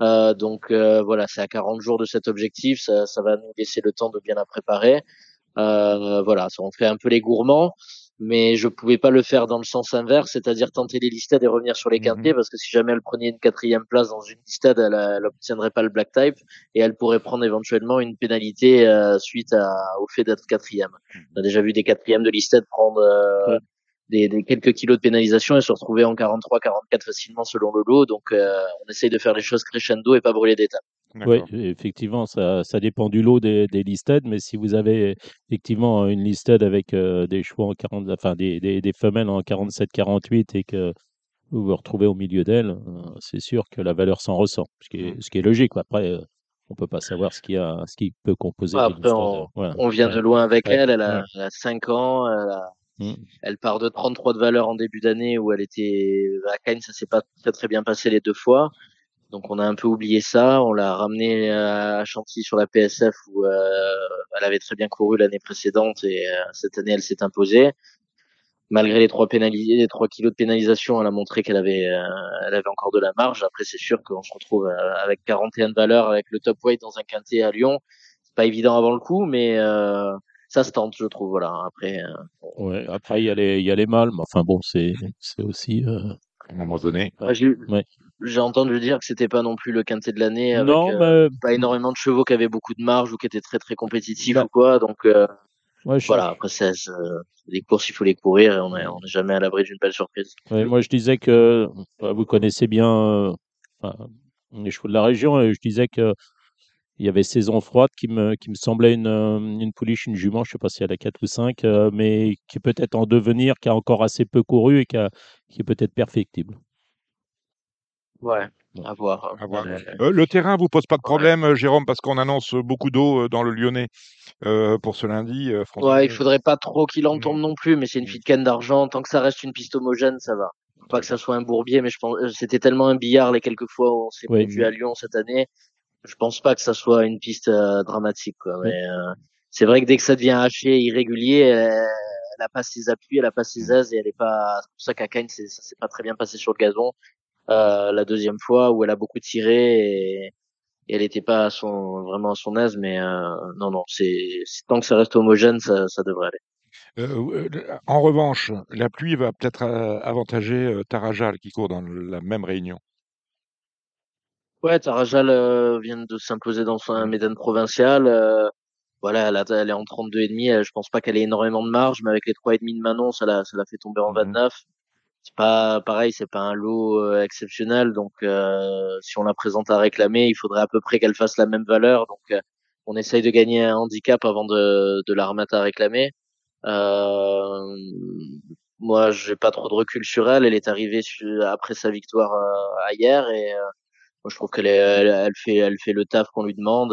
G: Euh, donc euh, voilà, c'est à 40 jours de cet objectif. Ça, ça va nous laisser le temps de bien la préparer. Euh, voilà, ça, on fait un peu les gourmands, mais je pouvais pas le faire dans le sens inverse, c'est-à-dire tenter les listades et revenir sur les
B: Mhm.
G: quintés, parce que si jamais elle prenait une quatrième place dans une listade, elle, elle obtiendrait pas le black type et elle pourrait prendre éventuellement une pénalité euh, suite à, au fait d'être quatrième. On a déjà vu des quatrièmes de listade prendre euh. Des, des quelques kilos de pénalisation et se retrouver en 43, 44 facilement selon le lot. Donc euh, on essaye de faire les choses crescendo et pas brûler d'étapes.
D: Oui, effectivement, ça, ça dépend du lot des, des listed, mais si vous avez effectivement une listed avec euh, des chevaux en 40, enfin des, des, des femelles en 47-48 et que vous vous retrouvez au milieu d'elles, euh, c'est sûr que la valeur s'en ressent, ce qui est, ce qui est logique. quoi. Après, on peut pas savoir ce qui a, ce qui peut composer.
G: Après,
D: listed.
G: on,
D: Voilà.
G: on vient
D: Ouais.
G: de loin avec
D: Ouais,
G: elle. Elle a,
D: ouais.
G: elle a 5 ans. Elle, a-
D: Mm.
G: elle part de 33 de valeur en début d'année où elle était à Cannes. Ça s'est pas très très bien passé les deux fois. Donc on a un peu oublié ça. On l'a ramené à Chantilly sur la PSF où elle avait très bien couru l'année précédente et cette année elle s'est imposée malgré les trois pénalisés, les trois kilos de pénalisation, elle a montré qu'elle avait, euh, elle avait encore de la marge. Après, c'est sûr qu'on se retrouve euh, avec 41 de valeur, avec le top weight dans un quintet à Lyon. C'est pas évident avant le coup, mais euh, ça se tente, je trouve. Voilà. Après.
D: Ouais. Après, il y a les, il y a les mâles, mais enfin bon, c'est, c'est aussi.
B: À un moment donné.
G: j'ai, entendu dire que c'était pas non plus le quintet de l'année. Avec, non, mais... pas énormément de chevaux qui avaient beaucoup de marge ou qui étaient très très compétitifs ou quoi. Donc. Voilà, après, c'est, les courses, il faut les courir et on n'est jamais à l'abri d'une belle surprise.
D: moi, je disais que bah, vous connaissez bien euh, les chevaux de la région et je disais que il y avait Saison Froide qui me, qui me semblait une, euh, une pouliche, une jument, je ne sais pas si elle a 4 ou 5, euh, mais qui est peut-être en devenir, qui a encore assez peu couru et qui, qui est peut-être perfectible.
G: Ouais, à voir.
B: Euh, le terrain vous pose pas de problème, Jérôme, parce qu'on annonce beaucoup d'eau dans le Lyonnais pour ce lundi.
G: ouais, il faudrait pas trop qu'il en tombe non plus, mais c'est une fille de canne d'argent. Tant que ça reste une piste homogène, ça va. Pas que ça soit un bourbier, mais je pense c'était tellement un billard les quelques fois où on s'est ouais, à Lyon cette année. Je pense pas que ça soit une piste dramatique. Quoi. Mais c'est vrai que dès que ça devient haché, irrégulier, elle, a pas ses appuis, elle a pas ses mmh. aises et elle est pas. C'est pour ça qu'à Cannes, ça s'est pas très bien passé sur le gazon. Euh, la deuxième fois où elle a beaucoup tiré et, elle n'était pas à son, vraiment à son aise, mais euh, non, non, c'est tant que ça reste homogène, ça, ça devrait aller.
B: Euh, en revanche, la pluie va peut-être avantager Tarajal qui court dans la même réunion.
G: Ouais, Tarajal vient de s'imposer dans son Médan provincial. voilà, elle, elle, est en 32 et demi. Je pense pas qu'elle ait énormément de marge, mais avec les trois et demi de Manon, ça l'a, ça l'a fait tomber en 29. Mmh c'est pas pareil, c'est pas un lot euh, exceptionnel. Donc, euh, si on la présente à réclamer, il faudrait à peu près qu'elle fasse la même valeur. Donc, euh, on essaye de gagner un handicap avant de, de la remettre à réclamer. Euh, moi, j'ai pas trop de recul sur elle. Elle est arrivée après sa victoire hier et moi, je trouve qu'elle elle, elle, fait, elle fait le taf qu'on lui demande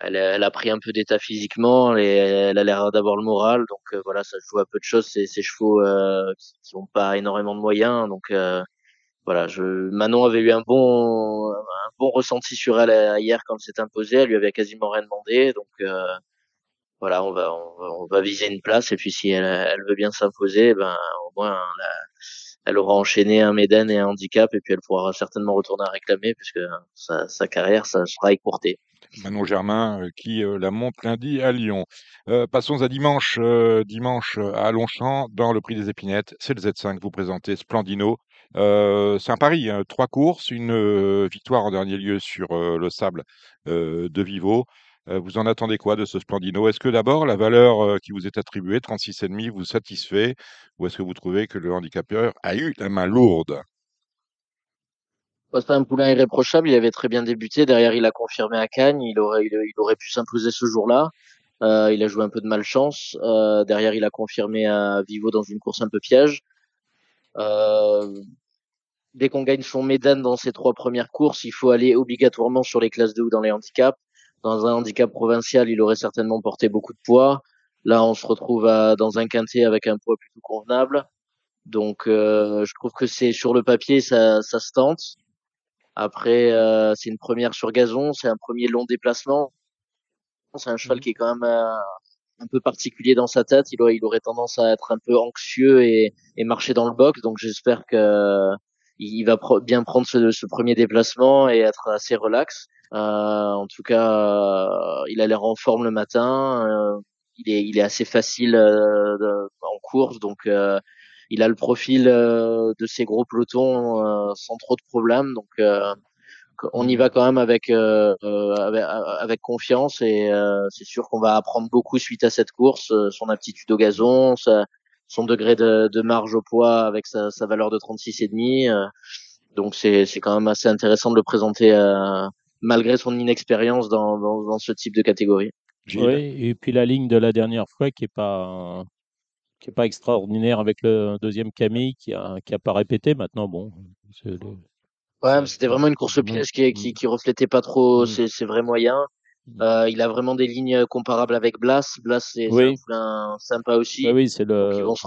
G: elle, elle, a pris un peu d'état physiquement et elle a l'air d'avoir le moral. Donc euh, voilà, ça joue à peu de choses. C'est ces chevaux euh, qui n'ont pas énormément de moyens. Donc euh, voilà, je, Manon avait eu un bon, un bon ressenti sur elle hier quand elle s'est imposée. Elle lui avait quasiment rien demandé. Donc voilà, on va, on va, viser une place. Et puis si elle, elle veut bien s'imposer, ben au moins elle aura enchaîné un Méden et un handicap. Et puis elle pourra certainement retourner à réclamer puisque sa, carrière, sera écourtée.
B: Manon Germain euh, qui euh, la monte lundi à Lyon. Euh, passons à dimanche, dimanche à Longchamp dans le prix des épinettes. C'est le Z5 vous présentez Splendino. c'est un pari, hein. trois courses, une victoire en dernier lieu sur le sable de Vivo. Vous en attendez quoi de ce Splendino? Est-ce que d'abord la valeur qui vous est attribuée, 36,5, vous satisfait? Ou est-ce que vous trouvez que le handicapeur a eu la main lourde?
G: C'est un poulain irréprochable. Il avait très bien débuté. Derrière, il a confirmé à Cagnes. Il aurait, il, aurait pu s'imposer ce jour-là. Euh, il a joué un peu de malchance. Euh, derrière, il a confirmé à Vivo dans une course un peu piège. Euh, dès qu'on gagne son médan dans ses trois premières courses, il faut aller obligatoirement sur les classes 2 ou dans les handicaps. Dans un handicap provincial, il aurait certainement porté beaucoup de poids. Là, on se retrouve à, dans un quintet avec un poids plutôt convenable. Donc, euh, je trouve que c'est sur le papier, ça, ça se tente. Après, euh, c'est une première sur gazon, c'est un premier long déplacement. C'est un cheval mmh qui est quand même euh, un peu particulier dans sa tête. Il aurait, il aurait tendance à être un peu anxieux et, et marcher dans le box. Donc j'espère que il va bien prendre ce, ce, premier déplacement et être assez relax. Euh, en tout cas, euh, il a l'air en forme le matin. Euh, il est, il est assez facile en course, donc il a le profil euh, de ces gros pelotons euh, sans trop de problèmes. Donc euh, on y va quand même avec avec, confiance et c'est sûr qu'on va apprendre beaucoup suite à cette course, son aptitude au gazon, son degré de, de, marge au poids avec sa, sa valeur de 36 et demi. donc c'est c'est quand même assez intéressant de le présenter malgré son inexpérience dans, dans, dans, ce type de catégorie.
D: Oui, et puis la ligne de la dernière fois qui est pas qui n'est pas extraordinaire avec le deuxième Camille qui a, qui a pas répété. Maintenant, bon.
G: Ouais, c'était vraiment une course piège qui, qui, qui reflétait pas trop mmh. ses, ses, vrais moyens. Mmh. Euh, il a vraiment des lignes comparables avec Blas. Blas, c'est un sympa aussi.
D: oui, c'est le.
G: Ils vont se...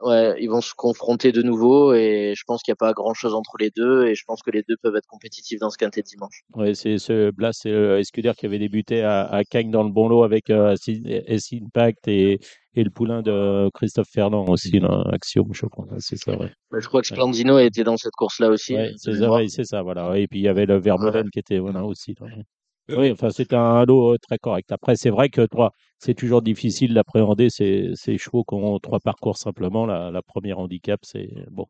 G: ouais, ils vont se confronter de nouveau et je pense qu'il n'y a pas grand chose entre les deux et je pense que les deux peuvent être compétitifs dans ce quintet dimanche.
D: Ouais, c'est ce Blas et euh, Escuder qui avait débuté à, à Cagnes dans le bon lot avec euh, S Impact et, et le poulain de Christophe Ferland aussi, là, Axiom, je crois. Ouais, C'est ça, ouais.
G: Mais je crois que Splandino était dans cette course-là aussi.
D: Ouais, c'est ça, ouais, c'est ça, voilà. Ouais, Et puis il y avait le Vermeulen qui était voilà, aussi. là, ouais. Oui, enfin, c'était un lot euh, très correct. Après, c'est vrai que toi, c'est toujours difficile d'appréhender ces, ces chevaux qui ont trois parcours simplement. La, la première handicap, c'est bon,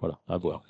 D: voilà, à voir.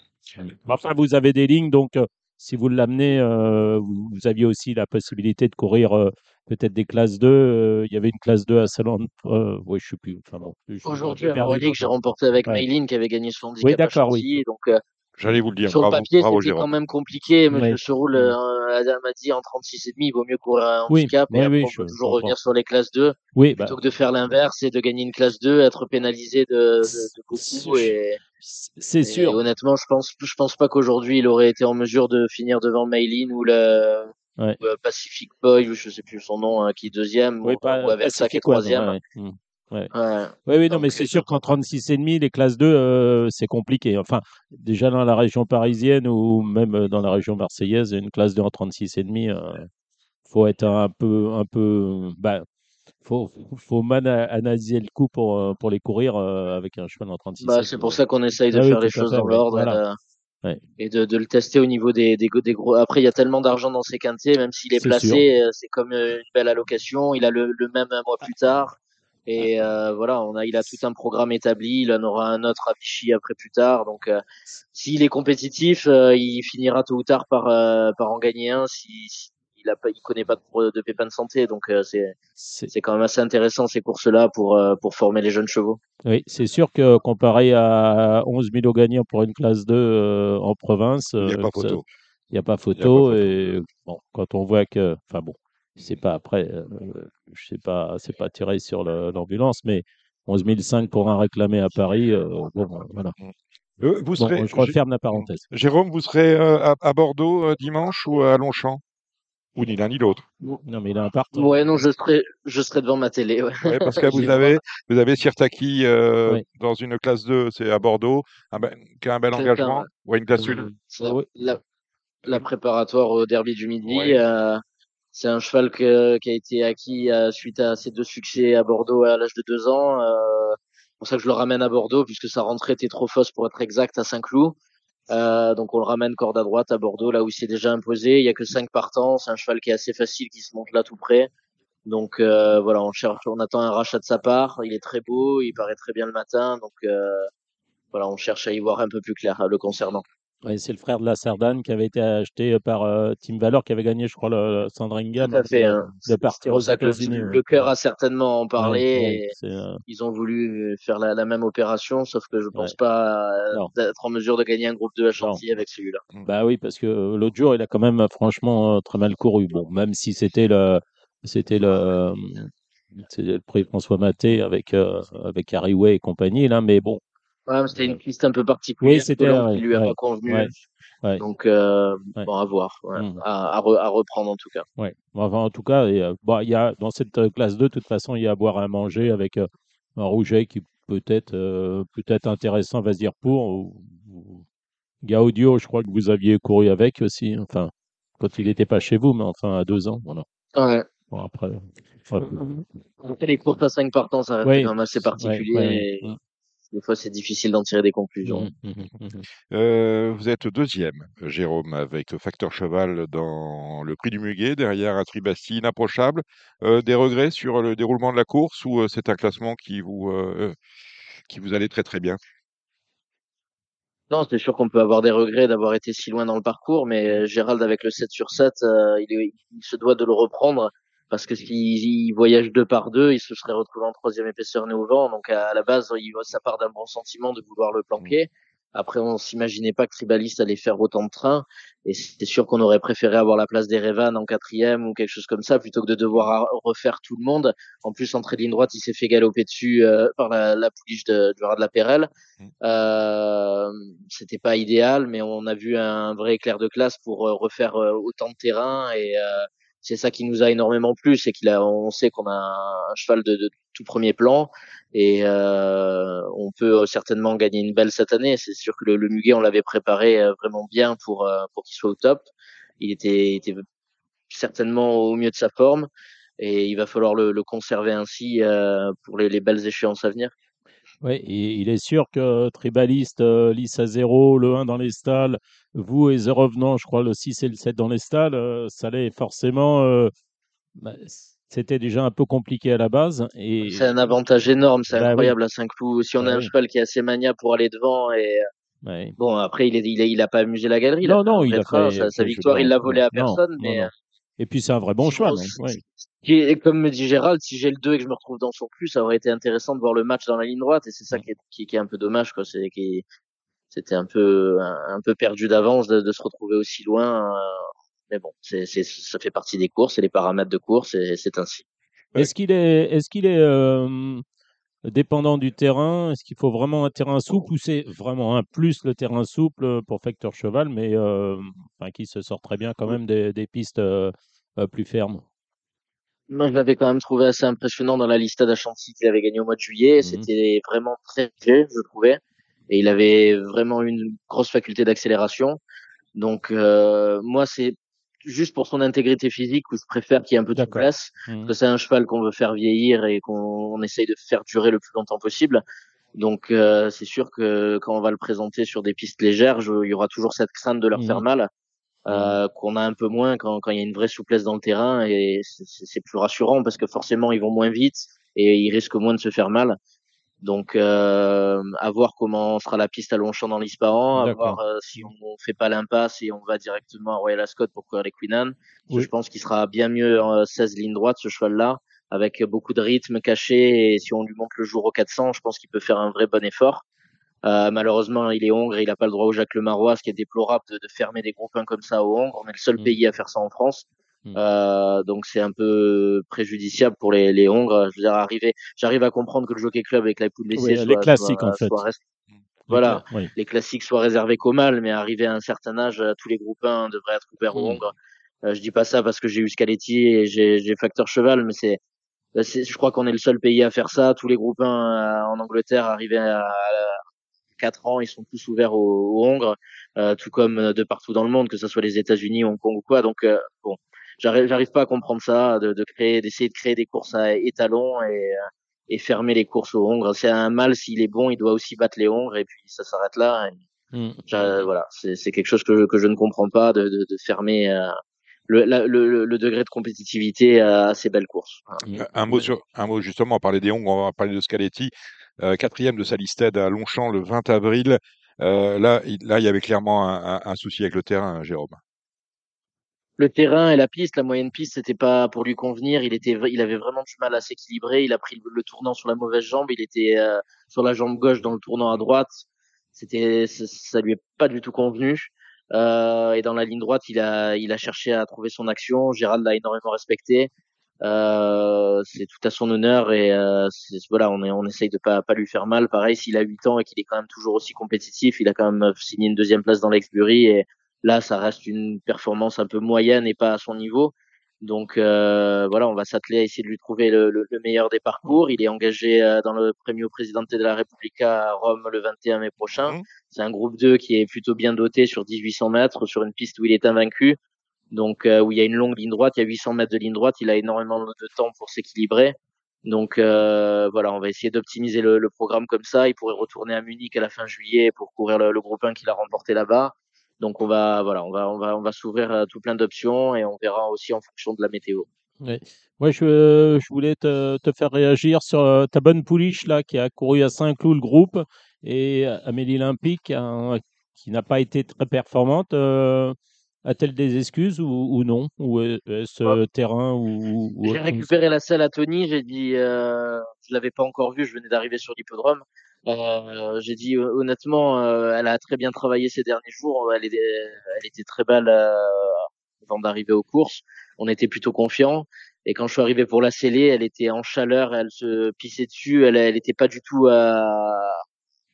D: Enfin, vous avez des lignes, donc euh, si vous l'amenez, euh, vous, vous aviez aussi la possibilité de courir euh, peut-être des classes 2. euh, il y avait une classe 2 à Salon. Oui, je sais plus. Enfin,
G: Aujourd'hui,
D: j'ai
G: à j'ai remporté avec
D: Ouais.
G: Qui avait gagné son
D: Oui,
G: handicap à
D: d'accord, oui.
G: Donc,
B: J'allais vous le dire.
G: sur
B: bravo,
G: le papier, c'était quand même compliqué. Monsieur
D: Ouais.
G: Seroul
D: Mm.
G: euh, m'a dit en 36,5, il vaut mieux courir un
D: Oui,
G: handicap et
D: oui,
G: après,
D: oui,
G: on
D: je
G: peut toujours
D: comprends.
G: revenir sur les classes 2
D: Oui, bah,
G: plutôt que de faire l'inverse et de gagner une classe 2, être pénalisé de, de, de beaucoup.
D: c'est
G: Et,
D: c'est
G: et
D: sûr.
G: honnêtement, je pense, je pense pas qu'aujourd'hui il aurait été en mesure de finir devant Mayline ou le
D: Ouais.
G: ou, euh, Pacific Boy ou je sais plus son nom, hein, qui est deuxième ou,
D: pas
G: ou Aversa qui est troisième.
D: ouais, ouais. Oui, oui, non,
G: Donc,
D: mais c'est sûr qu'en 36,5, les classes 2, euh, c'est compliqué. Enfin, déjà dans la région parisienne ou même euh, dans la région marseillaise, une classe 2 en 36,5, euh, faut être un peu, un peu, bah, faut, faut analyser le coup pour, euh, pour les courir euh, avec un cheval en 36,5.
G: Bah, c'est pour ça qu'on essaye de
D: Ah oui,
G: faire les choses dans l'ordre
D: voilà.
G: et,
D: Ouais.
G: de, et de, de le tester au niveau des, des, des gros. Après, il y a tellement d'argent dans ces quintés, même s'il est placé, euh, c'est comme euh, une belle allocation. Il a le, le même un mois plus tard. Et euh, voilà, on a, il a tout un programme établi. Il en aura un autre à Vichy après plus tard. Donc, euh, s'il est compétitif, euh, il finira tôt ou tard par, euh, par en gagner un si, si il a pas, il connaît pas de, de pépins de santé. Donc, euh, c'est, quand même assez intéressant ces courses-là pour, euh, pour former les jeunes chevaux.
D: Oui, c'est sûr que comparé à 11 000 gagnants pour une classe 2 euh, en province,
B: Il n'y a
D: euh,
B: pas photo.
D: Il n'y a pas
B: a
D: photo. Et bon, quand on voit que, enfin bon, c'est pas après, euh, je sais pas, c'est pas tiré sur l'ambulance, mais 11 500 pour un réclamé à Paris, euh, bon, voilà.
B: Euh,
D: Bon,
B: serez,
D: je referme la parenthèse.
B: Jérôme, vous serez euh, à, à Bordeaux euh, dimanche ou à Longchamp? Ou ni l'un ni l'autre?
D: Non, mais il a un partant.
G: Ouais, non, je serai, je serai devant ma télé. Ouais.
B: Ouais, parce que vous avez, vous avez Sirtaki euh,
D: Oui.
B: dans une classe 2, c'est à Bordeaux, un qui a un bel engagement. une classe 1.
G: C'est la,
D: Oui.
G: la, la préparatoire au Derby du Midi.
B: Ouais.
G: euh, c'est un cheval qui a été acquis euh, suite à ses deux succès à Bordeaux à l'âge de deux ans. Euh, c'est pour ça que je le ramène à Bordeaux, puisque sa rentrée était trop fausse pour être exact à Saint-Cloud. Euh, donc on le ramène corde à droite à Bordeaux, là où il s'est déjà imposé. Il y a que cinq partants. C'est un cheval qui est assez facile, qui se monte là tout près. Donc voilà, on cherche, on attend un rachat de sa part. Il est très beau, il paraît très bien le matin. Donc voilà, on cherche à y voir un peu plus clair le concernant.
D: Ouais, c'est le frère de la Sardane qui avait été acheté par euh, Team Valor, qui avait gagné, je crois, le, le Sandringham.
G: Tout à fait.
D: de,
G: hein.
D: de partir aux
G: le,
D: États-Unis.
G: le cœur a certainement en parlé.
D: Ouais,
G: et
D: euh,
G: ils ont voulu faire la, la même opération, sauf que je pense
D: Ouais.
G: pas euh, d'être en mesure de gagner un groupe 2 à Chantilly avec celui-là.
D: Bah oui, parce que euh, l'autre jour, il a quand même euh, franchement euh, très mal couru. Bon, même si c'était le, c'était le, euh, c'était le prix François Maté avec euh, avec Harry Way et compagnie là, mais bon,
G: Ouais, c'était une piste un peu particulière,
D: Oui, c'était,
G: longue,
D: ouais,
G: qui lui a
D: ouais,
G: pas convenu.
D: ouais, ouais.
G: Donc euh,
D: Ouais.
G: bon, à voir, ouais.
D: Mm.
G: à, à, re- à reprendre en tout cas.
D: ouais. Enfin, en tout cas, et, bon, il y a dans cette euh, classe 2, de toute façon, il y a à boire et à manger avec euh, un rouget qui peut être euh, peut-être intéressant, va se dire pour. Ou, ou- Gaudio, je crois que vous aviez couru avec aussi. Enfin, quand il n'était pas chez vous, mais enfin à deux ans, voilà.
G: Ouais.
D: Bon après. ouais.
G: Après, les courses à 5 partants, ça reste
D: Oui.
G: quand même assez particulier.
D: Ouais, ouais,
G: et
D: ouais.
G: Des fois, c'est difficile d'en tirer des conclusions.
D: Mhm, mhm, mhm.
B: Euh, vous êtes deuxième, Jérôme, avec Facteur Cheval dans le prix du Muguet, derrière un Tribasti inapprochable. Euh, des regrets sur le déroulement de la course ou euh, c'est un classement qui vous, euh, qui vous allait très très bien?
G: Non, c'est sûr qu'on peut avoir des regrets d'avoir été si loin dans le parcours, mais Gérald, avec le 7 sur 7, euh, il, est- il se doit de le reprendre parce que s'il il voyage deux par deux, il se serait retrouvé en troisième épaisseur nez au vent. Donc, à, la base, il, ça part d'un bon sentiment de vouloir le planquer. Après, on s'imaginait pas que Tribaliste allait faire autant de train. Et c'est sûr qu'on aurait préféré avoir la place des Revan en quatrième ou quelque chose comme ça plutôt que de devoir refaire tout le monde. En plus, en trait de ligne droite, il s'est fait galoper dessus euh, par la, la pouliche de, du rat de la Pérelle. Euh, c'était pas idéal, mais on a vu un vrai éclair de classe pour euh, refaire euh, autant de terrain et euh, c'est ça qui nous a énormément plu, c'est qu'il a, on sait qu'on a un, cheval de, tout premier plan et euh, on peut certainement gagner une belle cette année. C'est sûr que le, Muguet, on l'avait préparé euh, vraiment bien pour euh, qu'il soit au top. Il était, certainement au mieux de sa forme et il va falloir le, conserver ainsi euh, pour les, les, belles échéances à venir.
D: Oui, il est sûr que Tribaliste, euh, à 0, le 1 dans les stalles, vous et The Revenant, je crois le 6 et le 7 dans les stalles, euh, ça allait forcément. Euh, bah, c'était déjà un peu compliqué à la base. Et...
G: C'est un avantage énorme, c'est bah incroyable à Saint-Cloud. Si on bah a un cheval qui est assez mania pour aller devant et. Bon, après, il, est, il, il a pas amusé la galerie.
D: Non, non, il a
G: fait, sa, victoire, il l'a volé à personne. mais...
D: Et puis c'est un vrai bon cheval.
G: Et comme me dit Gérald, si j'ai le 2 et que je me retrouve dans son plus, ça aurait été intéressant de voir le match dans la ligne droite. Et c'est ça qui est, qui, qui, est un peu dommage, quoi. C'est qui c'était un peu un, peu perdu d'avance de, de, se retrouver aussi loin. Euh, mais bon, c'est ça fait partie des courses et les paramètres de course, et c'est ainsi.
D: Est-ce qu'il est est-ce qu'il est, euh, dépendant du terrain? Est-ce qu'il faut vraiment un terrain souple ou c'est vraiment un plus le terrain souple pour Facteur Cheval, mais euh, enfin, qui se sort très bien quand même des, des pistes euh, plus fermes?
G: Moi, je l'avais quand même trouvé assez impressionnant dans la liste d'Achanty qu'il avait gagné au mois de juillet. Mmh. C'était vraiment très léger, je trouvais. Et il avait vraiment une grosse faculté d'accélération. Donc, euh, moi, c'est juste pour son intégrité physique où je préfère qu'il y ait un peu de place. Mmh. Parce que c'est un cheval qu'on veut faire vieillir et qu'on essaye de faire durer le plus longtemps possible. Donc, euh, c'est sûr que quand on va le présenter sur des pistes légères, il y aura toujours cette crainte de leur faire mmh. mal. Euh, qu'on a un peu moins quand, quand il y a une vraie souplesse dans le terrain et c'est plus rassurant parce que forcément ils vont moins vite et ils risquent moins de se faire mal. Donc euh, à voir comment sera la piste à Longchamp dans l'Isparan, à voir euh, si on, fait pas l'impasse et on va directement à Royal Ascot pour courir les Queen Anne. Je pense qu'il sera bien mieux en 16 lignes droites ce cheval-là avec beaucoup de rythme caché et si on lui montre le jour au 400, je pense qu'il peut faire un vrai bon effort. Euh, malheureusement, il est hongre et il n'a pas le droit au Jacques Le Marois, ce qui est déplorable de, de fermer des groupes 1 comme ça au Hongre. On est le seul mm. pays à faire ça en France. Mm. Euh, donc c'est un peu préjudiciable pour les, les Hongres. Je veux dire, arriver, j'arrive à comprendre que le Jockey Club avec la poule
D: oui, les classiques en fait.
G: voilà, les classiques soient réservés qu'au mal, mais arriver à un certain âge, tous les groupes 1 devraient être ouverts aux mm. Hongres. Euh, je dis pas ça parce que j'ai eu Scaletti et j'ai Facteur Cheval, mais c'est je crois qu'on est le seul pays à faire ça. Tous les groupes 1 euh, en Angleterre arrivaient à, quatre ans, ils sont tous ouverts aux, Hongres, euh, tout comme euh, de partout dans le monde, que ce soit les États-Unis, Hong Kong ou quoi. Donc euh, bon, j'arrive pas à comprendre ça, de, de créer, d'essayer de créer des courses à étalons et, et fermer les courses aux Hongres. C'est un mal s'il est bon, il doit aussi battre les Hongres et puis ça s'arrête là. Mmh. Voilà, c'est quelque chose que, que je ne comprends pas de, de, de fermer. Le, le, le, degré de compétitivité à, ces belles courses.
B: Un mot sur, un mot justement, on parlait des Hongres, on va parler de Scaletti. Euh, quatrième de sa listed à Longchamp le 20 avril. Euh, là, il, là, il y avait clairement un, un, souci avec le terrain, Jérôme.
G: Le terrain et la piste, la moyenne piste, c'était pas pour lui convenir. Il était, il avait vraiment du mal à s'équilibrer. Il a pris le, tournant sur la mauvaise jambe. Il était euh, sur la jambe gauche dans le tournant à droite. C'était, ça, lui est pas du tout convenu. Euh, et dans la ligne droite, il a, il a cherché à trouver son action. Gérald l'a énormément respecté. Euh, c'est tout à son honneur et euh, voilà, on, est, on essaye de pas, pas lui faire mal. Pareil, s'il a 8 ans et qu'il est quand même toujours aussi compétitif, il a quand même signé une deuxième place dans l'Exbury et là, ça reste une performance un peu moyenne et pas à son niveau. Donc euh, voilà, on va s'atteler à essayer de lui trouver le, le, meilleur des parcours. Il est engagé euh, dans le Premio Presidente de la Repubblica à Rome le 21 mai prochain. Mmh. C'est un groupe 2 qui est plutôt bien doté sur 1800 mètres, sur une piste où il est invaincu. Donc euh, où il y a une longue ligne droite, il y a 800 mètres de ligne droite, il a énormément de temps pour s'équilibrer. Donc euh, voilà, on va essayer d'optimiser le, le, programme comme ça. Il pourrait retourner à Munich à la fin juillet pour courir le, le groupe 1 qu'il a remporté là-bas. Donc on va voilà, on va on va on va s'ouvrir à tout plein d'options et on verra aussi en fonction de la météo.
D: Oui. Moi, je, je voulais te, te, faire réagir sur euh, ta bonne pouliche là qui a couru à Saint-Cloud le groupe et Amélie Olympique hein, qui n'a pas été très performante. Euh, a-t-elle des excuses ou, non? Ou est-ce bah, terrain ou,
G: J'ai récupéré la selle à Tony, j'ai dit, euh, je l'avais pas encore vue, je venais d'arriver sur l'hippodrome. Euh, j'ai dit honnêtement, euh, elle a très bien travaillé ces derniers jours, elle, était, elle était très belle euh, avant d'arriver aux courses. On était plutôt confiants. Et quand je suis arrivé pour la sceller, elle était en chaleur, elle se pissait dessus, elle, elle était pas du tout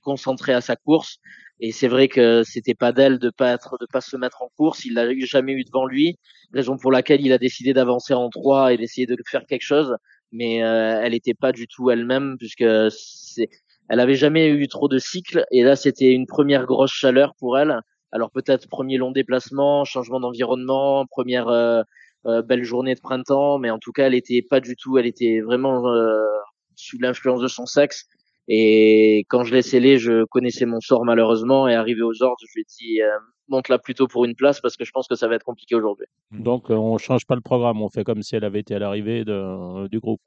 G: concentrée à sa course. Et c'est vrai que c'était pas d'elle de pas être, de pas se mettre en course. Il l'a jamais eu devant lui, raison pour laquelle il a décidé d'avancer en trois et d'essayer de faire quelque chose. Mais euh, elle n'était pas du tout elle-même puisque c'est, elle avait jamais eu trop de cycles et là c'était une première grosse chaleur pour elle. Alors peut-être premier long déplacement, changement d'environnement, première euh, euh, belle journée de printemps, mais en tout cas elle était pas du tout, elle était vraiment sous l'influence de son sexe et quand je l'ai scellé, je connaissais mon sort malheureusement. Et arrivé aux ordres, je lui ai dit euh, monte là plutôt pour une place parce que je pense que ça va être compliqué aujourd'hui.
D: Donc euh, on change pas le programme, on fait comme si elle avait été à l'arrivée du groupe.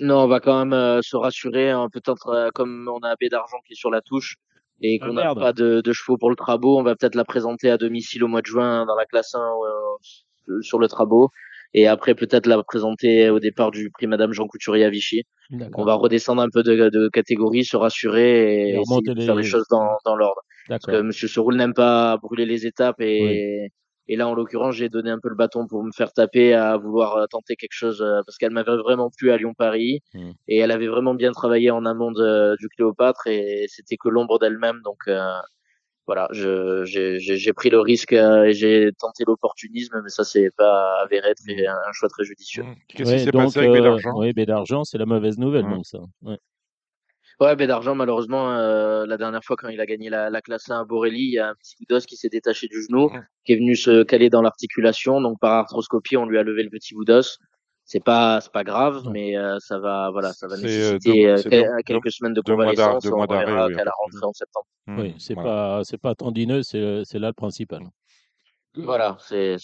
G: Non, on va quand même euh, se rassurer. Hein, Peut-être euh, comme on a un d'argent qui est sur la touche et
D: Ah,
G: qu'on n'a pas de, de chevaux pour le trabot, on va peut-être la présenter à domicile au mois de juin dans la classe 1 euh, sur le trabot. Et après, peut-être la présenter au départ du prix Madame Jean Couturier à Vichy. On va redescendre un peu de, de catégorie, se rassurer et,
D: Et
G: essayer
D: remonter
G: de faire les choses dans, dans l'ordre. Parce que. Monsieur Seroul n'aime pas brûler les étapes et, et là, en l'occurrence, j'ai donné un peu le bâton pour me faire taper à vouloir euh, tenter quelque chose euh, parce qu'elle m'avait vraiment plu à Lyon-Paris
D: Mm.
G: et elle avait vraiment bien travaillé en amont de- du Cléopâtre et c'était que l'ombre d'elle-même. Donc euh, voilà, je- j'ai j'ai- j'ai pris le risque euh, et j'ai tenté l'opportunisme, mais ça c'est pas avéré être un, un choix très judicieux.
B: Mmh. Qu'est-ce
D: Ouais,
B: qui s'est
D: donc,
B: passé avec
D: euh,
B: Bédargent?
D: Oui, d'argent, c'est la mauvaise nouvelle,
B: Ouais.
D: donc ça. Ouais.
G: Ouais, mais d'argent, malheureusement, euh, la dernière fois quand il a gagné la, la classe 1 à Borelli, il y a un petit bout d'os qui s'est détaché du genou, qui est venu se caler dans l'articulation. Donc par arthroscopie, on lui a levé le petit bout d'os. C'est pas, c'est pas grave,
D: Non.
G: mais euh, ça va, voilà, ça va
B: euh,
G: nécessiter
B: deux-
G: euh, quel-
B: deux-
G: quelques semaines de convalescence. On verra
B: oui,
G: qu'à la rentrée en septembre.
B: Mmh,
D: Oui, c'est
B: voilà.
D: pas, c'est pas tendineux, c'est, c'est là le principal.
G: Voilà, c'est-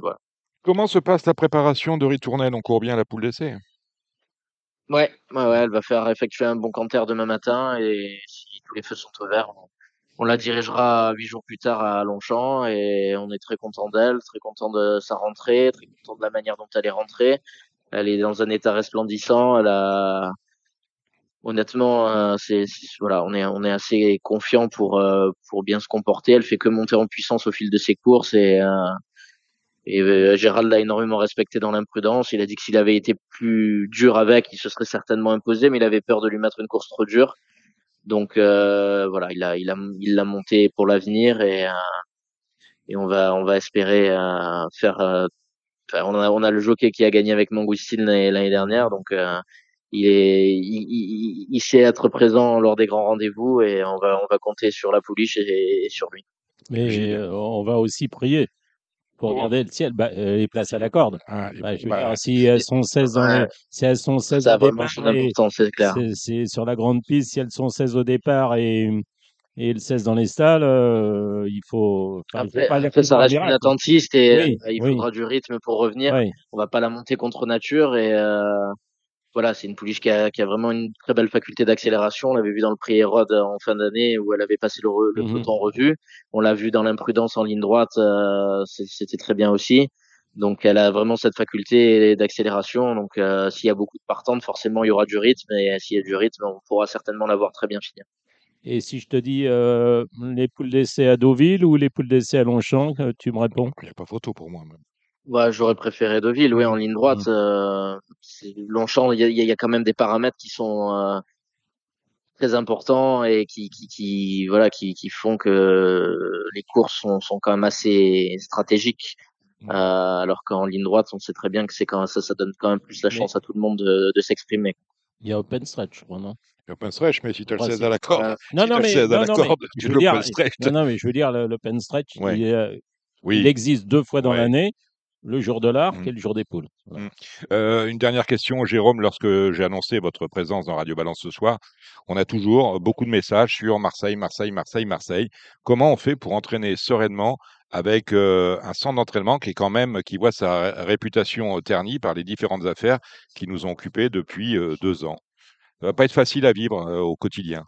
G: voilà.
B: Comment se passe la préparation de Ritournelle? On court bien la poule d'essai.
G: Ouais, ouais, elle va faire effectuer un bon canter demain matin et si tous les feux sont au vert, on, la dirigera huit jours plus tard à Longchamp et on est très content d'elle, très content de sa rentrée, très content de la manière dont elle est rentrée. Elle est dans un état resplendissant. Elle a, honnêtement, euh, c'est, c'est- voilà, on est, on est assez confiant pour euh, pour bien se comporter. Elle fait que monter en puissance au fil de ses courses et euh, et euh, Gérald l'a énormément respecté dans l'imprudence. Il a dit que s'il avait été plus dur avec, il se serait certainement imposé, mais il avait peur de lui mettre une course trop dure. Donc euh, voilà, il a, il a, il l'a monté pour l'avenir et euh, et on va, on va espérer euh, faire. euh, enfin, on a, on a le jockey qui a gagné avec Mangoustine l'année l'année dernière, donc euh, il est, il, il, il sait être présent lors des grands rendez-vous et on va, on va compter sur la pouliche et, et sur lui.
D: Mais on va aussi prier pour
B: Comment
D: regarder le ciel. Bah, euh, les places à la corde.
B: Ah,
D: Bah, je veux
B: bah,
D: dire, si elles sont 16 dans les,
G: Ouais,
D: si elles sont 16
G: ça
D: au départ,
G: c'est
D: sur la grande piste, si elles sont 16 au départ et, et le 16 dans les stalles, euh, il faut, enfin, je veux
G: Après,
D: pas
G: après ça
D: faut
G: reste une attentiste et
D: Oui,
G: euh, il
D: oui,
G: faudra du rythme pour revenir.
D: oui.
G: On va pas la monter contre nature et euh, voilà, c'est une pouliche qui a, qui a vraiment une très belle faculté d'accélération. On l'avait vu dans le prix Hérode en fin d'année où elle avait passé le, re- le peloton en revue. On l'a vu dans l'imprudence en ligne droite, euh, c'était très bien aussi. Donc elle a vraiment cette faculté d'accélération. Donc euh, s'il y a beaucoup de partantes, forcément il y aura du rythme et s'il y a du rythme, on pourra certainement la voir très bien finir.
D: Et si je te dis euh, les poules d'essai à Deauville ou les poules d'essai à Longchamp, euh, tu me réponds?
B: Il n'y a pas photo pour moi. même.
G: Ouais, j'aurais préféré Deauville, oui,
B: Mmh.
G: en ligne droite.
D: Mm.
G: Euh, Longchamp, il y a, y quand même des paramètres qui sont euh, très importants et qui, qui, qui voilà, qui, qui font que les courses sont, sont quand même assez stratégiques.
B: Mm.
G: Euh, alors qu'en ligne droite, on sait très bien que c'est quand ça, ça donne quand même plus la
D: Mais
G: chance à tout le monde de, de s'exprimer.
D: il y a open stretch, je crois, non?
B: Il y a open stretch, mais si tu as le
D: Ouais,
B: 16
D: c'est-
B: à la corde,
D: Non,
B: si
D: non,
B: tu as le
D: mais,
B: 16 à
D: non,
B: la
D: non, mais
B: corde,
D: je
B: tu
D: veux
B: l'open
D: dire,
B: stretch.
D: non, non, mais je veux dire, le- l'open stretch,
B: Ouais.
D: il, est, il
B: Oui.
D: existe deux fois dans
B: Ouais.
D: l'année, le jour de l'arc
B: Mm.
D: et le jour des poules. Voilà.
B: Mm. Euh, une dernière question, Jérôme, lorsque j'ai annoncé votre présence dans Radio Balance ce soir, on a toujours beaucoup de messages sur Marseille, Marseille, Marseille, Marseille. Comment on fait pour entraîner sereinement avec euh, un centre d'entraînement qui est quand même, qui voit sa ré- réputation ternie par les différentes affaires qui nous ont occupés depuis euh, deux ans? Ça va pas être facile à vivre euh, au quotidien,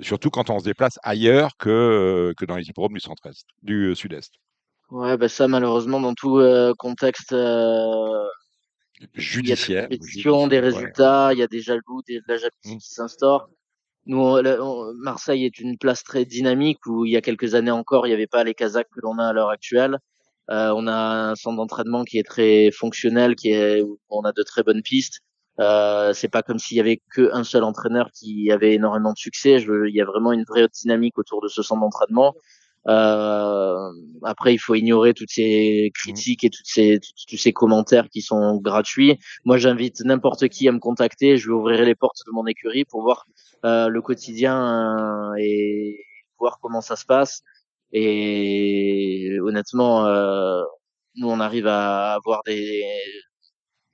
B: surtout quand on se déplace ailleurs que, euh, que dans les hippodromes du centre-est, du euh, sud-est.
G: Ouais, bah ça malheureusement dans tout euh, contexte euh, il y a
B: Judiciaire.
G: des
B: judiciaire, ouais.
G: résultats, il y a des jaloux, des, de la jalousie
B: Mm.
G: qui s'instaure. Nous, on- le- on- Marseille est une place très dynamique où il y a quelques années encore, il n'y avait pas les Kazakhs que l'on a à l'heure actuelle. Euh, on a un centre d'entraînement qui est très fonctionnel, qui est, où on a de très bonnes pistes. Euh, c'est pas comme s'il y avait qu'un seul entraîneur qui avait énormément de succès. Je, il y a vraiment une vraie dynamique autour de ce centre d'entraînement. Euh, après, il faut ignorer toutes ces critiques et toutes ces, tous ces commentaires qui sont gratuits. Moi, j'invite n'importe qui à me contacter. Je vais ouvrir les portes de mon écurie pour voir euh, le quotidien euh, et voir comment ça se passe. Et honnêtement, euh, nous, on arrive à avoir des,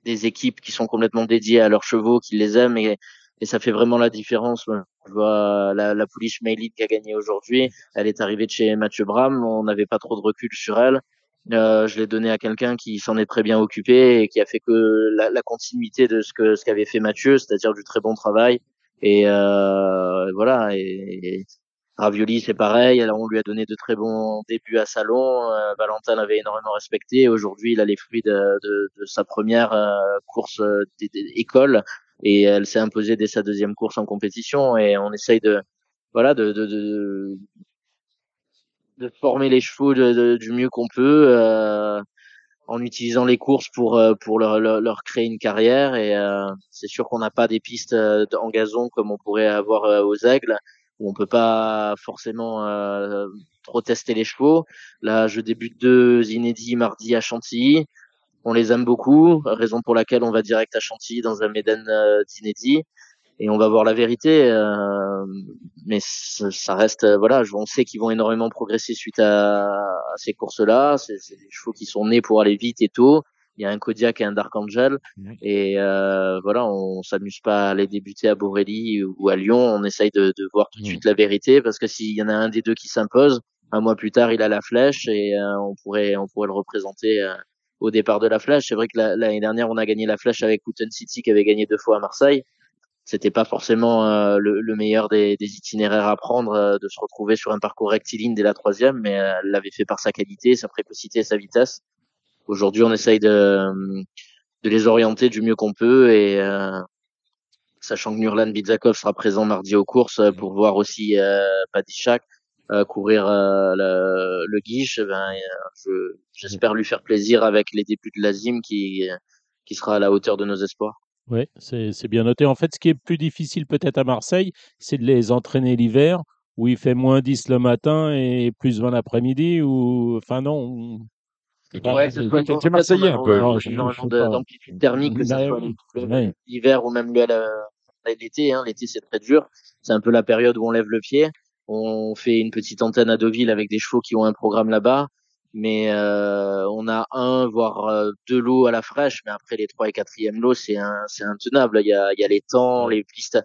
G: des équipes qui sont complètement dédiées à leurs chevaux, qui les aiment et, et ça fait vraiment la différence. Je vois la, la pouliche qui a gagné aujourd'hui. Elle est arrivée de chez Mathieu Bram. On n'avait pas trop de recul sur elle. Euh, je l'ai donné à quelqu'un qui s'en est très bien occupé et qui a fait que la, la continuité de ce que ce qu'avait fait Mathieu, c'est-à-dire du très bon travail. Et euh, voilà. Et, Ravioli, c'est pareil. Alors, on lui a donné de très bons débuts à Salon. Euh, Valentin l'avait énormément respecté. Aujourd'hui, il a les fruits de, de, de sa première euh, course euh, d'école et elle s'est imposée dès sa deuxième course en compétition. Et on essaye de, voilà, de, de, de, de former les chevaux du mieux qu'on peut. Euh, en utilisant les courses pour pour leur, leur, leur créer une carrière et euh, c'est sûr qu'on n'a pas des pistes en gazon comme on pourrait avoir aux aigles où on peut pas forcément euh, trop tester les chevaux. Là, je débute deux inédits mardi à Chantilly. On les aime beaucoup, raison pour laquelle on va direct à Chantilly dans un Méden euh, d'inédits et on va voir la vérité. Euh, mais ça reste, euh, voilà, on sait qu'ils vont énormément progresser suite à, à ces courses-là. C'est des chevaux qui sont nés pour aller vite et tôt il y a un Kodiak et un Dark Angel. Et euh, voilà, on s'amuse pas à les débuter à Borelli ou à Lyon. On essaye de, de voir tout de suite la vérité parce que s'il y en a un des deux qui s'impose, un mois plus tard, il a la flèche et euh, on pourrait on pourrait le représenter euh, au départ de la flèche. C'est vrai que l'année dernière, on a gagné la flèche avec Wooten City qui avait gagné deux fois à Marseille. C'était pas forcément euh, le, le, meilleur des, des, itinéraires à prendre euh, de se retrouver sur un parcours rectiligne dès la troisième, mais elle l'avait fait par sa qualité, sa précocité sa vitesse. Aujourd'hui, on essaye de, de les orienter du mieux qu'on peut et euh, sachant que Nurlan Bidzakov sera présent mardi aux courses euh, pour voir aussi euh, Padishak euh, courir euh, le, le guiche, eh ben, j'espère lui faire plaisir avec les débuts de l'Azim qui, qui sera à la hauteur de nos espoirs.
D: Oui, c'est bien noté. En fait, ce qui est plus difficile peut-être à Marseille, c'est de les entraîner l'hiver où il fait moins 10 le matin et plus 20 l'après-midi ou enfin non
G: Ouais, c'est marseillais un peu. Énormément d'amplitude thermique, que ce soit l'hiver ou même l'été. Hein. L'été, c'est très dur. C'est un peu la période où on lève le pied. On fait une petite antenne à Deauville avec des chevaux qui ont un programme là-bas. Mais euh, on a un, voire euh, deux lots à la fraîche. Mais après, les trois et quatrième lots, c'est intenable. Il y a, il y a les temps, les pistes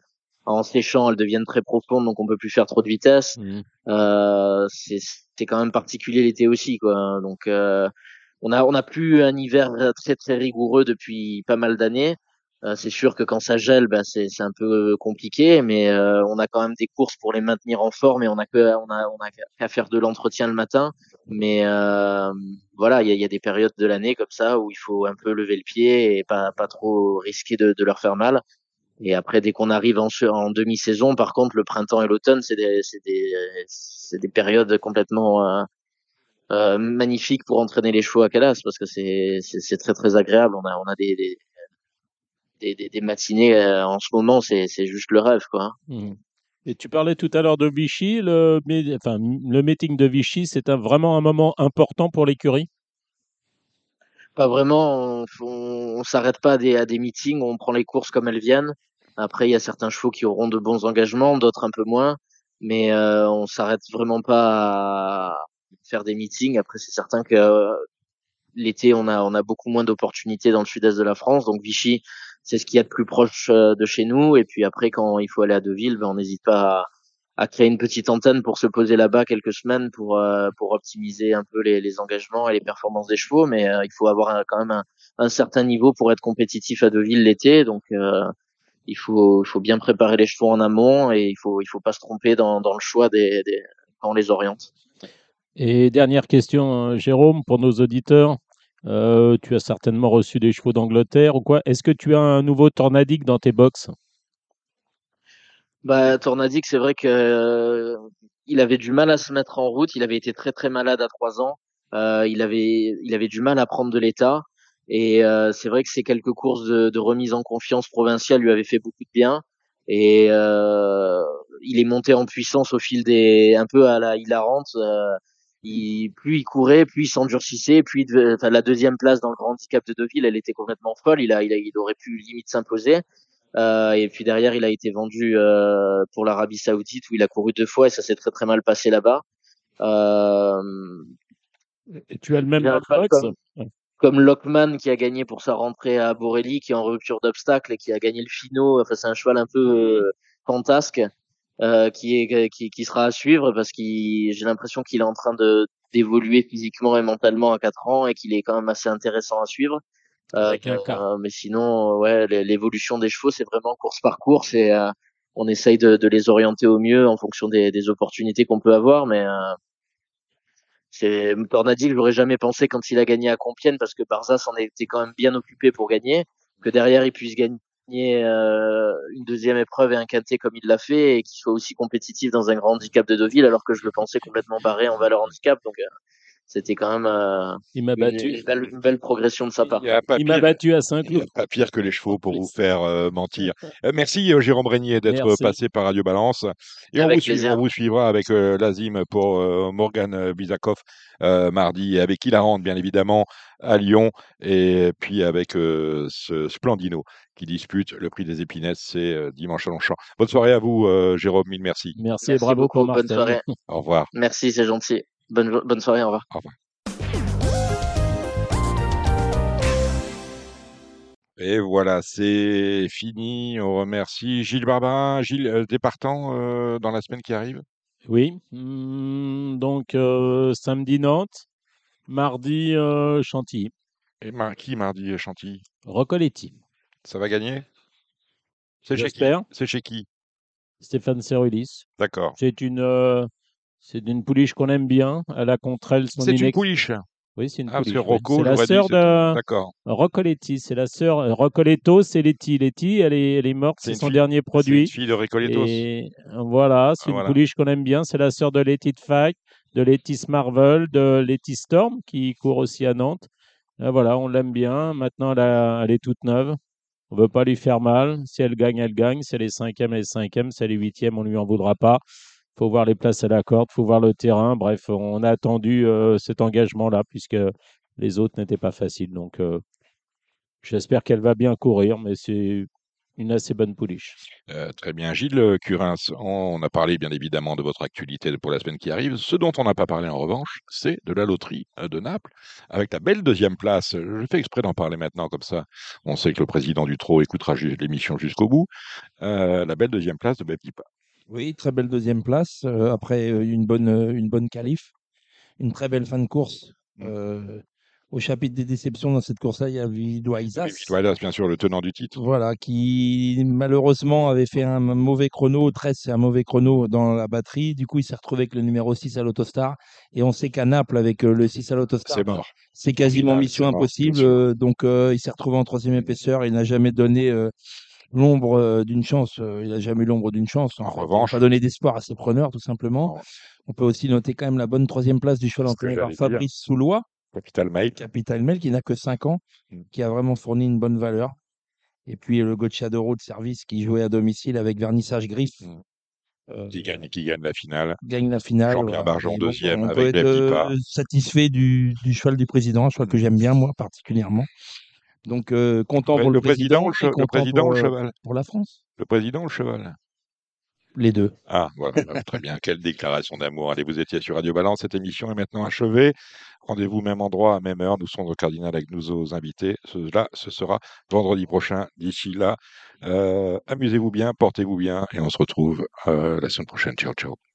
G: en séchant, elles deviennent très profondes, donc on peut plus faire trop de vitesse. Mmh. Euh, c'est quand même particulier l'été aussi, quoi. Donc euh, on a on a plus un hiver très très rigoureux depuis pas mal d'années. Euh, c'est sûr que quand ça gèle, bah, c'est un peu compliqué, mais euh, on a quand même des courses pour les maintenir en forme et on a que on a on a qu'à faire de l'entretien le matin. Mais euh, voilà, il y a, y a, des périodes de l'année comme ça où il faut un peu lever le pied et pas pas trop risquer de, de leur faire mal. Et après, dès qu'on arrive en, en demi-saison, par contre, le printemps et l'automne, c'est des, des, des périodes complètement euh, euh, magnifiques pour entraîner les chevaux à Calas parce que c'est très très agréable. On a, on a des, des, des, des matinées euh, en ce moment, c'est juste le rêve, quoi.
D: Mmh. Et tu parlais tout à l'heure de Vichy, le, enfin, le meeting de Vichy, c'est vraiment un moment important pour l'écurie?
G: Pas vraiment, on, on, s'arrête pas à des, à des meetings, on prend les courses comme elles viennent. Après, il y a certains chevaux qui auront de bons engagements, d'autres un peu moins, mais euh, on s'arrête vraiment pas à faire des meetings. Après, c'est certain que euh, l'été, on a on a beaucoup moins d'opportunités dans le sud-est de la France, donc Vichy, c'est ce qu'il y a de plus proche euh, de chez nous. Et puis après, quand il faut aller à Deauville, ben, on n'hésite pas à, créer une petite antenne pour se poser là-bas quelques semaines pour euh, pour optimiser un peu les, les, engagements et les performances des chevaux. Mais euh, il faut avoir quand même un, un, certain niveau pour être compétitif à Deauville l'été, donc il faut, il faut bien préparer les chevaux en amont et il faut, il faut pas se tromper dans, dans le choix des, des, quand on les oriente.
D: Et dernière question, Jérôme, pour nos auditeurs. Euh, tu as certainement reçu des chevaux d'Angleterre ou quoi. Est-ce que tu as un nouveau Tornadic dans tes box
G: bah, Tornadic, c'est vrai que euh, il avait du mal à se mettre en route. Il avait été très très malade à trois ans. Euh, il avait il avait du mal à prendre de l'état. Et euh, c'est vrai que ces quelques courses de, remise en confiance provinciale lui avaient fait beaucoup de bien. Et il est monté en puissance au fil des, un peu à la hilarante. Il, plus il courait, plus il s'endurcissait, puis enfin, la deuxième place dans le grand handicap de Deauville, elle était complètement folle. Il a, il, a, il aurait pu limite s'imposer. Euh, et puis derrière, il a été vendu euh, pour l'Arabie Saoudite où il a couru deux fois et ça s'est très très mal passé là-bas. Euh,
D: et tu as le même
G: comme, comme Lockman qui a gagné pour sa rentrée à Borelli, qui est en rupture d'obstacle et qui a gagné le finaux. Enfin, c'est un cheval un peu euh, fantasque euh, qui est qui, qui sera à suivre parce qu'il j'ai l'impression qu'il est en train de d'évoluer physiquement et mentalement à 4 ans et qu'il est quand même assez intéressant à suivre. Euh, euh mais sinon, ouais, l'évolution des chevaux, c'est vraiment course par course et euh, on essaye de, de, les orienter au mieux en fonction des, des opportunités qu'on peut avoir. Mais c'est Tornadil, j'aurais jamais pensé quand il a gagné à Compiègne parce que Barza s'en était quand même bien occupé pour gagner, que derrière il puisse gagner euh, une deuxième épreuve et un quintet comme il l'a fait et qu'il soit aussi compétitif dans un grand handicap de Deauville alors que je le pensais complètement barré en valeur handicap. Donc euh, c'était quand même euh,
D: il m'a battu.
G: Une, belle, une, belle, progression de sa part.
D: Il m'a battu à Saint-Cloud.
B: Pas pire que les chevaux pour vous faire euh, mentir. Euh, merci Jérôme Régnier d'être passé par Radio Balance. Et on vous, suit, on vous, suivra avec l'Azim pour Morgan Bizakov mardi, avec Hilarante bien évidemment à Lyon, et puis avec ce Splendino qui dispute le prix des épinettes, c'est dimanche à Longchamp. Bonne soirée à vous Jérôme, mille merci.
D: Merci, et bravo
G: beaucoup, pour Bonne soirée.
B: Au revoir.
G: Merci, c'est gentil. Bonne, bonne soirée, au revoir.
B: Au revoir. Et voilà, c'est fini. On remercie Gilles Barbarin. Gilles, euh, départant euh, dans la semaine qui arrive?
D: Oui. Mmh, donc, euh, samedi Nantes, mardi Chantilly.
B: Et mar qui mardi Chantilly?
D: Recoletti.
B: Ça va gagner? C'est chez qui? C'est chez qui?
D: Stéphane Cerulis.
B: D'accord.
D: C'est une c'est d'une pouliche qu'on aime bien. Elle a contre elle son
B: C'est une pouliche
D: Oui, c'est une
B: ah,
D: pouliche.
B: Rocco,
D: c'est la sœur de
B: D'accord.
D: Roccoletti. C'est la sœur. Roccoletto, c'est Letty. Letty, elle est, elle est morte. C'est, son dernier produit.
B: C'est une fille de Recolettos.
D: Et voilà, c'est une pouliche qu'on aime bien. C'est la sœur de Letty de Fac, de Letty Marvel, de Letty Storm, qui court aussi à Nantes. voilà, on l'aime bien. Maintenant, elle, elle est toute neuve. On ne veut pas lui faire mal. Si elle gagne, elle gagne. Si elle est cinquième, elle est cinquième. Si elle est huitième, on ne lui en voudra pas faut voir les places à la corde, faut voir le terrain. Bref, on a attendu euh, cet engagement-là puisque les autres n'étaient pas faciles. Donc, euh, j'espère qu'elle va bien courir, mais c'est une assez bonne pouliche.
B: Euh, très bien. Gilles Curins, on a parlé bien évidemment de votre actualité pour la semaine qui arrive. Ce dont on n'a pas parlé en revanche, c'est de la loterie de Naples, avec la belle deuxième place. Je fais exprès d'en parler maintenant, comme ça on sait que le président du Trot écoutera l'émission jusqu'au bout. la belle deuxième place de Beptipa.
C: Oui, très belle deuxième place. Euh, après euh, une bonne, euh, une bonne qualif. Une très belle fin de course. Mmh. au chapitre des déceptions, dans cette course-là, il y a Vidoisas.
B: Vidoisas, bien sûr, le tenant du titre.
C: Voilà, qui malheureusement avait fait un mauvais chrono. 13, c'est un mauvais chrono dans la batterie. Du coup, il s'est retrouvé avec le numéro 6 à l'Autostar. Et on sait qu'à Naples, avec le 6 à l'Autostar,
B: c'est mort.
C: C'est quasiment mission impossible. donc, il s'est retrouvé en troisième épaisseur. Il n'a jamais donné l'ombre euh, d'une chance. Euh, il n'a jamais eu l'ombre d'une chance.
B: En, revanche,
C: pas donner d'espoir à ses preneurs, tout simplement. On peut aussi noter quand même la bonne troisième place du cheval entraîné par Fabrice Soulois.
B: Capital Mail.
C: Capital Mail, qui n'a que 5 ans, mm. qui a vraiment fourni une bonne valeur. Et puis le Gocciadoro de service qui jouait à domicile avec Vernissage Griffe. Mm.
B: Euh, qui, gagne, qui gagne la finale.
C: Gagne la finale.
B: Jean-Pierre Barjon deuxième
C: on
B: avec
C: peut être satisfait du, du, cheval du président, un cheval que j'aime bien moi particulièrement. Donc, euh, content pour le, président,
B: le, président
C: pour,
B: le cheval.
C: Pour la France.
B: Le président ou le cheval
C: Les deux.
B: Ah, voilà, très bien. Quelle déclaration d'amour. Allez, vous étiez sur Radio Balance. Cette émission est maintenant achevée. Rendez-vous même endroit, à même heure. Nous sommes au Cardinal avec nos invités. Cela, ce sera vendredi prochain. D'ici là, euh, amusez-vous bien, portez-vous bien et on se retrouve euh, la semaine prochaine. Ciao, ciao.